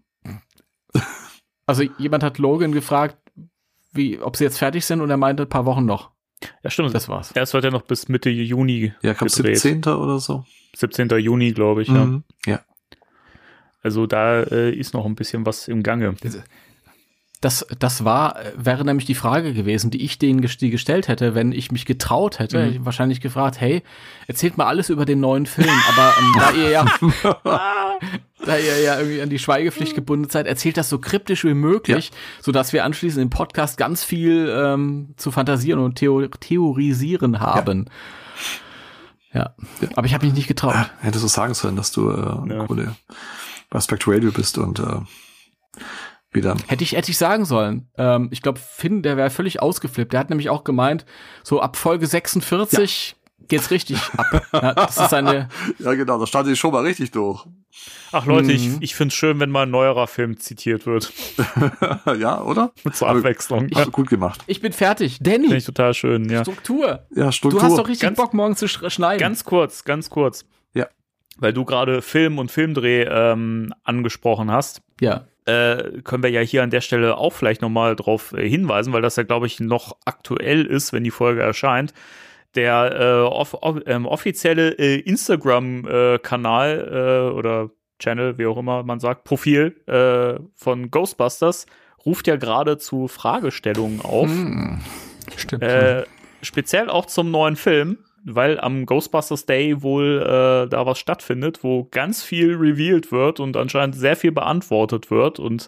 Also jemand hat Logan gefragt, wie, ob sie jetzt fertig sind und er meinte ein paar Wochen noch. Ja, stimmt. Das war's. Erst wird ja noch bis Mitte Juni Ja, kam gedreht. 17. oder so. 17. Juni, glaube ich, ja. Mhm. Ja. Also da äh, ist noch ein bisschen was im Gange. Das, das war, wäre nämlich die Frage gewesen, die ich denen gest- die gestellt hätte, wenn ich mich getraut hätte. Mhm. Wahrscheinlich gefragt, hey, erzählt mal alles über den neuen Film. Aber ähm, da ihr ja, da ihr ja irgendwie an die Schweigepflicht gebunden seid, erzählt das so kryptisch wie möglich, sodass wir anschließend im Podcast ganz viel ähm, zu fantasieren und theo theorisieren haben. Ja. Aber ich habe mich nicht getraut. Hättest du sagen sollen, dass du äh, Ja. bei Spectre Radio bist und äh, wieder. Hätte ich, hätte ich sagen sollen. Ähm, ich glaube, Finn, der wäre völlig ausgeflippt. Der hat nämlich auch gemeint, so ab Folge 46 geht's richtig ab. Ja, das ist eine, Ja, genau, da stand ich schon mal richtig durch. Ach Leute, ich, Mhm. ich finde es schön, wenn mal ein neuerer Film zitiert wird. ja, oder? Zur Aber- Abwechslung. Ach, gut gemacht. ich bin fertig. Finde Danny, ich total schön, ja. Struktur. Ja, Struktur. Du hast doch richtig Ganz- Bock, morgen zu sch schneiden. Ganz kurz, ganz kurz. Ja. Weil du gerade Film und Filmdreh ähm, angesprochen hast. ja. äh, können wir ja hier an der Stelle auch vielleicht nochmal drauf äh, hinweisen, weil das ja, glaube ich, noch aktuell ist, wenn die Folge erscheint. Der äh, off off ähm, offizielle äh, Instagram-Kanal äh, oder Channel, wie auch immer man sagt, Profil äh, von Ghostbusters ruft ja gerade zu Fragestellungen auf. Hm. Stimmt. Äh, speziell auch zum neuen Film, weil am Ghostbusters Day wohl äh, da was stattfindet, wo ganz viel revealed wird und anscheinend sehr viel beantwortet wird. Und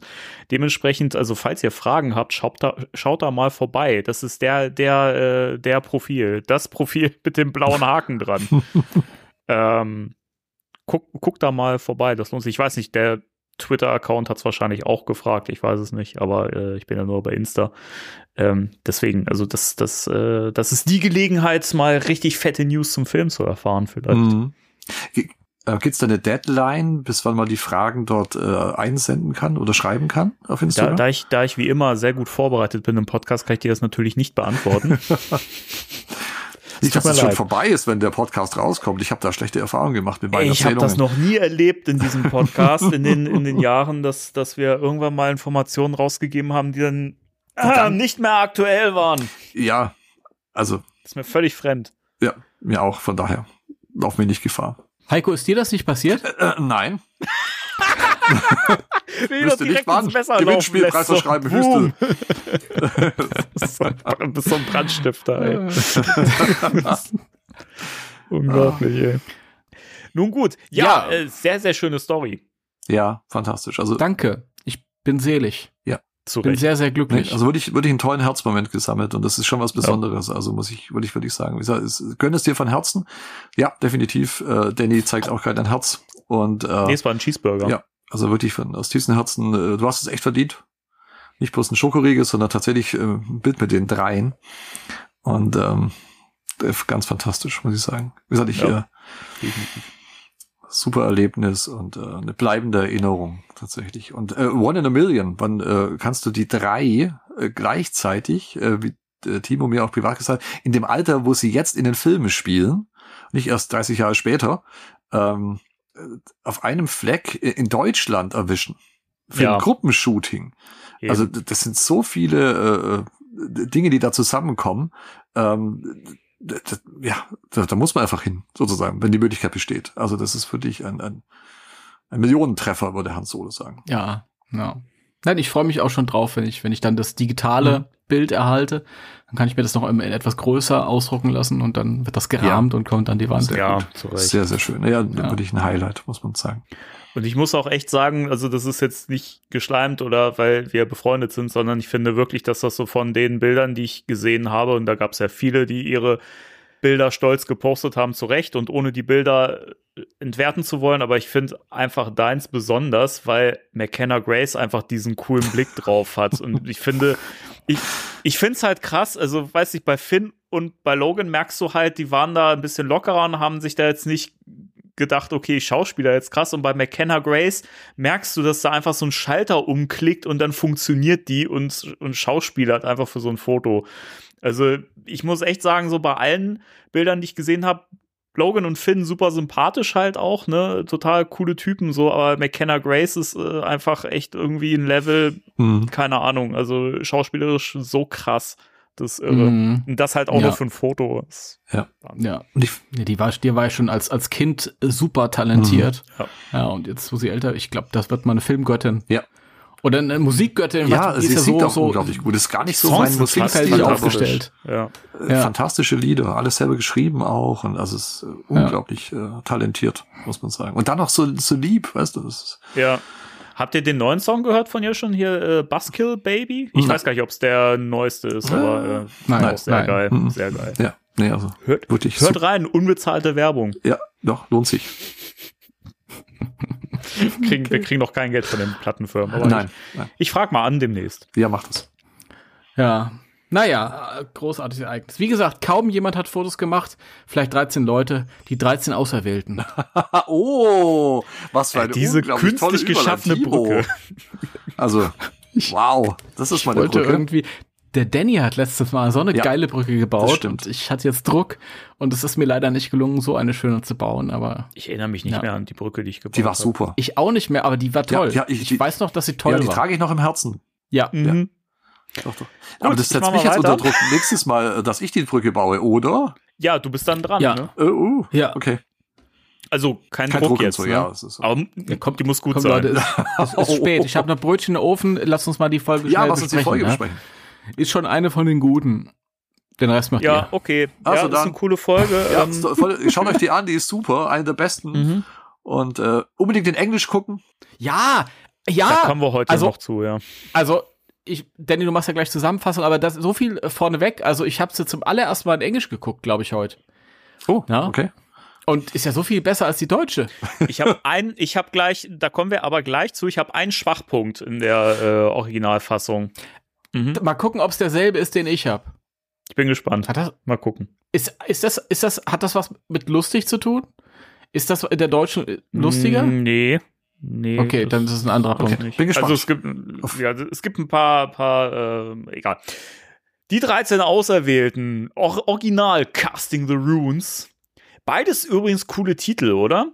dementsprechend, also falls ihr Fragen habt, schaut da, schaut da mal vorbei. Das ist der, der, äh, der Profil. Das Profil mit dem blauen Haken dran. ähm, guck, guck da mal vorbei, das lohnt sich. Ich weiß nicht, der Twitter-Account hat es wahrscheinlich auch gefragt, ich weiß es nicht, aber äh, ich bin ja nur bei Insta. Ähm, deswegen, also das, das, äh, das ist die Gelegenheit, mal richtig fette News zum Film zu erfahren, vielleicht. Mhm. Äh, Gibt's da eine Deadline, bis wann man die Fragen dort äh, einsenden kann oder schreiben kann auf Da, Instagram? da, ich, da ich wie immer sehr gut vorbereitet bin im Podcast, kann ich dir das natürlich nicht beantworten. Nicht, dass es schon vorbei ist, wenn der Podcast rauskommt. Ich habe da schlechte Erfahrungen gemacht mit meinen Ich habe das noch nie erlebt in diesem Podcast, in den, in den Jahren, dass, dass wir irgendwann mal Informationen rausgegeben haben, die dann, ah, nicht mehr aktuell waren. ja, also, Das ist mir völlig fremd. ja, mir auch, von daher. Lauf mir nicht Gefahr. Heiko, ist dir das nicht passiert? Äh, nein. Wüsste nicht wann. Gewinnspielpreis verschreiben, so, ein- bist so ein Brandstifter, ey. Unglaublich, ey. Nun gut, ja, Ja. Äh, sehr, sehr schöne Story. Ja, fantastisch. Also, Danke. Ich bin selig. Zu Bin Recht. sehr, sehr nee, glücklich. also wirklich, wirklich einen tollen Herzmoment gesammelt und das ist schon was Besonderes. Also muss ich, würde ich, würde ich sagen. Wie gesagt, es, gönn es dir von Herzen. Ja, definitiv. Äh, Danny zeigt auch gerade ein Herz und äh, Nee, es war ein Cheeseburger. Ja. Also wirklich von aus tiefstem Herzen. Äh, du hast es echt verdient. Nicht bloß ein Schokoriegel, sondern tatsächlich äh, ein Bild mit den dreien. Und ähm, äh, ganz fantastisch, muss ich sagen. Wie gesagt, ich Ja. äh, super Erlebnis und äh, eine bleibende Erinnerung tatsächlich. Und äh, One in a Million, wann äh, kannst du die drei äh, gleichzeitig, äh, wie äh, Timo mir auch privat gesagt, hat, in dem Alter, wo sie jetzt in den Filmen spielen, nicht erst 30 Jahre später, ähm, äh, auf einem Fleck äh, in Deutschland erwischen. Für Ja. ein Gruppenshooting. Eben. Also das sind so viele äh, äh, Dinge, die da zusammenkommen. Ähm, ja, da, da muss man einfach hin, sozusagen, wenn die Möglichkeit besteht. Also das ist für dich ein, ein, ein Millionentreffer, würde Hans Solo sagen. Ja, ja. Nein, ich freue mich auch schon drauf, wenn ich, wenn ich dann das digitale Bild erhalte. Dann kann ich mir das noch in, in etwas größer ausdrucken lassen und dann wird das gerahmt und kommt an die Wand. Sehr ja. Sehr, sehr schön. Ja, Ja. wirklich ein Highlight, muss man sagen. Und ich muss auch echt sagen, also das ist jetzt nicht geschleimt oder weil wir befreundet sind, sondern ich finde wirklich, dass das so von den Bildern, die ich gesehen habe, und da gab es ja viele, die ihre Bilder stolz gepostet haben, zu Recht und ohne die Bilder äh, entwerten zu wollen, aber ich finde einfach deins besonders, weil McKenna Grace einfach diesen coolen Blick drauf hat. Und ich finde, ich, ich finde es halt krass, also weiß ich, bei Finn und bei Logan merkst du halt, die waren da ein bisschen lockerer und haben sich da jetzt nicht gedacht, okay, Schauspieler jetzt krass. Und bei McKenna Grace merkst du, dass da einfach so ein Schalter umklickt und dann funktioniert die und, und schauspielert einfach für so ein Foto. Also ich muss echt sagen, so bei allen Bildern, die ich gesehen habe, Logan und Finn super sympathisch halt auch, ne, total coole Typen so, aber McKenna Grace ist äh, einfach echt irgendwie ein Level, Mhm. keine Ahnung, also schauspielerisch so krass, das ist irre. Mhm. Und das halt auch Ja. nur für ein Foto. Das- Ja. Und ich, die war, die war ja schon als, als Kind super talentiert. Ja. Ja, und jetzt, wo sie älter, ich glaube, das wird mal eine Filmgöttin. Ja. Oder eine Musikgöttin. ja, was- die sie ist singt so, auch so unglaublich gut. Ist gar nicht so mein Musikstil, fantastisch. aber aufgestellt. Ja. äh, Ja. fantastische Lieder, alles selber geschrieben auch und also es ist äh, unglaublich äh, talentiert, muss man sagen. Und dann noch so, so lieb, weißt du, das ist, Ja. Habt ihr den neuen Song gehört von ihr schon hier, äh, Buskill Baby? Ich Nein. weiß gar nicht, ob es der neueste ist, aber äh, Nein, auch sehr nein. geil, Mhm. sehr geil. ja, nee, also Hört, wirklich hört rein, unbezahlte Werbung. Ja, doch, lohnt sich. Kriegen, Wir kriegen noch kein Geld von den Plattenfirmen. Aber Nein, nein, Ich, ich frage mal an demnächst. ja, macht es. Ja. Naja, äh, großartiges Ereignis. Wie gesagt, kaum jemand hat Fotos gemacht. Vielleicht 13 Leute, die 13 Auserwählten. oh, was für Äh, eine diese unglaublich tolle künstlich geschaffene. Brücke. Also, wow, das ist meine wollte Brücke. irgendwie. Der Danny hat letztes Mal so eine Ja, geile Brücke das gebaut stimmt. und ich hatte jetzt Druck und es ist mir leider nicht gelungen, so eine schöne zu bauen, aber Ich erinnere mich nicht Ja. mehr an die Brücke, die ich gebaut Die war habe. super. ich auch nicht mehr, aber die war toll. ja, ich- ich, die- weiß noch, dass sie toll ja, die war. trage ich noch im Herzen. Ja. Mhm. Doch, doch. Aber das setzt mich jetzt unter. Druck. Nächstes Mal, äh, dass ich die Brücke baue, oder? Ja, du bist dann dran. Ja. Ne? Äh, uh, Ja. okay. Also kein, Kein Druck, Druck jetzt. so, ne? ja. Ist so. Aber Ja, kommt, die muss gut Komm, sein. Leute, es, es ist spät. Ich habe noch Brötchen im Ofen. Lass uns mal die Folge ja, schnell lass uns die Folge ne? besprechen. Ist schon eine von den guten. Den Rest macht ja, ihr. okay. Also ja, das ist dann- eine coole Folge. Ja, ähm, ist voll, schaut euch die an, die ist super, eine der besten. Mhm. Und äh, unbedingt in Englisch gucken. Ja, ja. da kommen wir heute also- noch zu, ja. Also, ich, Danny, du machst ja gleich Zusammenfassung, aber das so viel äh, vorneweg. Also, ich habe sie zum allerersten Mal in Englisch geguckt, glaube ich, heute. Oh, Ja. okay. Und ist ja so viel besser als die deutsche. Ich habe ein, ich habe gleich, da kommen wir aber gleich zu, ich habe einen Schwachpunkt in der äh, Originalfassung. Mhm. Mal gucken, ob es derselbe ist, den ich habe. Ich bin gespannt. Hat das, Mal gucken. ist, ist das, ist das, hat das was mit lustig zu tun? Ist das in der deutschen äh, lustiger? Mm, Nee. Nee. Okay, dann ist es ein anderer Punkt. nicht. bin gespannt. Also es gibt, ja, es gibt ein paar, paar, äh, egal. Die 13 Auserwählten, Or Original Casting the Runes. Beides übrigens coole Titel, oder?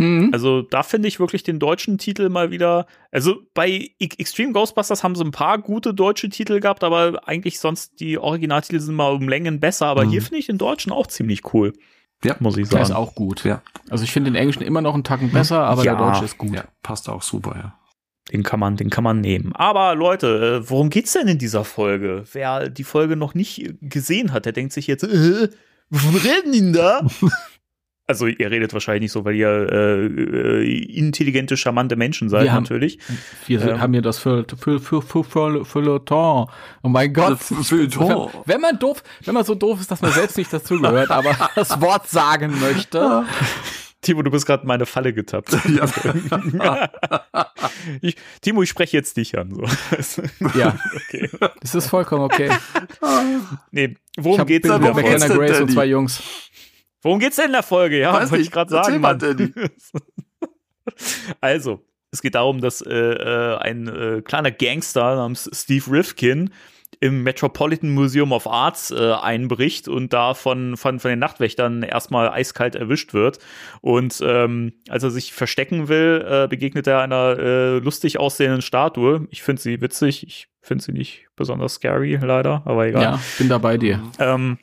Mhm. Also da finde ich wirklich den deutschen Titel mal wieder. Also bei Extreme Ghostbusters haben sie ein paar gute deutsche Titel gehabt, aber eigentlich sonst die Originaltitel sind mal um Längen besser. Aber Mhm. hier finde ich den deutschen auch ziemlich cool. Ja. muss ich Der ist sagen. auch gut. Ja. Also ich finde den Englischen immer noch einen Tacken besser, aber Ja. der Deutsche ist gut. Ja, passt auch super, ja. Den kann man, den kann man nehmen. Aber Leute, äh, worum geht's denn in dieser Folge? Wer die Folge noch nicht gesehen hat, der denkt sich jetzt, äh, wovon reden die denn da? Also ihr redet wahrscheinlich nicht so, weil ihr äh, äh, intelligente, charmante Menschen seid Wir haben- natürlich. Wir Ähm. haben hier das für, für, für, für, für, Feuilleton. Oh mein Gott. Feuilleton. Wenn, man doof, wenn man so doof ist, dass man selbst nicht dazugehört, aber das Wort sagen möchte. Timo, du bist gerade in meine Falle getappt. ja. ich, Timo, ich spreche jetzt dich an. So. Ja, okay. das ist vollkommen okay. Nee, Ich worum hab, geht's denn Folge? denn, Grace und zwei Jungs. Worum geht's denn in der Folge? Ja, Weiß wollte ich gerade sagen, Mann. Danny. Also, es geht darum, dass äh, äh, ein äh, kleiner Gangster namens Steve Rifkin im Metropolitan Museum of Arts äh, einbricht und da von, von, von den Nachtwächtern erstmal eiskalt erwischt wird. Und ähm, als er sich verstecken will, äh, begegnet er einer äh, lustig aussehenden Statue. Ich finde sie witzig, ich finde sie nicht besonders scary, leider, aber egal. Ja, bin da bei dir. Ähm,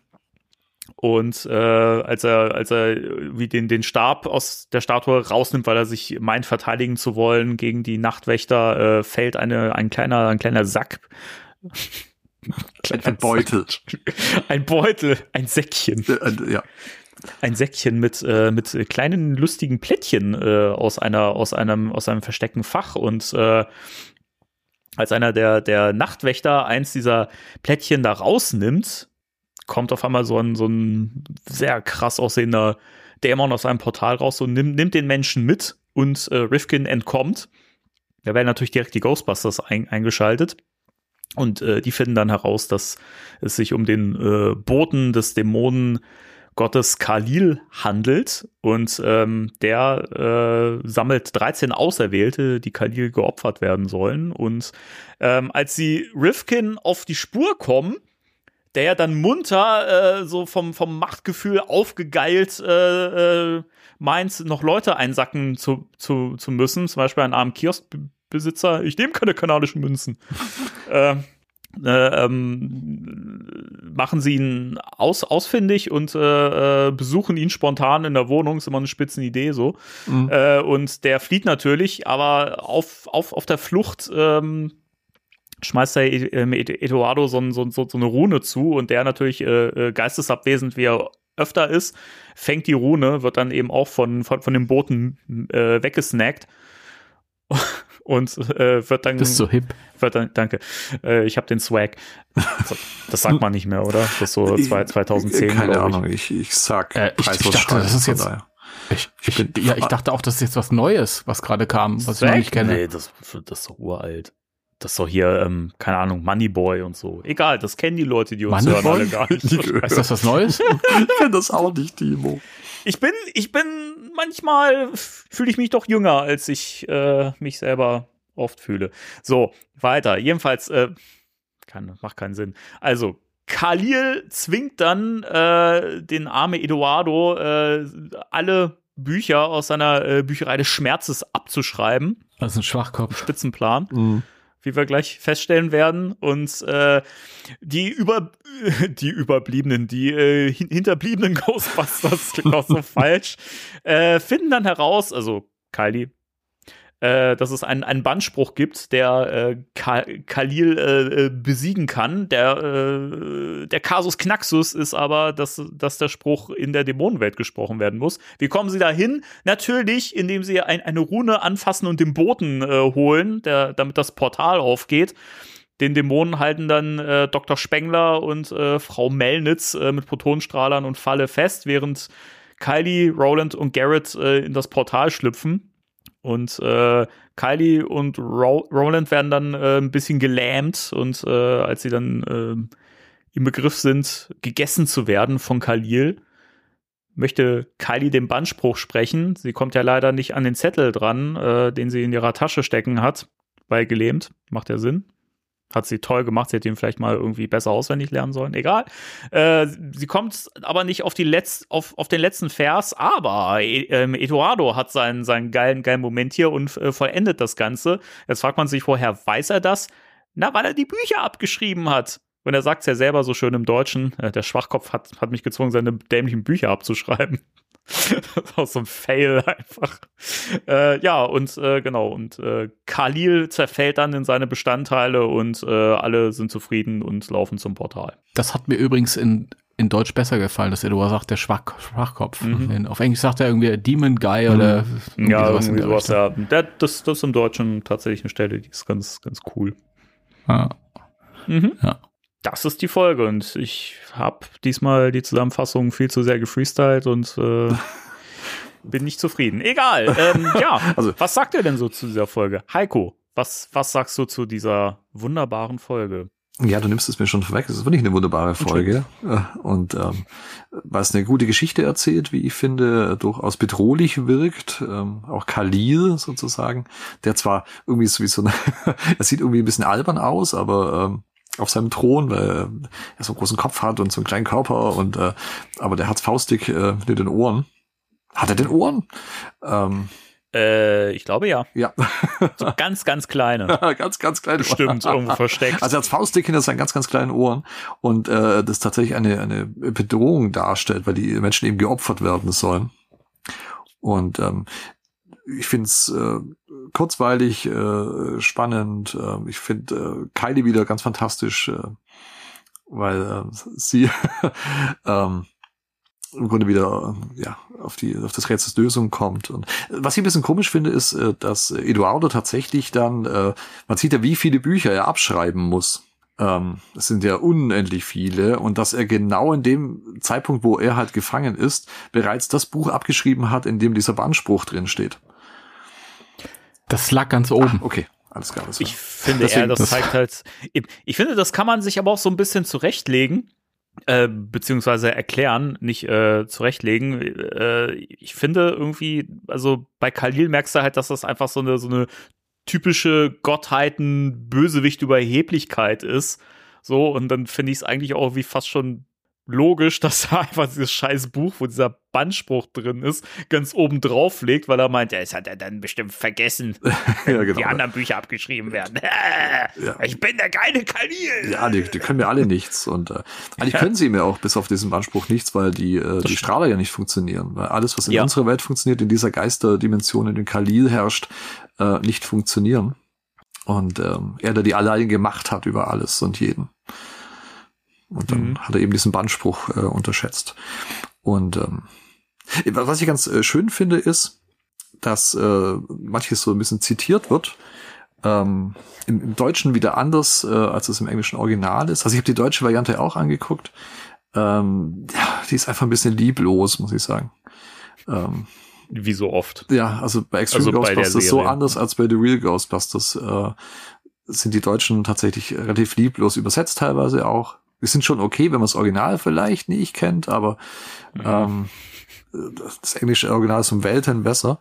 und äh, als er, als er wie den, den Stab aus der Statue rausnimmt, weil er sich meint, verteidigen zu wollen gegen die Nachtwächter, äh, fällt eine, ein kleiner, ein kleiner Sack. Ein Beutel. Ein Beutel, ein Säckchen. Ja. Ein Säckchen mit, äh, mit kleinen lustigen Plättchen äh, aus einer, aus einem, aus einem versteckten Fach und äh, als einer der, der Nachtwächter eins dieser Plättchen da rausnimmt, kommt auf einmal so ein, so ein sehr krass aussehender Dämon aus einem Portal raus und nimmt, nimmt den Menschen mit und äh, Rifkin entkommt. Da werden natürlich direkt die Ghostbusters ein, eingeschaltet. Und äh, die finden dann heraus, dass es sich um den äh, Boten des Dämonen Gottes Khalil handelt. Und ähm, der äh, sammelt 13 Auserwählte, die Khalil geopfert werden sollen. Und ähm, als sie Rifkin auf die Spur kommen, der ja dann munter, äh, so vom, vom Machtgefühl aufgegeilt, äh, äh, meint, noch Leute einsacken zu, zu, zu müssen. Zum Beispiel einen armen Kioskbesitzer. Ich nehme keine kanadischen Münzen. äh, äh, ähm, machen sie ihn aus, ausfindig und äh, äh, besuchen ihn spontan in der Wohnung. Ist immer eine spitzen Idee so. Mhm. Äh, und der flieht natürlich, aber auf, auf, auf der Flucht ähm, schmeißt der ähm, Ed- Eduardo so, so, so, so eine Rune zu und der natürlich äh, äh, geistesabwesend, wie er öfter ist, fängt die Rune, wird dann eben auch von, von, von dem Boten äh, weggesnackt und äh, wird dann Bist so hip. wird dann, danke. Äh, ich habe den Swag. Das sagt man nicht mehr, oder? Das ist so zwei- 2010. Keine glaub ich. Ahnung, ich, ich sag Äh, ich- ich dachte, das ist jetzt- daher. Ich, ich, ja, ich dachte auch, das ist jetzt was Neues, was gerade kam, was ich noch nicht kenne. Nee, das, das ist doch uralt. Das ist doch hier, ähm, keine Ahnung, Moneyboy und so. Egal, das kennen die Leute, die uns Moneyboy? hören, alle gar nicht. Ist das was Neues? Ich kenn das auch nicht, Timo. Ich bin, ich bin, manchmal fühle ich mich doch jünger, als ich äh, mich selber oft fühle. So, weiter. Jedenfalls, äh, kann, macht keinen Sinn. Also, Khalil zwingt dann äh, den arme Eduardo, äh, alle Bücher aus seiner äh, Bücherei des Schmerzes abzuschreiben. Das ist ein Schwachkopf. Spitzenplan Mhm. Wie wir gleich feststellen werden. Und äh, die über die Überbliebenen, die äh, hin hinterbliebenen Ghostbusters, klingt auch so falsch, äh, finden dann heraus, also Kylie, äh, dass es einen, einen Bandspruch gibt, der äh, Khalil äh, äh, besiegen kann. Der, äh, der Kasus Knaxus ist aber, dass, dass der Spruch in der Dämonenwelt gesprochen werden muss. Wie kommen sie dahin? Natürlich, indem sie ein, eine Rune anfassen und den Boten holen, der, damit das Portal aufgeht. Den Dämonen halten dann äh, Dr. Spengler und äh, Frau Melnitz äh, mit Protonstrahlern und Falle fest, während Kylie, Roland und Garrett in das Portal schlüpfen. Und äh, Kylie und Ro Roland werden dann äh, ein bisschen gelähmt und äh, als sie dann äh, im Begriff sind, gegessen zu werden von Khalil, möchte Kylie den Bandspruch sprechen. Sie kommt ja leider nicht an den Zettel dran, äh, den sie in ihrer Tasche stecken hat, weil gelähmt. Macht ja Sinn. Hat sie toll gemacht. Sie hätte ihn vielleicht mal irgendwie besser auswendig lernen sollen. Egal. Äh, sie kommt aber nicht auf, die Letz-, auf, auf den letzten Vers, aber äh, Eduardo hat seinen, seinen geilen, geilen Moment hier und äh, vollendet das Ganze. Jetzt fragt man sich, woher weiß er das? Na, weil er die Bücher abgeschrieben hat. Und er sagt es ja selber so schön im Deutschen, äh, der Schwachkopf hat, hat mich gezwungen, seine dämlichen Bücher abzuschreiben. das ist auch so ein Fail einfach. Äh, ja, und äh, genau, und äh, Khalil zerfällt dann in seine Bestandteile und äh, alle sind zufrieden und laufen zum Portal. Das hat mir übrigens in, in Deutsch besser gefallen, dass Eduard sagt, der Schwach, Schwachkopf. Mhm. Auf Englisch sagt er irgendwie Demon Guy oder irgendwie Ja, sowas irgendwie sowas, ja. Der, das, das ist im Deutschen tatsächlich eine Stelle, die ist ganz, ganz cool. Ja. Mhm. Ja. Das ist die Folge und ich habe diesmal die Zusammenfassung viel zu sehr gefreestylt und äh, bin nicht zufrieden. Egal. Ähm, ja, Also- was sagt ihr denn so zu dieser Folge? Heiko, was, was sagst du zu dieser wunderbaren Folge? Ja, du nimmst es mir schon vorweg. Es ist wirklich eine wunderbare Folge. Äh, Und ähm, es eine gute Geschichte erzählt, wie ich finde, durchaus bedrohlich wirkt. Ähm, auch Khalil sozusagen, der zwar irgendwie so wie so eine, er sieht irgendwie ein bisschen albern aus, aber ähm, auf seinem Thron, weil er so einen großen Kopf hat und so einen kleinen Körper und äh, aber der hat's faustig äh, mit den Ohren. Hat er den Ohren? Ähm, Äh, ich glaube ja. ja, So ganz, ganz kleine. ganz, ganz kleine Bestimmt irgendwo versteckt. Also als Faustdick hinter seinen ganz, ganz kleinen Ohren und äh, das tatsächlich eine, eine Bedrohung darstellt, weil die Menschen eben geopfert werden sollen. Und ähm, ich finde es äh, kurzweilig, äh, spannend. Äh, ich finde äh, Kylie wieder ganz fantastisch, äh, weil äh, sie ähm, im Grunde wieder äh, ja auf die auf das Rätsels Lösung kommt. Und äh, was ich ein bisschen komisch finde ist äh, dass Eduardo tatsächlich dann äh, man sieht ja wie viele Bücher er abschreiben muss. Ähm, es sind ja unendlich viele. Und dass er genau in dem Zeitpunkt wo er halt gefangen ist bereits das Buch abgeschrieben hat in dem dieser Bannspruch drin steht Das lag ganz oben. okay alles klar das war- Ich finde Deswegen eher, das, das- zeigt halt. Ich finde, das kann man sich aber auch so ein bisschen zurechtlegen, äh, beziehungsweise erklären, nicht äh, zurechtlegen. Äh, ich finde irgendwie, also bei Khalil merkst du halt, dass das einfach so eine, so eine typische Gottheiten-Bösewicht-Überheblichkeit ist. So, und dann finde ich es eigentlich auch wie fast schon logisch, dass er einfach dieses scheiß Buch, wo dieser Bandspruch drin ist, ganz oben drauf legt, weil er meint, ja, das hat er dann bestimmt vergessen ja, genau. die anderen Bücher abgeschrieben werden. Ja. Ich bin der geile Khalil. Ja, die, die können mir alle nichts. Und äh, eigentlich können sie mir auch bis auf diesen Anspruch nichts, weil die, äh, die Strahler ja nicht funktionieren. Weil alles, was in unserer Welt funktioniert, in dieser Geisterdimension, in den Khalil herrscht, äh, nicht funktionieren. Und ähm, er, der die alleinige Macht hat über alles und jeden. Und dann Mhm. hat er eben diesen Bandspruch äh, unterschätzt. Und ähm, was ich ganz äh, schön finde, ist, dass äh, manches so ein bisschen zitiert wird. Ähm, im, Im Deutschen wieder anders, äh, als es im englischen Original ist. Also ich habe die deutsche Variante auch angeguckt. Ähm, ja, die ist einfach ein bisschen lieblos, muss ich sagen. Ähm, Wie so oft. ja, also bei Extreme Also Ghostbusters so anders als bei The Real Ghostbusters äh, sind die Deutschen tatsächlich relativ lieblos übersetzt teilweise auch. Die sind schon okay, wenn man das Original vielleicht nicht kennt, aber ähm, das englische Original ist um Welten besser.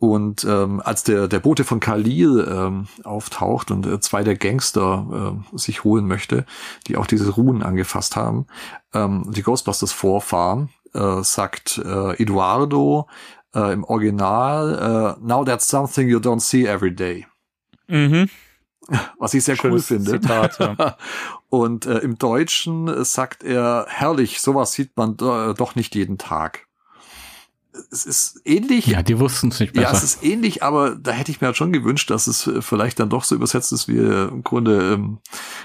Und ähm, als der, der Bote von Khalil ähm, auftaucht und äh, zwei der Gangster äh, sich holen möchte, die auch diese Runen angefasst haben, ähm, die Ghostbusters vorfahren, äh, sagt äh, Eduardo äh, im Original, äh, Now that's something you don't see every day. Mhm. Was ich sehr cool Schönes finde. Zitat, ja. Und äh, im Deutschen äh, sagt er, herrlich, sowas sieht man do, doch nicht jeden Tag. Es ist ähnlich. Ja, die wussten es nicht Ja, besser. es ist ähnlich, aber da hätte ich mir halt schon gewünscht, dass es äh, vielleicht dann doch so übersetzt ist wie äh, im Grunde ähm,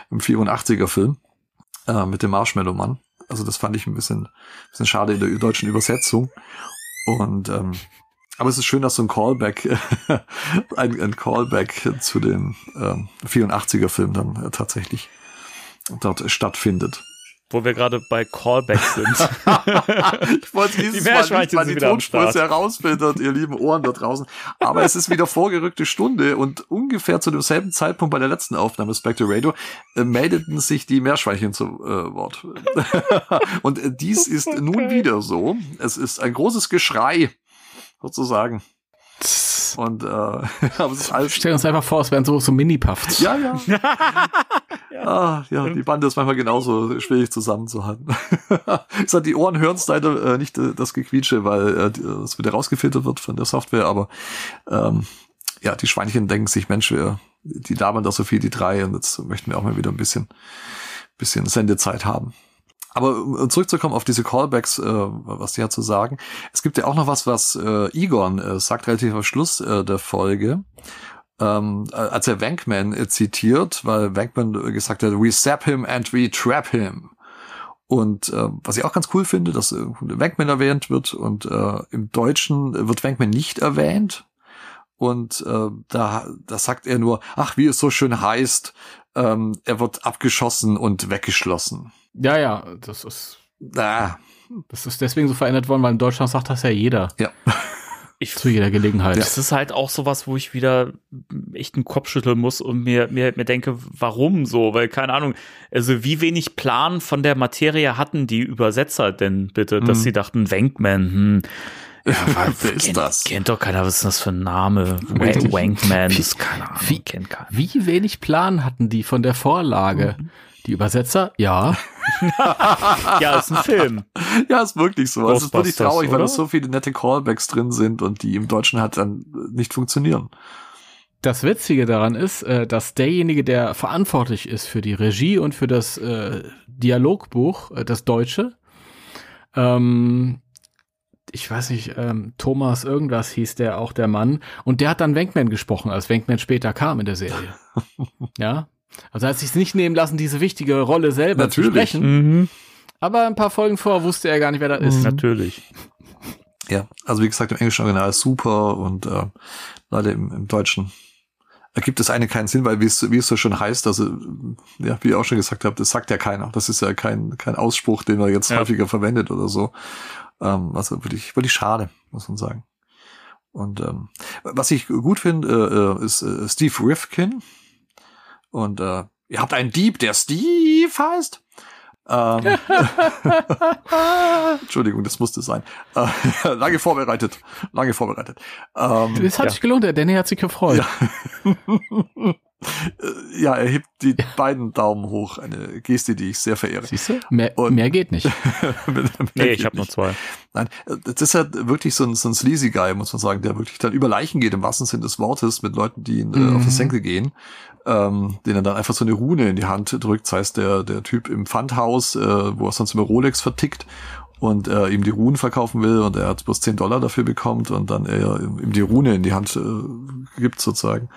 im 84er Film äh, mit dem Marshmallow-Mann. Also das fand ich ein bisschen, bisschen schade in der deutschen Übersetzung. Und ähm, aber es ist schön, dass so ein Callback, ein, ein Callback zu dem ähm, 84er Film dann äh, tatsächlich dort stattfindet. Wo wir gerade bei Callbacks sind. Ich wollte Die dieses Mal Meerschweinchen nicht mal die wieder am Tonspur Start. herausfiltert, ihr lieben Ohren da draußen. Aber es ist wieder vorgerückte Stunde und ungefähr zu demselben Zeitpunkt bei der letzten Aufnahme Spectre Radio äh, meldeten sich die Meerschweinchen zu äh, Wort. und äh, dies ist nun wieder so. Es ist ein großes Geschrei, sozusagen. Und äh, alles Stell uns einfach vor, es wären so, so Mini-Puffs. ja, ja. Ah, ja, die Bande ist manchmal genauso schwierig zusammenzuhalten. ich sag, die Ohren hören es leider äh, nicht äh, das Gequietsche, weil äh, das wieder rausgefiltert wird von der Software, aber ähm, ja, die Schweinchen denken sich, Mensch, wir, die labern da so viel, die drei, und jetzt möchten wir auch mal wieder ein bisschen, bisschen Sendezeit haben. Aber um zurückzukommen auf diese Callbacks, äh, was die hat zu sagen. Es gibt ja auch noch was, was äh, Egon äh, sagt relativ am Schluss äh, der Folge. Ähm, als er Wankman äh, zitiert, weil Wankman gesagt hat, we zap him and we trap him. Und äh, was ich auch ganz cool finde, dass äh, Wankman erwähnt wird und äh, im Deutschen wird Wankman nicht erwähnt. Und äh, da, da sagt er nur, ach, wie es so schön heißt, ähm, er wird abgeschossen und weggeschlossen. Ja, ja, das ist, Ah, das ist deswegen so verändert worden, weil in Deutschland sagt das ja jeder. ja. Ich, Zu jeder Gelegenheit. Das ist halt auch sowas, wo ich wieder echt einen Kopf schütteln muss und mir, mir, mir denke, warum so? Weil, keine Ahnung, also wie wenig Plan von der Materie hatten die Übersetzer denn bitte, dass Mhm. sie dachten, Wankman, hm. Ja, Wer ist kennt, das? Kennt doch keiner, was ist das für ein Name? Richtig. Wankman, Wie- das ist keine Ahnung, wie- kennt keiner. Wie wenig Plan hatten die von der Vorlage? Mhm. Die Übersetzer? Ja. Ja, ist ein Film. Ja, ist wirklich so. Es ist wirklich traurig, weil oder? da so viele nette Callbacks drin sind und die im Deutschen halt dann nicht funktionieren. Das Witzige daran ist, äh, dass derjenige, der verantwortlich ist für die Regie und für das äh, Dialogbuch, äh, das Deutsche, ähm, ich weiß nicht, ähm, Thomas irgendwas hieß der auch der Mann, und der hat dann Wankman gesprochen, als Wankman später kam in der Serie. ja. Also er hat sich nicht nehmen lassen, diese wichtige Rolle selber Natürlich. zu sprechen. Mhm. Aber ein paar Folgen vor wusste er gar nicht, wer das ist. Natürlich. Ja, also wie gesagt, im englischen Original ist super und äh, leider im, im Deutschen ergibt es eine keinen Sinn, weil wie es, wie es so schon heißt, also ja, wie ihr auch schon gesagt habt, das sagt ja keiner. Das ist ja kein, kein Ausspruch, den man jetzt Ja. häufiger verwendet oder so. Ähm, also wirklich, wirklich schade, muss man sagen. Und ähm, was ich gut finde, äh, ist äh, Steve Rifkin. Und äh, ihr habt einen Dieb, der Steve heißt. Ähm, Entschuldigung, das musste sein. Äh, lange vorbereitet. Lange vorbereitet. Ähm, Das hat Ja. sich gelohnt, der Danny hat sich gefreut. äh, ja, er hebt die beiden Daumen hoch. Eine Geste, die ich sehr verehre. Siehst du? Mehr, Und- mehr geht nicht. Nee, ich habe nur zwei. Nein, äh, das ist halt wirklich so ein, so ein sleazy Guy, muss man sagen, der wirklich dann über Leichen geht, im wahrsten Sinne des Wortes, mit Leuten, die ihn äh, Mhm. auf den Senkel gehen, ähm, denen er dann einfach so eine Rune in die Hand drückt, sei es der, der Typ im Pfandhaus, äh, wo er sonst immer Rolex vertickt und äh, ihm die Runen verkaufen will und er hat bloß 10 Dollar dafür bekommt und dann er ihm die Rune in die Hand äh, gibt sozusagen.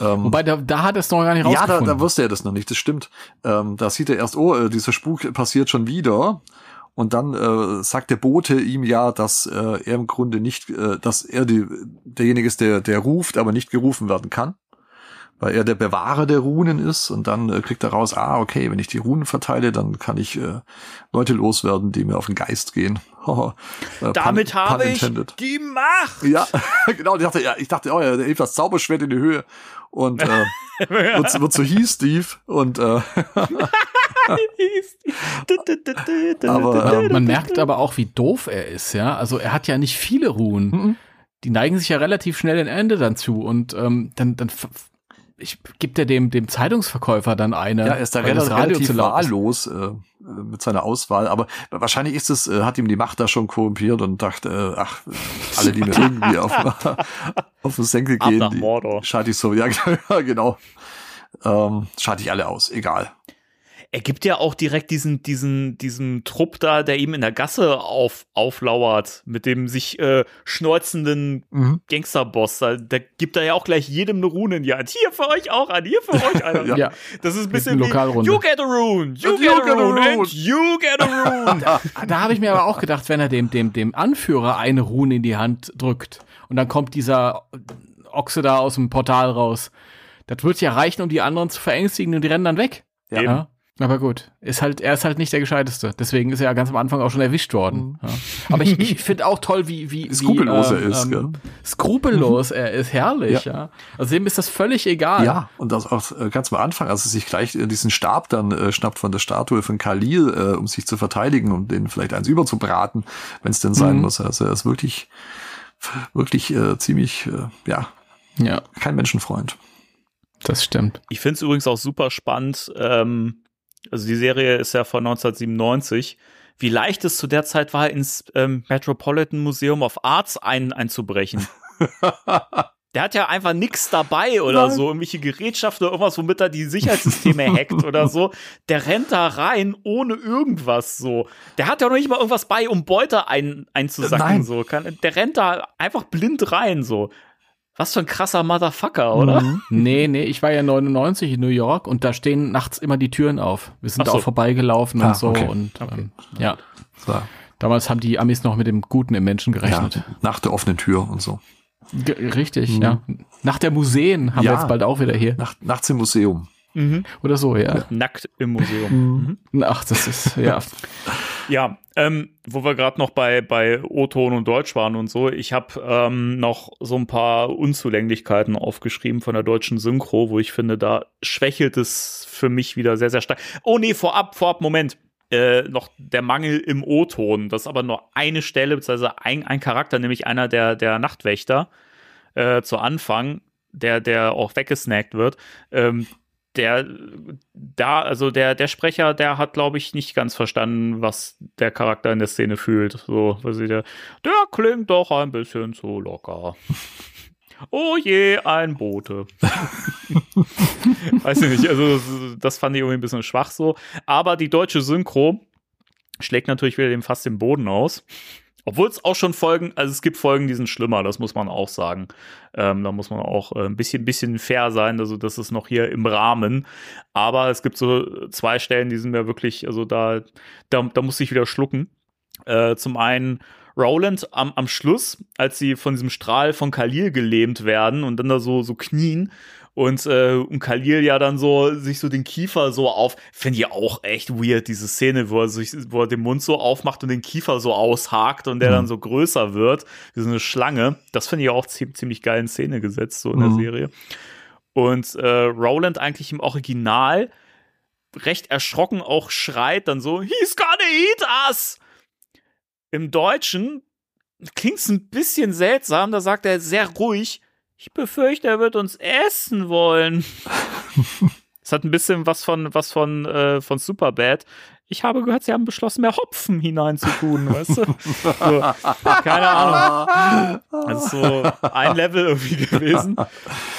Ähm, Wobei, da, da hat er es noch gar nicht ja, da, rausgefunden. da wusste er das noch nicht, das stimmt. Ähm, da sieht er erst, oh, äh, dieser Spuk passiert schon wieder. Und dann äh, sagt der Bote ihm ja, dass äh, er im Grunde nicht, äh, dass er die, derjenige ist, der, der ruft, aber nicht gerufen werden kann. Weil er der Bewahrer der Runen ist und dann äh, kriegt er raus, ah, okay, wenn ich die Runen verteile, dann kann ich äh, Leute loswerden, die mir auf den Geist gehen. Äh, Damit pun- pun habe ich intended. die Macht. Ja, genau. Ich dachte, ja, ich dachte, oh ja, der hebt das Zauberschwert in die Höhe und äh, wird, wird so hieß Steve und äh, Aber, Ja, man merkt aber auch, wie doof er ist, ja. Also er hat ja nicht viele Ruhen. Mhm. Die neigen sich ja relativ schnell ein Ende dann zu und ähm, dann, dann f- ich, gibt er dem, dem Zeitungsverkäufer dann eine. ja, er ist da relativ, Radio relativ wahllos äh, äh, mit seiner Auswahl. Aber wahrscheinlich ist es, äh, hat ihm die Macht da schon korrumpiert und dachte, äh, ach, alle, die mir irgendwie auf, auf den Senkel gehen, die schalte ich so, ja, genau. Ähm, schalte ich alle aus, egal. Er gibt ja auch direkt diesen, diesen, diesen Trupp da, der ihm in der Gasse auf, auflauert, mit dem sich äh, schneuzenden Mhm. Gangsterboss. Da, da gibt er ja auch gleich jedem eine Rune in die Hand. Hier für euch auch an, hier für euch eine. Ja. Das ist ein bisschen wie, you get a rune, you And get you a get a rune, rune. and you get a rune. Da habe ich mir aber auch gedacht, wenn er dem, dem, dem Anführer eine Rune in die Hand drückt und dann kommt dieser Ochse da aus dem Portal raus. Das wird ja reichen, um die anderen zu verängstigen und die rennen dann weg. Ja. Aber gut, ist halt, er ist halt nicht der Gescheiteste. Deswegen ist er ja ganz am Anfang auch schon erwischt worden. Ja. Aber ich, ich finde auch toll, wie, wie, wie Skrupellos er ähm, ist, ähm, gell? Skrupellos er ist, herrlich, Ja. ja. Also dem ist das völlig egal. Ja, und das auch äh, ganz am Anfang, als er sich gleich äh, diesen Stab dann äh, schnappt von der Statue von Khalil, äh, um sich zu verteidigen und den vielleicht eins überzubraten, wenn es denn sein Mhm. muss. Also er ist wirklich, wirklich äh, ziemlich, äh, ja, ja. kein Menschenfreund. Das stimmt. Ich finde es übrigens auch super spannend. Ähm, also die Serie ist ja von 1997. Wie leicht es zu der Zeit war, ins ähm, Metropolitan Museum of Arts ein, einzubrechen. Der hat ja einfach nix dabei oder Nein. so, irgendwelche Gerätschaften oder irgendwas, womit er die Sicherheitssysteme hackt oder so. Der rennt da rein ohne irgendwas so. Der hat ja noch nicht mal irgendwas bei, um Beute ein, einzusacken Nein. so. Kann, der rennt da einfach blind rein so. Was für ein krasser Motherfucker, oder? Mhm. Nee, nee, ich war ja 99 in New York und da stehen nachts immer die Türen auf. Wir sind so. auch vorbeigelaufen Ah, und so okay. und ähm, ja. So, Damals haben die Amis noch mit dem Guten im Menschen ja, gerechnet. nach der offenen Tür und so. Ge richtig, Mhm. ja. Nach der Museen haben Ja. wir jetzt bald auch wieder hier. Nach, nachts im Museum. Mhm. Oder so, ja. Nackt im Museum. Ach, das ist, ja. Ja, ähm, wo wir gerade noch bei, bei O-Ton und Deutsch waren und so, ich habe ähm, noch so ein paar Unzulänglichkeiten aufgeschrieben von der deutschen Synchro, wo ich finde, da schwächelt es für mich wieder sehr, sehr stark. Oh nee, vorab, vorab, Moment. Äh, noch der Mangel im O-Ton. Das ist aber nur eine Stelle, beziehungsweise ein, ein Charakter, nämlich einer der, der Nachtwächter äh, zu Anfang, der, der auch weggesnackt wird. Ähm, der da, also der, der Sprecher, der hat, glaube ich, nicht ganz verstanden, was der Charakter in der Szene fühlt. So, was ich der, der klingt doch ein bisschen zu locker. Oh je, ein Bote. Weiß ich nicht, also das fand ich irgendwie ein bisschen schwach so. Aber die deutsche Synchro schlägt natürlich wieder dem fast den Boden aus. Obwohl es auch schon Folgen, also es gibt Folgen, die sind schlimmer, das muss man auch sagen. Ähm, da muss man auch äh, ein bisschen, bisschen fair sein, also das ist noch hier im Rahmen. Aber es gibt so zwei Stellen, die sind mir wirklich, also da, da, da muss ich wieder schlucken. Äh, zum einen Roland am, am Schluss, als sie von diesem Strahl von Khalil gelähmt werden und dann da so, so knien und, äh, und Khalil ja dann so sich so den Kiefer so auf, finde ich auch echt weird, diese Szene, wo er sich, wo er den Mund so aufmacht und den Kiefer so aushakt und der Mhm. dann so größer wird, wie so eine Schlange. Das finde ich auch ziemlich, ziemlich geil in Szene gesetzt, so in der Mhm. Serie. Und äh, Roland eigentlich im Original recht erschrocken auch schreit dann so, he's gonna eat us! Im Deutschen klingt es ein bisschen seltsam, da sagt er sehr ruhig, ich befürchte, er wird uns essen wollen. Es hat ein bisschen was von, was von, äh, von Superbad. Ich habe gehört, sie haben beschlossen, mehr Hopfen hineinzutun, weißt du? So, keine Ahnung. Das ist so ein Level irgendwie gewesen.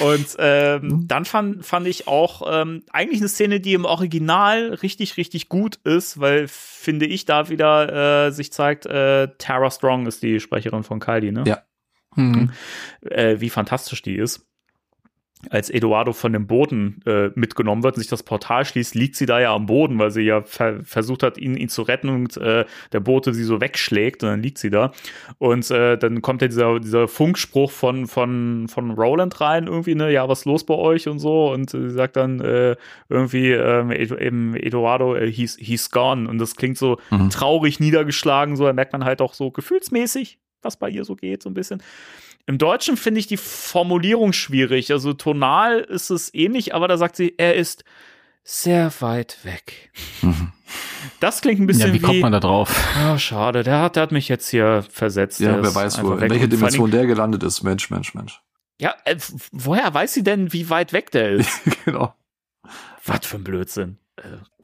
Und ähm, dann fand, fand ich auch ähm, eigentlich eine Szene, die im Original richtig, richtig gut ist, weil, finde ich, da wieder äh, sich zeigt, äh, Tara Strong ist die Sprecherin von Kylie, ne? Ja. Hm. äh, wie fantastisch die ist. Als Eduardo von dem Boden äh, mitgenommen wird und sich das Portal schließt, liegt sie da ja am Boden, weil sie ja ver versucht hat, ihn, ihn zu retten und äh, der Bote sie so wegschlägt und dann liegt sie da. Und äh, dann kommt ja dieser, dieser Funkspruch von, von, von Roland rein, irgendwie, ne, ja, was ist los bei euch und so. Und sie sagt dann äh, irgendwie ähm, Edu eben Eduardo, äh, he's, he's gone. Und das klingt so Mhm. traurig niedergeschlagen, so, da merkt man halt auch so gefühlsmäßig, was bei ihr so geht, so ein bisschen. Im Deutschen finde ich die Formulierung schwierig. Also tonal ist es ähnlich, aber da sagt sie, er ist sehr weit weg. Mhm. Das klingt ein bisschen Ja, wie kommt man da drauf? Ah, schade, der hat, der hat mich jetzt hier versetzt. Ja, Der wer weiß, wo, in vor Dimension der gelandet ist. Mensch, Mensch, Mensch. Ja, äh, woher weiß sie denn, wie weit weg der ist? genau. Was für ein Blödsinn.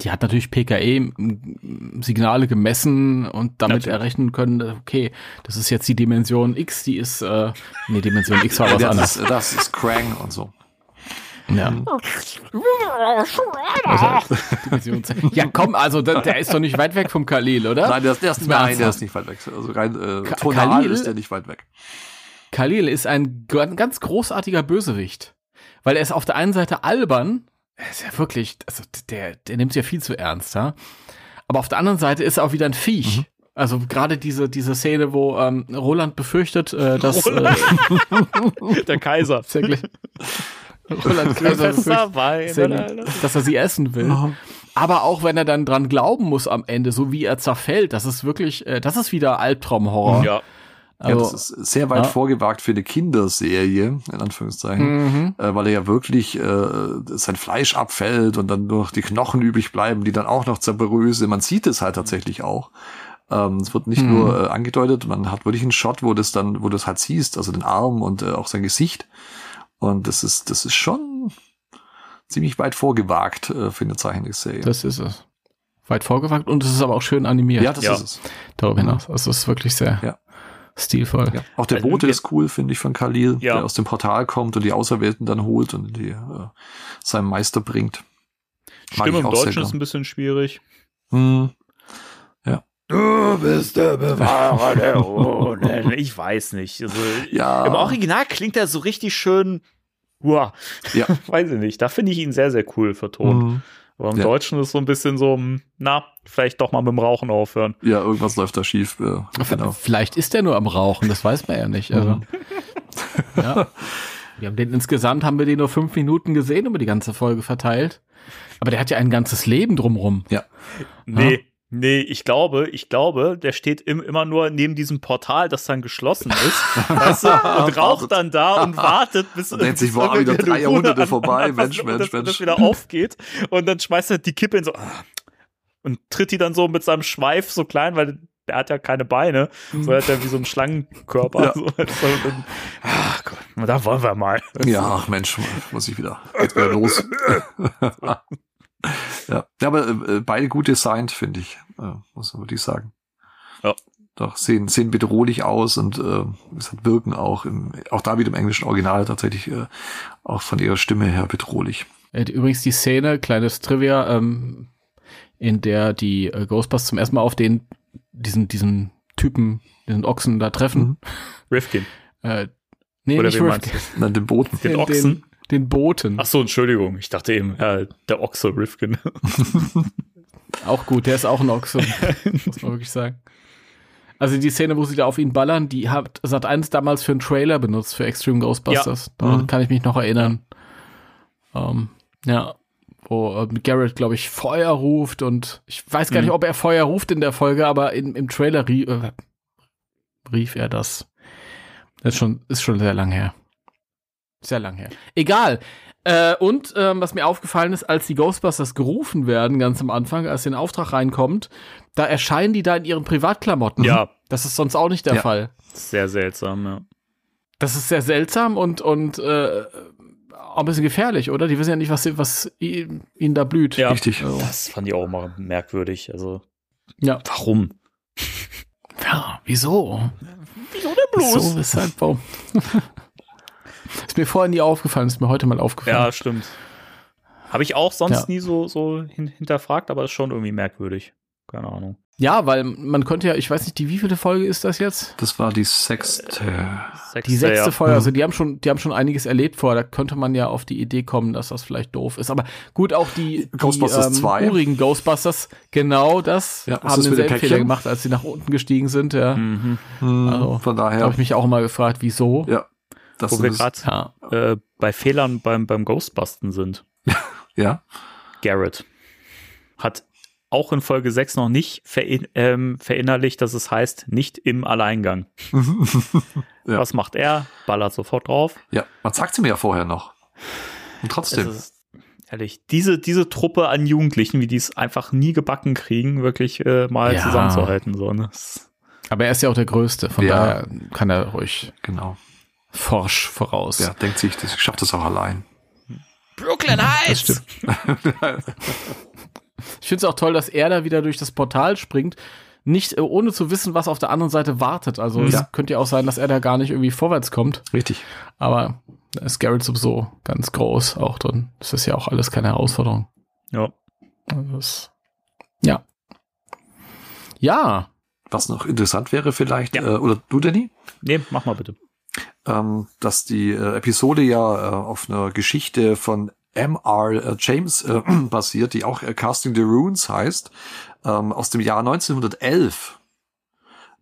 Die hat natürlich PKE-Signale gemessen und damit Natürlich. errechnen können, okay, das ist jetzt die Dimension X, die ist, äh, nee, Dimension X war was das, anderes. ist, das ist Krang und so. Ja. Also, Dimension Z. ja, komm, also der, der ist doch nicht weit weg vom Khalil, oder? Nein, der, ist- der, ist, nein, der ist nicht weit weg. Also rein äh, tonal Khalil- ist der nicht weit weg. Khalil ist ein ganz großartiger Bösewicht. Weil er ist auf der einen Seite albern, er ist ja wirklich, also der, der nimmt ja viel zu ernst, ja. Aber auf der anderen Seite ist er auch wieder ein Viech. Mhm. Also gerade diese, diese Szene, wo ähm, Roland befürchtet, äh, dass äh, der Kaiser. Roland Kaiser befürchtet, Wein. Szene, dass er sie essen will. Aber auch wenn er dann dran glauben muss am Ende, so wie er zerfällt, das ist wirklich, äh, das ist wieder Albtraumhorror. Ja. Ja, Also, das ist sehr weit ja. vorgewagt für eine Kinderserie, in Anführungszeichen, mhm. äh, weil er ja wirklich äh, sein Fleisch abfällt und dann nur noch die Knochen übrig bleiben, die dann auch noch zerbröseln. Man sieht es halt tatsächlich auch. Ähm, es wird nicht Mhm. nur äh, angedeutet, man hat wirklich einen Shot, wo das dann, wo du es halt siehst, also den Arm und äh, auch sein Gesicht. Und das ist, das ist schon, ziemlich weit vorgewagt äh, für eine Zeichentrickserie. Das ist es. Weit vorgewagt und es ist aber auch schön animiert. Ja, das Ja. ist es. darüber hinaus. Also es ist wirklich sehr Ja. Stilvoll. Ja. Auch der Also, Bote ist cool, finde ich, von Khalil, Ja. der aus dem Portal kommt und die Auserwählten dann holt und die äh, seinem Meister bringt. Stimme ich im Deutschen ist ein bisschen schwierig. Hm. Ja. Du bist der Bewahrer der Ohne. Ich weiß nicht. Also, Ja. Im Original klingt er so richtig schön. Uah. Ja. weiß ich nicht. Da finde ich ihn sehr, sehr cool vertont. Hm. Aber im Ja. Deutschen ist so ein bisschen so, hm, na, vielleicht doch mal mit dem Rauchen aufhören. Ja, irgendwas läuft da schief. Äh, genau. Vielleicht ist der nur am Rauchen, das weiß man ja nicht. Also, Mhm. ja. Wir haben den insgesamt haben wir den nur fünf Minuten gesehen über die ganze Folge verteilt. Aber der hat ja ein ganzes Leben drumrum. Nee. Nee, ich glaube, ich glaube, der steht im, immer nur neben diesem Portal, das dann geschlossen ist, weißt du, und raucht dann da und wartet, bis, Und denkt sich, boah, wieder drei Jahrhunderte vorbei, an- Mensch, Mensch, dass, Mensch. Das wieder aufgeht und dann schmeißt er die Kippe in so ah, und tritt die dann so mit seinem Schweif so klein, weil der hat ja keine Beine, so hat er wie so einen Schlangenkörper. Ja. So, und dann, ach Gott, da wollen wir mal. Ja, ach Mensch, muss ich wieder. Geht wieder los. ja. ja, aber äh, beide gut designt, finde ich. Äh, muss man wirklich sagen. Ja. Doch, sehen, sehen bedrohlich aus und äh, es hat wirken auch im, auch da wieder im englischen Original tatsächlich äh, auch von ihrer Stimme her bedrohlich. Übrigens die Szene, kleines Trivia, ähm, in der die äh, Ghostbusters zum ersten Mal auf den, diesen, diesen Typen, diesen Ochsen da treffen. Mhm. Rifkin. Äh, nee, Oder nicht Rifkin, Dann den Boten. Den den, Ochsen? Den, den Boten. Ach so, Entschuldigung. Ich dachte eben, ja, der Ochse Rifkin. Auch gut, der ist auch ein Ochse, muss man wirklich sagen. Also die Szene, wo sie da auf ihn ballern, die hat Sat 1 damals für einen Trailer benutzt für Extreme Ghostbusters. Daran Mhm. kann ich mich noch erinnern. Ähm, ja, wo ähm, Garrett, glaube ich, Feuer ruft und ich weiß gar Mhm. nicht, ob er Feuer ruft in der Folge, aber in, im Trailer rie äh, rief er das. Das ist schon, ist schon sehr lang her. Sehr lang her. Egal. Äh, und ähm, was mir aufgefallen ist, als die Ghostbusters gerufen werden, ganz am Anfang, als der Auftrag reinkommt, da erscheinen die da in ihren Privatklamotten. Ja, Das ist sonst auch nicht der Ja. Fall. sehr seltsam, ja. Das ist sehr seltsam und, und äh, auch ein bisschen gefährlich, oder? Die wissen ja nicht, was, was ihnen da blüht. Ja, Richtig. Also, das fand ich auch mal merkwürdig. Also, ja. warum? ja. Wieso? Wieso denn So, weshalb, warum? Ist mir vorher nie aufgefallen, ist mir heute mal aufgefallen. Ja, stimmt. Habe ich auch sonst Ja. nie so, so hin, hinterfragt, aber ist schon irgendwie merkwürdig. Keine Ahnung. Ja, weil man könnte ja, ich weiß nicht, die wievielte Folge ist das jetzt? Das war die sechste. Die sechste ja. Folge, also die haben schon, die haben schon einiges erlebt vorher. Da könnte man ja auf die Idee kommen, dass das vielleicht doof ist. Aber gut, auch die, Ghostbusters die 2. urigen Ghostbusters, genau das, Ja, haben denselben? Fehler gemacht, als sie nach unten gestiegen sind. Ja, Mhm. Hm, Also, Von da daher, habe ich mich auch mal gefragt, wieso. ja. Das Wo wir gerade Ja. äh, bei Fehlern beim, beim Ghostbusten sind. ja. Garrett hat auch in Folge 6 noch nicht verin ähm, verinnerlicht, dass es heißt, nicht im Alleingang. Ja. Was macht er? Ballert sofort drauf. ja, man sagt sie mir ja vorher noch. Und trotzdem. Es ist, ehrlich, diese, diese Truppe an Jugendlichen, wie die es einfach nie gebacken kriegen, wirklich äh, mal Ja. zusammenzuhalten. So, ne? Aber er ist ja auch der Größte, von Ja. daher kann er ruhig genau. Forsch voraus. Ja, denkt sich, das, ich schaff das auch allein. Brooklyn Heights! Das Ich finde es auch toll, dass er da wieder durch das Portal springt, nicht äh, ohne zu wissen, was auf der anderen Seite wartet. Also Ja. es könnte ja auch sein, dass er da gar nicht irgendwie vorwärts kommt. Richtig. Aber da ist Garrett sowieso ganz groß auch drin. Das ist ja auch alles keine Herausforderung. Ja. Also das, ja. Ja. Was noch interessant wäre vielleicht, Ja. äh, oder du, Danny? Nee, mach mal bitte. Ähm, dass die äh, Episode ja äh, auf einer Geschichte von M.R. äh, James äh, basiert, die auch äh, Casting the Runes heißt, ähm, aus dem Jahr 1911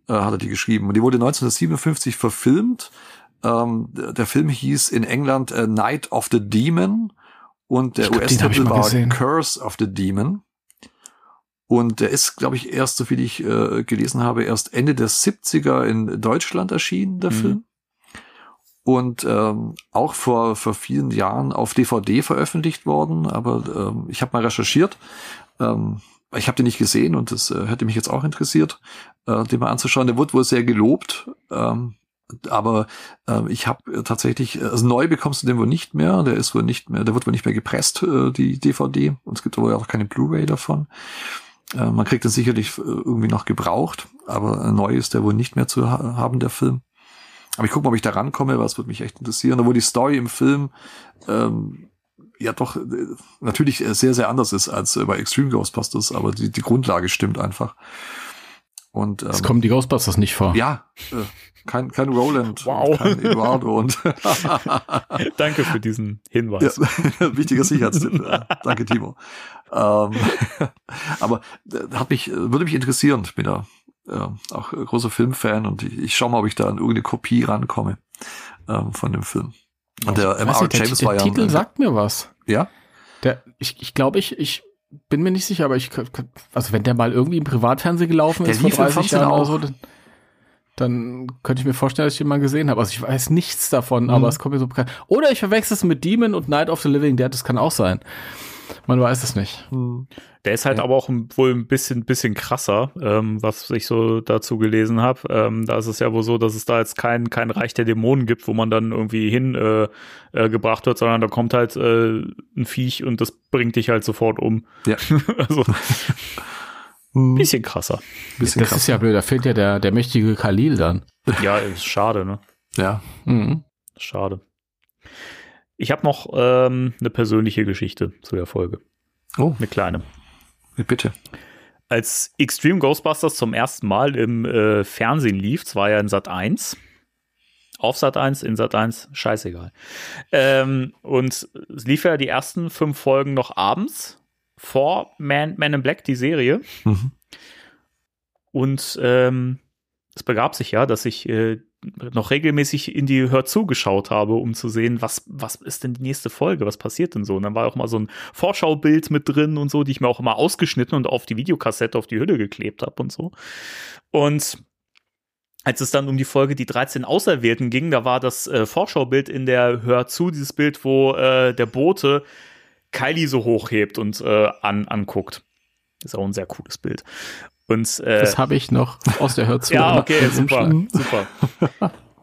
äh, hat er die geschrieben. Und die wurde 1957 verfilmt. Ähm, der Film hieß in England äh, Night of the Demon und der US-Titel war. Curse of the Demon. Und der ist, glaube ich, erst, so viel ich äh, gelesen habe, erst Ende der 70er in Deutschland erschienen, der Mhm. Film und ähm, auch vor, vor vielen Jahren auf DVD veröffentlicht worden. Aber ähm, ich habe mal recherchiert. Ähm, ich habe den nicht gesehen und das äh, hätte mich jetzt auch interessiert, äh, den mal anzuschauen. Der wird wohl sehr gelobt. Ähm, aber äh, ich habe tatsächlich, also neu bekommst du den wohl nicht mehr, der ist wohl nicht mehr, der wird wohl nicht mehr gepresst, äh, die DVD, und es gibt wohl auch keine Blu-ray davon. Äh, man kriegt den sicherlich äh, irgendwie noch gebraucht, aber neu ist der wohl nicht mehr zu ha haben, der Film. Aber ich gucke mal, ob ich da rankomme, was würde mich echt interessieren. Obwohl die Story im Film ähm, ja doch äh, natürlich äh, sehr, sehr anders ist als äh, bei Extreme Ghostbusters, aber die, die Grundlage stimmt einfach. Und ähm, Es kommen die Ghostbusters nicht vor. ja, äh, kein, kein Roland, Wow. kein Eduardo und Danke für diesen Hinweis. ja, wichtiger Sicherheitstipp. Danke, Timo. Ähm, aber äh, hat mich, würde mich interessieren. Bin da äh, auch großer Filmfan und ich, ich schaue mal, ob ich da an irgendeine Kopie rankomme ähm, von dem Film. Und der Weiß M.R. der, James der war ja. Titel ein- sagt mir was. ja? Der, ich ich glaube, ich, ich bin mir nicht sicher, aber ich, also wenn der mal irgendwie im Privatfernsehen gelaufen Der ist vor lief im 30 Fernsehen Jahren oder so, dann, dann könnte ich mir vorstellen, dass ich den mal gesehen habe. Also ich weiß nichts davon, Mhm. aber es kommt mir so bekannt. Oder ich verwechsel es mit Demon und Night of the Living Dead, das kann auch sein. Man weiß es nicht. Der ist halt Ja. aber auch wohl ein bisschen, bisschen krasser, ähm, was ich so dazu gelesen habe. Ähm, da ist es ja wohl so, dass es da jetzt kein, kein Reich der Dämonen gibt, wo man dann irgendwie hin äh, äh, gebracht wird, sondern da kommt halt äh, ein Viech und das bringt dich halt sofort um. Ja. also ein bisschen krasser. Bisschen Das krass. ist ja blöd, da fehlt ja der, der mächtige Khalil dann. Ja, ist schade, ne? ja. Mhm. Schade. Ich habe noch ähm, eine persönliche Geschichte zu der Folge. Oh, Eine kleine. bitte. als Extreme Ghostbusters zum ersten Mal im äh, Fernsehen lief, es war ja in Sat 1. Auf Sat 1, in Sat 1, scheißegal. Ähm, und es lief ja die ersten fünf Folgen noch abends vor Man, Man in Black, die Serie. Mhm. Und ähm, es begab sich ja, dass ich äh, noch regelmäßig in die Hör zugeschaut habe, um zu sehen, was, was ist denn die nächste Folge, was passiert denn so. Und dann war auch mal so ein Vorschaubild mit drin und so, die ich mir auch immer ausgeschnitten und auf die Videokassette auf die Hülle geklebt habe und so. Und als es dann um die Folge Die 13 Auserwählten ging, da war das äh, Vorschaubild in der Hör zu, dieses Bild, wo äh, der Bote Kylie so hochhebt und äh, an, anguckt. Ist auch ein sehr cooles Bild. Und äh, Das habe ich noch aus der Hör zu. ja, okay, super, super.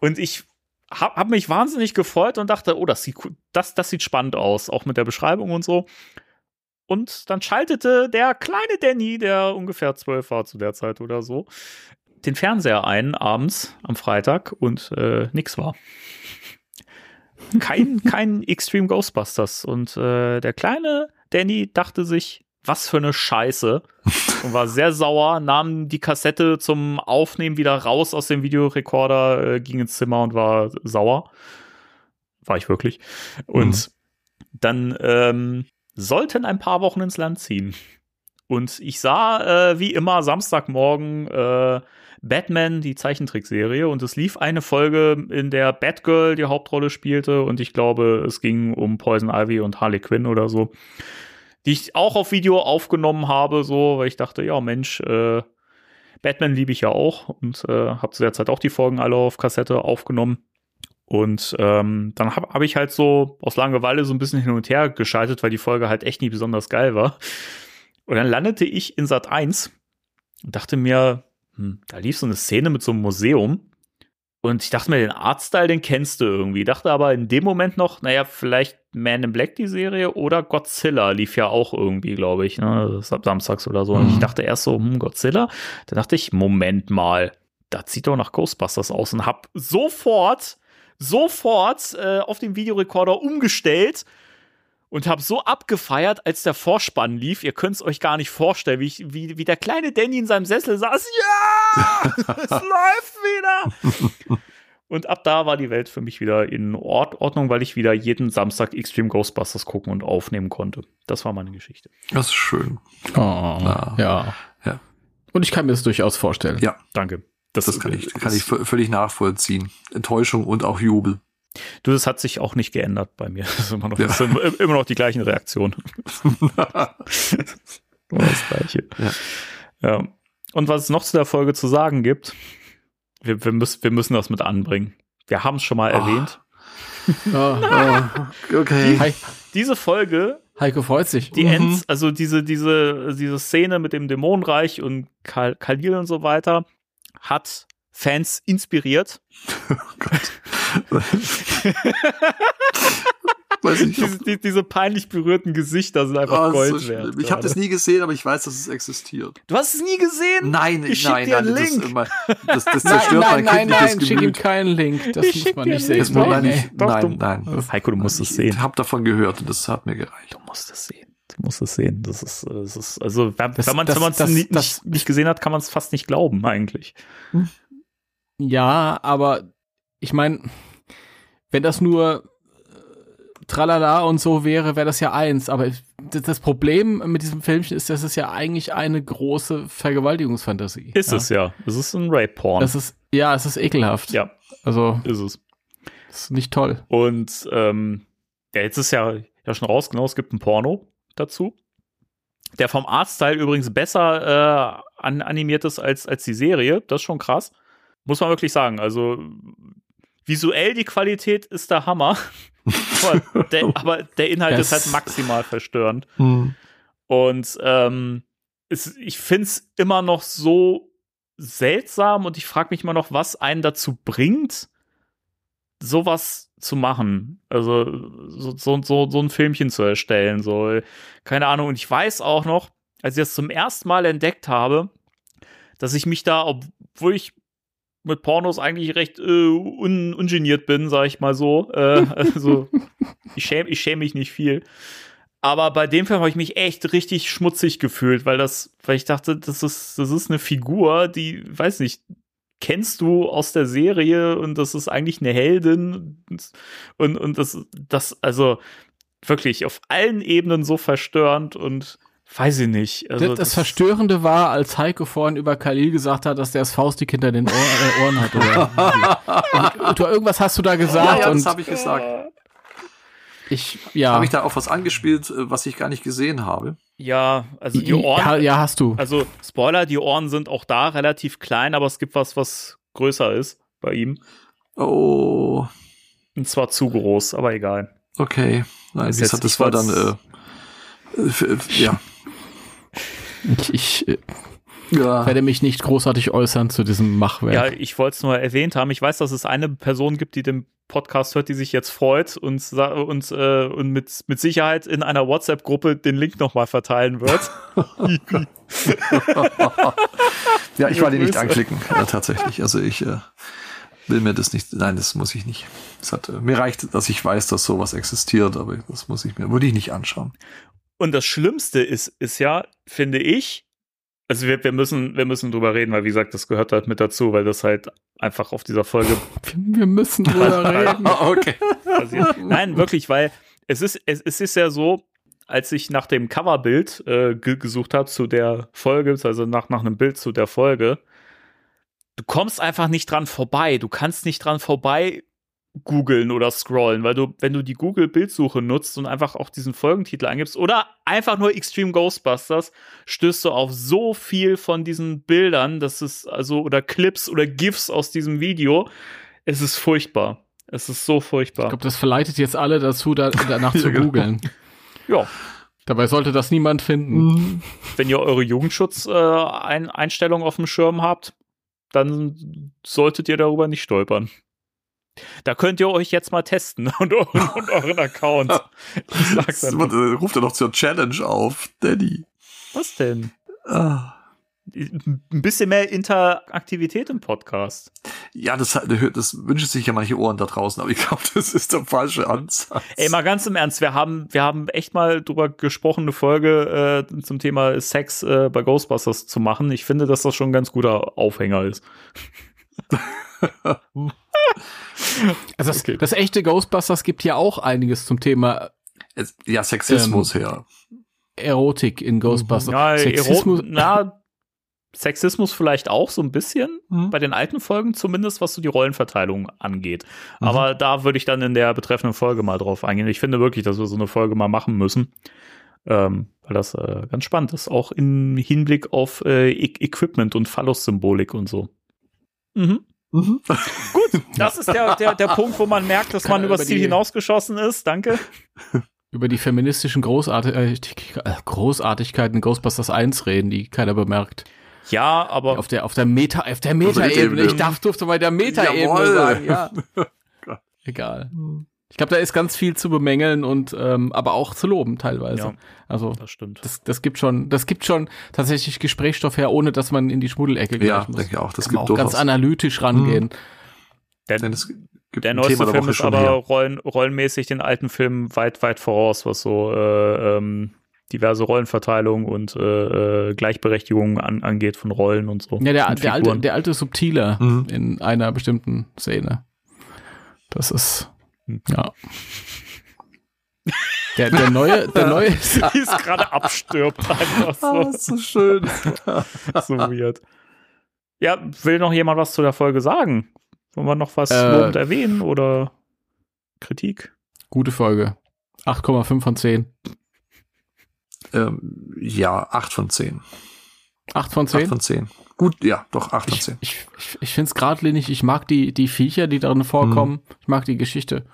Und ich habe hab mich wahnsinnig gefreut und dachte, oh, das sieht, das, das sieht spannend aus, auch mit der Beschreibung und so. Und dann schaltete der kleine Danny, der ungefähr zwölf war zu der Zeit oder so, den Fernseher ein abends am Freitag und äh, nix war. Kein, kein Extreme Ghostbusters. Und äh, der kleine Danny dachte sich, was für eine Scheiße. Und war sehr sauer, nahm die Kassette zum Aufnehmen wieder raus aus dem Videorekorder, äh, ging ins Zimmer und war sauer. War ich wirklich. Und dann ähm, sollten ein paar Wochen ins Land ziehen. Und ich sah, äh, wie immer, Samstagmorgen äh, Batman, die Zeichentrickserie, und es lief eine Folge, in der Batgirl die Hauptrolle spielte, und ich glaube, es ging um Poison Ivy und Harley Quinn oder so, die ich auch auf Video aufgenommen habe, so, weil ich dachte, ja, Mensch, äh, Batman liebe ich ja auch und äh, habe zu der Zeit auch die Folgen alle auf Kassette aufgenommen. Und ähm, dann habe hab ich halt so aus Langeweile so ein bisschen hin und her geschaltet, weil die Folge halt echt nicht besonders geil war. Und dann landete ich in Sat 1 und dachte mir, hm, da lief so eine Szene mit so einem Museum. Und ich dachte mir, den Artstyle, den kennst du irgendwie. Dachte aber in dem Moment noch, naja, vielleicht Man in Black, die Serie, oder Godzilla lief ja auch irgendwie, glaube ich, ne, sam- samstags oder so. Und ich Mhm. dachte erst so, hm, Godzilla. Dann dachte ich, Moment mal, das sieht doch nach Ghostbusters aus und hab sofort, sofort äh, auf den Videorekorder umgestellt und habe so abgefeiert, als der Vorspann lief. Ihr könnt es euch gar nicht vorstellen, wie, ich, wie, wie der kleine Danny in seinem Sessel saß. Ja, es läuft wieder. Und ab da war die Welt für mich wieder in Ord Ordnung, weil ich wieder jeden Samstag Extreme Ghostbusters gucken und aufnehmen konnte. Das war meine Geschichte. Das ist schön. Oh, Ja. ja. Ja. Und ich kann mir das durchaus vorstellen. Ja. Danke. Das kann ich, kann ich völlig nachvollziehen. Enttäuschung und auch Jubel. Du, das hat sich auch nicht geändert bei mir. Das ist immer noch, Ja. sind immer noch die gleichen Reaktionen. Das Gleiche. Ja. Ja. Und was es noch zu der Folge zu sagen gibt, wir, wir, müssen, wir müssen das mit anbringen. Wir haben es schon mal Oh. erwähnt. Oh, okay. Hi, Diese Folge, Heiko freut sich. die Mhm. Ends, also diese, diese, diese Szene mit dem Dämonenreich und Kal Khalil und so weiter, hat Fans inspiriert. Weiß nicht, Diese, die, diese peinlich berührten Gesichter sind einfach Oh, so Gold schlimm. wert. ich habe das nie gesehen, aber ich weiß, dass es existiert. Du hast es nie gesehen? Nein, Ich schick nein, dir nein, einen das, Link. immer, das, das Nein, zerstört nein, mein nein, nein, schick ihm Gemüt. keinen Link. Das Ich muss man nicht sehen. Das muss man nicht. nee. Doch, nein, du- nein. Heiko, du musst es sehen. Ich habe davon gehört und das hat mir gereicht. Du musst es sehen. Du musst es sehen. Das ist, das ist also, wenn Das- wenn man es das- das- nicht, das- nicht, nicht gesehen hat, kann man es fast nicht glauben, eigentlich. Ja, aber ich meine, wenn das nur äh, Tralala und so wäre, wäre das ja eins. Aber ich- das Problem mit diesem Filmchen ist, dass es ja eigentlich eine große Vergewaltigungsfantasie. Ist ja. es ja. Es ist ein Rape-Porn. Das ist, ja, es ist ekelhaft. Ja, Also, ist es. ist nicht toll. Und ähm, ja, jetzt ist ja, ja schon raus, genau, es gibt ein Porno dazu. Der vom Artstyle übrigens besser äh, an, animiert ist als, als die Serie. Das ist schon krass. Muss man wirklich sagen. Also visuell die Qualität ist der Hammer. aber, der, aber der Inhalt Das- ist halt maximal verstörend. Hm. Und ähm, es, ich finde es immer noch so seltsam und ich frage mich immer noch, was einen dazu bringt, sowas zu machen. Also so, so, so, so ein Filmchen zu erstellen. So, keine Ahnung. Und ich weiß auch noch, als ich das zum ersten Mal entdeckt habe, dass ich mich da, obwohl ich mit Pornos eigentlich recht äh, un, ungeniert bin, sag ich mal so. Äh, also ich schäme ich schäm mich nicht viel. Aber bei dem Film habe ich mich echt richtig schmutzig gefühlt, weil das, weil ich dachte, das ist, das ist eine Figur, die, weiß nicht, kennst du aus der Serie und das ist eigentlich eine Heldin und, und das, das, also wirklich auf allen Ebenen so verstörend und weiß ich nicht. Also das, das Verstörende war, als Heiko vorhin über Khalil gesagt hat, dass der das Faustdick hinter den Ohr, äh, Ohren hat. Oder und du, irgendwas hast du da Ja, gesagt ja, und das habe ich gesagt. ich, ja. Habe ich da auf was angespielt, äh, was ich gar nicht gesehen habe? Ja, also die ja, Ohren, ja, hast du. also Spoiler, die Ohren sind auch da relativ klein, aber es gibt was, was größer ist bei ihm. Oh, Und zwar zu groß, aber egal. okay. Nein, jetzt- gesagt, das war dann, äh, ja. Ich, ich äh, ja. werde mich nicht großartig äußern zu diesem Machwerk. Ja, ich wollte es nur erwähnt haben. Ich weiß, dass es eine Person gibt, die den Podcast hört, die sich jetzt freut und, und, äh, und mit, mit Sicherheit in einer WhatsApp-Gruppe den Link nochmal verteilen wird. ja, ich war die nicht anklicken, ja, tatsächlich. Also ich äh, will mir das nicht, nein, das muss ich nicht. Hat, äh, mir reicht, dass ich weiß, dass sowas existiert, aber das muss ich mir, würde ich nicht anschauen. Und das Schlimmste ist, ist ja, finde ich, also wir, wir müssen, wir müssen drüber reden, weil wie gesagt, das gehört halt mit dazu, weil das halt einfach auf dieser Folge Wir müssen drüber reden. okay. passiert. Nein, wirklich, weil es ist, es, es ist ja so, als ich nach dem Coverbild äh, ge gesucht habe zu der Folge, also nach, nach einem Bild zu der Folge, du kommst einfach nicht dran vorbei. Du kannst nicht dran vorbei googeln oder scrollen, weil du, wenn du die Google-Bildsuche nutzt und einfach auch diesen Folgentitel eingibst oder einfach nur Extreme Ghostbusters, stößt du auf so viel von diesen Bildern, das ist also, oder Clips oder GIFs aus diesem Video. Es ist furchtbar. Es ist so furchtbar. Ich glaube, das verleitet jetzt alle dazu, da, danach zu genau. googeln. Ja, Dabei sollte das niemand finden. wenn ihr eure Jugendschutzeinstellung auf dem Schirm habt, dann solltet ihr darüber nicht stolpern. Da könnt ihr euch jetzt mal testen und, euren- und euren Account. Ich sag's Das, äh, ruft er doch zur Challenge auf, Daddy. Was denn? Ah. Ein bisschen mehr Interaktivität im Podcast. Ja, das, das wünschen sich ja manche Ohren da draußen, aber ich glaube, das ist der falsche Ansatz. Ey, mal ganz im Ernst, wir haben, wir haben echt mal drüber gesprochen, eine Folge äh, zum Thema Sex äh, bei Ghostbusters zu machen. Ich finde, dass das schon ein ganz guter Aufhänger ist. Also das, Okay. das echte Ghostbusters gibt ja auch einiges zum Thema Es- ja, Sexismus Ähm, her. Erotik in Ghostbusters. Ja, Sexismus, Ero na, Sexismus vielleicht auch so ein bisschen, Mhm. bei den alten Folgen zumindest, was so die Rollenverteilung angeht. Mhm. Aber da würde ich dann in der betreffenden Folge mal drauf eingehen. Ich finde wirklich, dass wir so eine Folge mal machen müssen. Ähm, weil das äh, ganz spannend ist, auch im Hinblick auf äh, E Equipment und Phallus-Symbolik und so. Mhm. Mhm. Das ist der, der, der Punkt, wo man merkt, dass Kann man er übers über Ziel hinausgeschossen ist. Danke. über die feministischen Großartig äh, Großartigkeiten in Ghostbusters 1 reden, die keiner bemerkt. Ja, aber Auf der, auf der Meta, auf der Meta-Ebene. Ich darf, durfte bei der Meta-Ebene sagen, ja. Egal. Ich glaube, da ist ganz viel zu bemängeln und ähm, aber auch zu loben teilweise. Ja. Also das stimmt. das, das gibt schon, das gibt schon tatsächlich Gesprächsstoff her, ohne dass man in die Schmuddelecke Ja, gleich muss. denke ich auch. Das Kann man gibt auch ganz analytisch rangehen. Der, Denn es gibt der neueste Thema Film ist aber rollen, rollenmäßig den alten Film weit, weit voraus, was so äh, ähm, diverse Rollenverteilung und äh, äh, Gleichberechtigung an, angeht von Rollen und so. Ja, der, der alte, der alte Subtiler Mhm. in einer bestimmten Szene. Das ist. Ja. Der, der neue, der neue, Die ist gerade abstirbt, einfach Ah, so. ist so schön. so weird. Ja, will noch jemand was zu der Folge sagen? Wollen wir noch was Äh, lobend erwähnen oder Kritik? gute Folge. 8,5 von 10. ähm, ja, 8 von 10. 8 von 8 10? von 10. Gut, ja, doch, 8 von Ich, 10. ich, ich, ich finde es geradlinig. Ich mag die, die Viecher, die darin vorkommen. Mhm. Ich mag die Geschichte.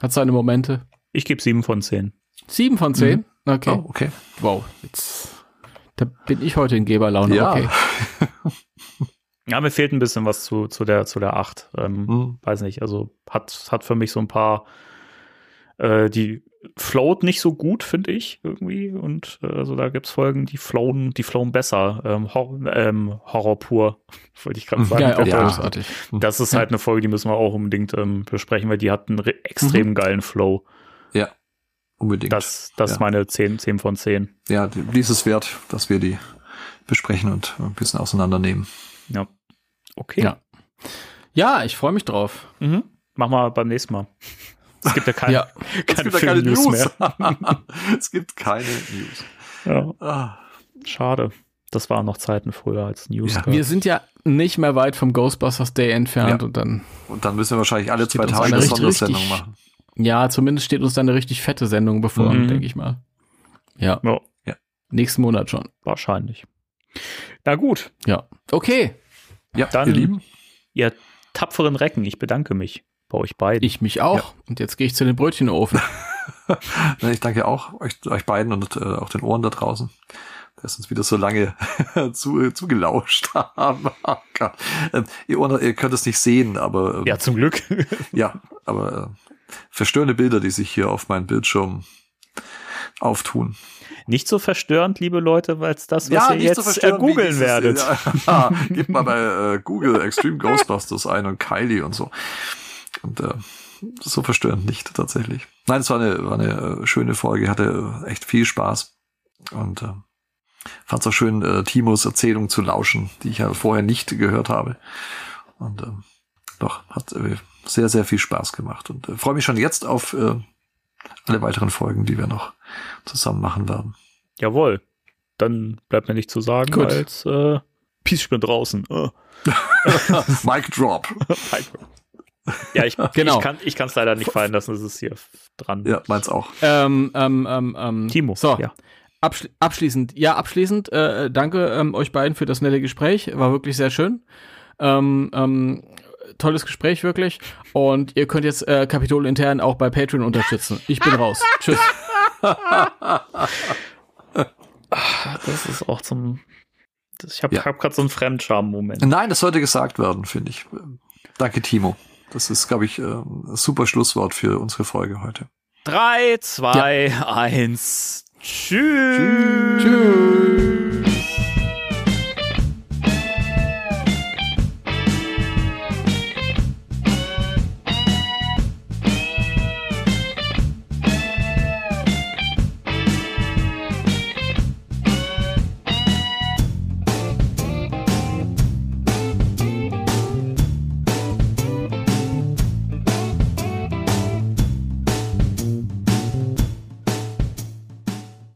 Hat seine Momente. Ich gebe sieben von zehn. 7 von 10? Okay. Oh, okay. Wow. Jetzt, da bin ich heute in Geberlaune. Ja. Okay. Ja, mir fehlt ein bisschen was zu, zu der, zu der 8. Ähm, Hm. weiß nicht, also hat, hat für mich so ein paar, äh, die float nicht so gut, finde ich, irgendwie. Und äh, also da gibt's Folgen, die flowen, die flowen besser. Ähm, Hor ähm, Horror pur, wollte ich gerade sagen. Ja, auch Ja. großartig. Das ist halt eine Folge, die müssen wir auch unbedingt ähm, besprechen, weil die hat einen re- extrem geilen Flow. Ja, unbedingt. Das, das ist Ja. meine 10, 10 von 10. ja, die- dies ist wert, dass wir die besprechen und ein bisschen auseinandernehmen. Ja. Okay. Ja. Ja, ich freue mich drauf. Mhm. Machen wir beim nächsten Mal. Es gibt ja keine, Ja. keine, Film-News mehr. es gibt keine News. Ja, Ah, schade. Das waren noch Zeiten früher als News. Ja. Wir sind ja nicht mehr weit vom Ghostbusters Day entfernt Ja. und dann, und dann müssen wir wahrscheinlich alle zwei Tage eine eine richtig- Sondersendung machen. ja, zumindest steht uns da eine richtig fette Sendung bevor, Mhm. denke ich mal. Ja, Ja, nächsten Monat schon. wahrscheinlich. Na gut, Ja. Okay. Ja, Dann- ihr Lieben. ihr tapferen Recken, ich bedanke mich bei euch beiden. Ich mich auch. Und jetzt gehe ich zu den Brötchenofen. Ich danke auch euch, euch beiden und äh, auch den Ohren da draußen, dass uns wieder so lange zu, zugelauscht haben. Oh Gott. Ähm, ihr, Ohren, ihr könnt es nicht sehen, aber ähm, ja, zum Glück. ja, aber äh, verstörende Bilder, die sich hier auf meinem Bildschirm auftun. Nicht so verstörend, liebe Leute, weil es das, was ihr jetzt äh, wie googeln werdet. Ja, gebt mal bei äh, Google Extreme Ghostbusters ein und Kylie und so. Und äh, so verstörend nicht tatsächlich. Nein, es war eine, war eine äh, schöne Folge, hatte äh, echt viel Spaß. Und äh, fand es auch schön, äh, Timos Erzählung zu lauschen, die ich ja vorher nicht gehört habe. Und ähm, doch, hat äh, sehr, sehr viel Spaß gemacht. Und äh, freue mich schon jetzt auf äh, alle weiteren Folgen, die wir noch zusammen machen werden. Jawohl. Dann bleibt mir nicht zu sagen, Gut. als äh, Peace, ich bin draußen. Äh. Mic Drop. Ja, ich, Genau. ich kann ich kann es leider nicht fallen lassen, es ist hier dran. Ja, meins auch. ähm, ähm, ähm, ähm, Timo, So, ja. abschli abschließend. Ja, abschließend. Äh, danke ähm, euch beiden für das nette Gespräch. War wirklich sehr schön. Ähm, ähm, tolles Gespräch, wirklich. Und ihr könnt jetzt äh, Kapitol intern auch bei Patreon unterstützen. Ich bin raus. Tschüss. Das ist auch zum. Das, ich habe Ja. hab gerade so einen Fremdscham-Moment. Nein, das sollte gesagt werden, finde ich. Danke, Timo. Das ist, glaube ich, äh, ein super Schlusswort für unsere Folge heute. 3, 2, 1. Tschüss. Tschüss.